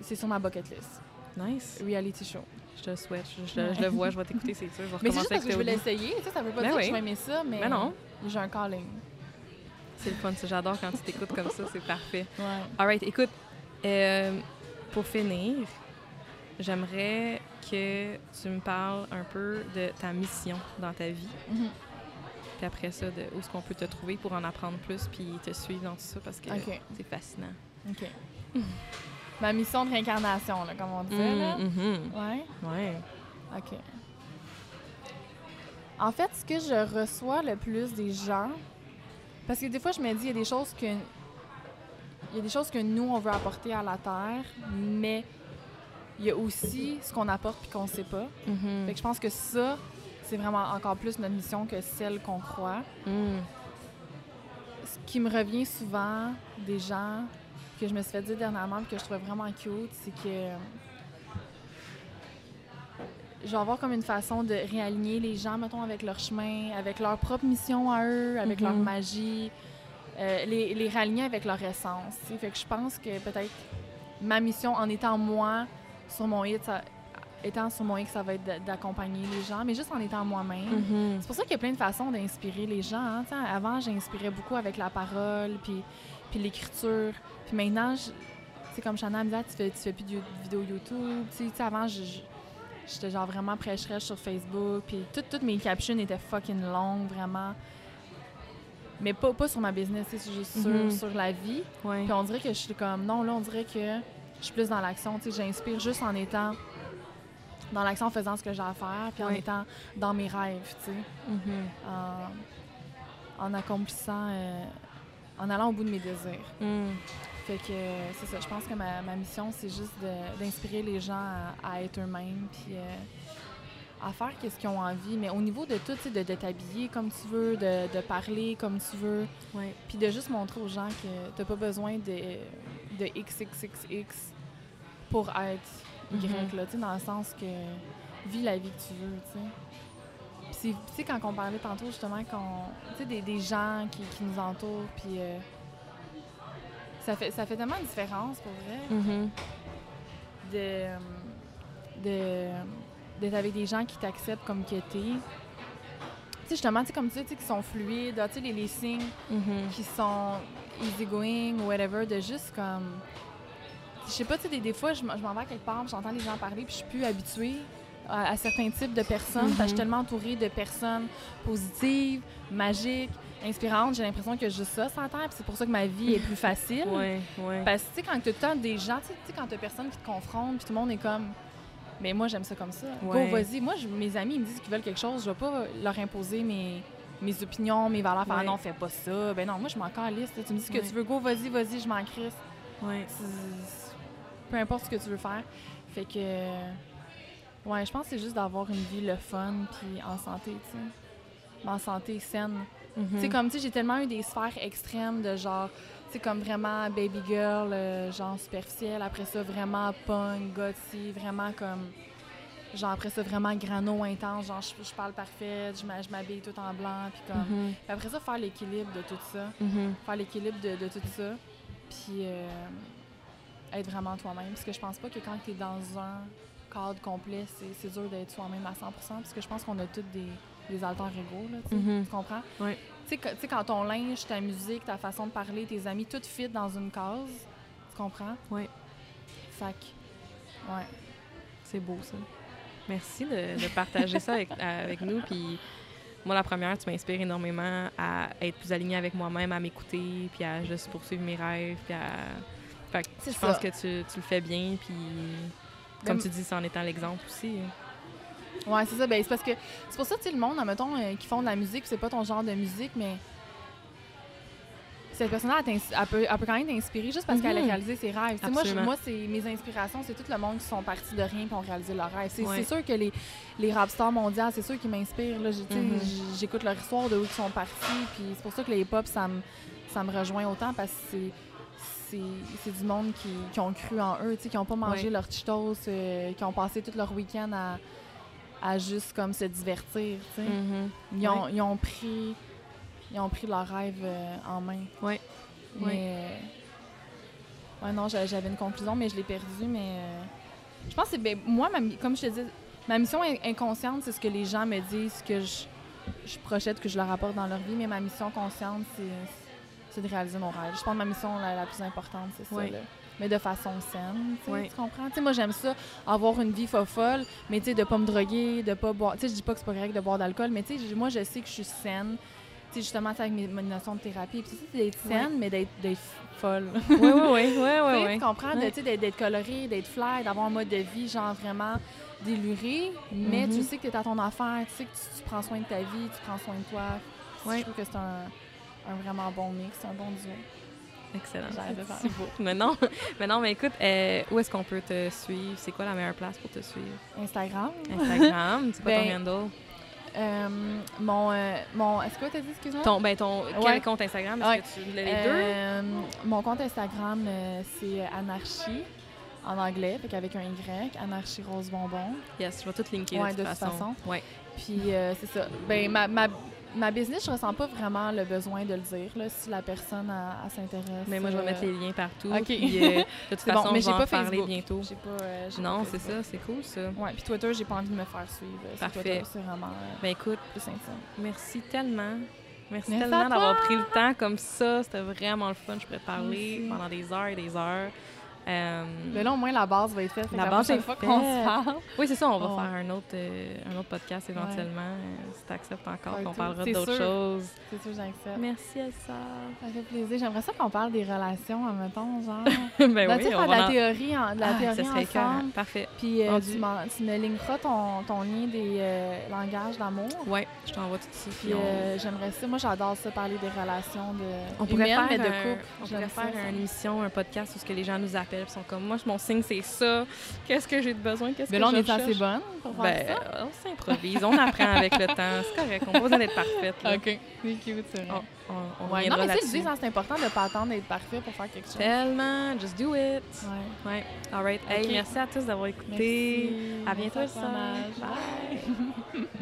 c'est sur ma bucket list. Nice. Reality show. Je te le souhaite. Je, je- je le vois, je vais t'écouter, c'est sûr. Je vais Mais c'est juste parce que je veux l'essayer, sais, ça veut pas Ben dire que je vais aimer ça, mais Ben non. j'ai un calling. C'est le fun, ça. J'adore quand tu t'écoutes comme ça, c'est parfait. Ouais. All right, écoute, euh, pour finir, j'aimerais que tu me parles un peu de ta mission dans ta vie. Mhm. Puis après ça, de où est-ce qu'on peut te trouver pour en apprendre plus puis te suivre dans tout ça parce que c'est fascinant. OK. ma mission de réincarnation, là, comme on disait, là. Mm, mhm. Ouais. Ouais. OK. En fait, ce que je reçois le plus des gens, parce que des fois, je me dis, il y a des choses que. Il y a des choses que nous, on veut apporter à la Terre, mais il y a aussi ce qu'on apporte puis qu'on sait pas. Mhm. Fait que je pense que ça, c'est vraiment encore plus notre mission que celle qu'on croit. Mm. Ce qui me revient souvent des gens que je me suis fait dire dernièrement et que je trouvais vraiment cute, c'est que je vais avoir comme une façon de réaligner les gens, mettons, avec leur chemin, avec leur propre mission à eux, avec leur Mhm. magie, euh, les, les réaligner avec leur essence. tu sais. Fait que je pense que peut-être ma mission en étant moi sur mon hit, ça- étant sur mon hit, ça va être d'a- d'accompagner les gens, mais juste en étant moi-même. Mhm. C'est pour ça qu'il y a plein de façons d'inspirer les gens. hein. Avant, j'inspirais beaucoup avec la parole, puis, puis l'écriture. Puis maintenant, sais, comme Chana me disait, tu fais, tu fais plus de vidéos YouTube. Avant, j'étais genre vraiment prêcheresse sur Facebook. Puis toutes, toutes mes captions étaient fucking longues, vraiment. Mais pas, pas sur ma business, c'est juste sur, sur la vie. Ouais. Puis on dirait que je suis comme, non, là, on dirait que je suis plus dans l'action. Tu sais, j'inspire juste en étant dans l'action, en faisant ce que j'ai à faire, puis en étant dans mes rêves, tu sais Mhm. en, en accomplissant, euh, en allant au bout de mes désirs. Mm. Fait que euh, c'est ça, je pense que ma, ma mission, c'est juste d'inspirer les gens à, à être eux-mêmes, puis euh, à faire ce qu'ils ont envie. Mais au niveau de tout, tu sais, de, de t'habiller comme tu veux, de, de parler comme tu veux, puis de juste montrer aux gens que t'as pas besoin de, de XXXX pour être Mhm. là, dans le sens que vis la vie que tu veux, tu sais. Puis c'est- tu sais, quand on parlait tantôt, justement, qu'on, tu sais, des, des gens qui, qui nous entourent, puis euh, ça, fait, ça fait tellement une différence, pour vrai, Mhm. de, euh, de, d'être avec des gens qui t'acceptent comme que t'es. Tu sais, justement, tu sais, comme tu dis, tu sais, qui sont fluides, ah, tu sais, les, les signes Mhm. qui sont easygoing ou whatever, de juste comme. Je sais pas, tu sais, des, des fois, je m'en vais à quelque part, j'entends les gens parler, puis je suis plus habituée à, à certains types de personnes. que je suis Mhm. tellement entourée de personnes positives, magiques, inspirantes. J'ai l'impression que juste ça la terre, puis c'est pour ça que ma vie est plus facile. Ouais, ouais. Parce que, tu sais, quand tu as des gens, tu sais- quand tu personne qui te confronte, puis tout le monde est comme. Mais moi, j'aime ça comme ça. Ouais. Go, vas-y. Moi, je- mes amis, ils me disent qu'ils veulent quelque chose. Je vais pas leur imposer mes, mes opinions, mes valeurs. Faire. Ah non, fais pas ça. Ben non, moi, je m'en calisse. Tu me dis ce que tu veux. Go, vas-y, vas-y, je m'en crisse. Ouais. Peu importe ce que tu veux faire. Fait que. Ouais, je pense que c'est juste d'avoir une vie le fun, puis en santé, tu sais. En santé saine. Mhm. Tu sais, comme, tu sais, j'ai tellement eu des sphères extrêmes de genre, tu sais, comme vraiment baby girl, euh, genre superficielle, après ça, vraiment punk, gothy, vraiment comme, genre après ça, vraiment grano intense, genre, je, je parle parfait, je m'habille tout en blanc, puis comme. Mhm. Puis après ça, faire l'équilibre de tout ça, Mhm. faire l'équilibre de, de tout ça, puis euh, être vraiment toi-même. Parce que je pense pas que quand tu es dans un cadre complet, c'est c'est dur d'être soi-même à 100 parce que je pense qu'on a tous des, des alter égaux, là, tu comprends? Ouais. Tu sais, quand ton linge, ta musique, ta façon de parler, tes amis, tout fit dans une case. Tu comprends? Ouais. Fac. Ouais. C'est beau, ça. Merci de, de partager ça avec, avec nous. Puis moi, la première, tu m'inspires énormément à être plus alignée avec moi-même, à m'écouter, puis à juste poursuivre mes rêves, puis à... Fait que C'est je pense que tu, tu le fais bien, puis comme Ben, tu dis, c'est en étant l'exemple aussi. Ouais, c'est ça. Ben, c'est parce que c'est pour ça, tu le monde, admettons, euh, qui font de la musique, c'est pas ton genre de musique, mais cette personne-là, elle, t'ins- elle peut, elle peut quand même t'inspirer juste parce qu'elle a Mhm. réalisé ses rêves. Moi, je- moi c'est mes inspirations, c'est tout le monde qui sont partis de rien et ont réalisé leurs rêves. C'est Ouais. sûr que les, les rap stars mondiales, c'est sûr qu'ils m'inspirent. Mhm. J'écoute leur histoire de où ils sont partis, puis c'est pour ça que les hip-hop, ça me, ça me rejoint autant parce que c'est c'est- du monde qui, qui ont cru en eux, qui n'ont pas mangé Ouais. leur Cheetos, euh, qui ont passé tout leur week-end à, à juste comme se divertir, sais. Mhm. Ils, ont, ils ont pris ils ont pris leur rêve euh, en main. Ouais. Mais Ouais. euh, ouais, non, j'a- j'avais une conclusion, mais je l'ai perdue. Mais je pense que c'est ben, moi, ma comme je te dis, ma mission in- inconsciente, c'est ce que les gens me disent, que je, je projette, que je leur apporte dans leur vie. Mais ma mission consciente, c'est c'est de réaliser mon rêve. Je pense que ma mission la, la plus importante, c'est ça. Là. Mais de façon saine, tu comprends? Tu sais, moi, j'aime ça, avoir une vie folle, mais tu sais, de pas me droguer, de pas boire. Tu sais, je dis pas que c'est pas correct de boire d'alcool, mais tu sais, moi, je sais que je suis saine. Tu sais, justement, avec mes, mes notions de thérapie. Puis, c'est d'être saine, mais d'être folle. Oui, oui, oui. Ouais, ouais. Tu comprends? tu sais, d'être d'être coloré, d'être fly, d'avoir un mode de vie, genre vraiment déluré, mais Mhm. tu sais que tu es à ton affaire, tu sais que tu, tu prends soin de ta vie, tu prends soin de toi. Je trouve que c'est un, un vraiment bon mix, un bon duo. Excellent. C'est beau. Mais non, mais non, mais écoute, euh, où est-ce qu'on peut te suivre? C'est quoi la meilleure place pour te suivre? Instagram. Instagram, c'est quoi Ben, ton handle? Euh, mon, euh, mon. Est-ce que tu as dit, excuse-moi? Ton, ben ton, Ouais. quel compte Instagram? Est-ce Ouais. que tu les deux? Mon compte Instagram, c'est Anarchie. en anglais, fait qu'avec un Y, Anarchie Rose Bonbon. Yes, je vais tout linker Ouais, de toute de toute façon. façon. Ouais. Puis c'est ça. Ben ma, ma, ma business, je ressens pas vraiment le besoin de le dire là, si la personne s'intéresse. Mais moi, je vais euh, mettre les liens partout. OK. Puis, euh, de toute C'est bon, façon, mais je j'ai pas en parler Facebook. bientôt. J'ai pas, euh, j'ai Non, c'est ça, c'est cool ça. Ouais, puis Twitter, j'ai pas envie de me faire suivre. Parfait. C'est vraiment euh, Ben écoute, plus intime. merci tellement. Merci, Merci tellement d'avoir pris le temps comme ça. C'était vraiment le fun. Je pourrais parler Merci. pendant des heures et des heures. Euh, Mais là, au moins, la base va être faite. La la, base est fois qu'on se parle, oui, c'est ça. On va Oh. faire un autre, euh, un autre podcast éventuellement. euh, si tu acceptes encore, qu'on parlera d'autres choses. c'est sûr, j'accepte. Merci, Elsa. Ça fait plaisir. J'aimerais ça qu'on parle des relations, admettons, genre. ben Ben, oui, on faire de va la en- théorie, en- de la Ah, théorie ça écœurant. ensemble. Parfait. Puis euh, tu, tu me linkeras ton, ton lien des langages d'amour. Ouais, je t'envoie tout ça. Puis euh, j'aimerais ça. Moi, j'adore ça, parler des relations de On pourrait humaines, faire, mais de couple. on pourrait faire une émission, un podcast où ce que les gens nous appellent, ils sont comme moi, mon signe c'est ça. Qu'est-ce que j'ai de besoin? Qu'est-ce Mais que là, on est assez bonne pour faire Ben, ça? on s'improvise, on apprend avec le temps, c'est correct. On n'a pas besoin d'être parfaite. là. OK. C'est cute, c'est vrai. On, on, on Ouais, non, mais tu dis, c'est important de ne pas attendre d'être parfait pour faire quelque chose. Tellement, just do it. Ouais. Ouais, all right. Hey, merci à tous d'avoir écouté. Merci. À bientôt, ça. Bye.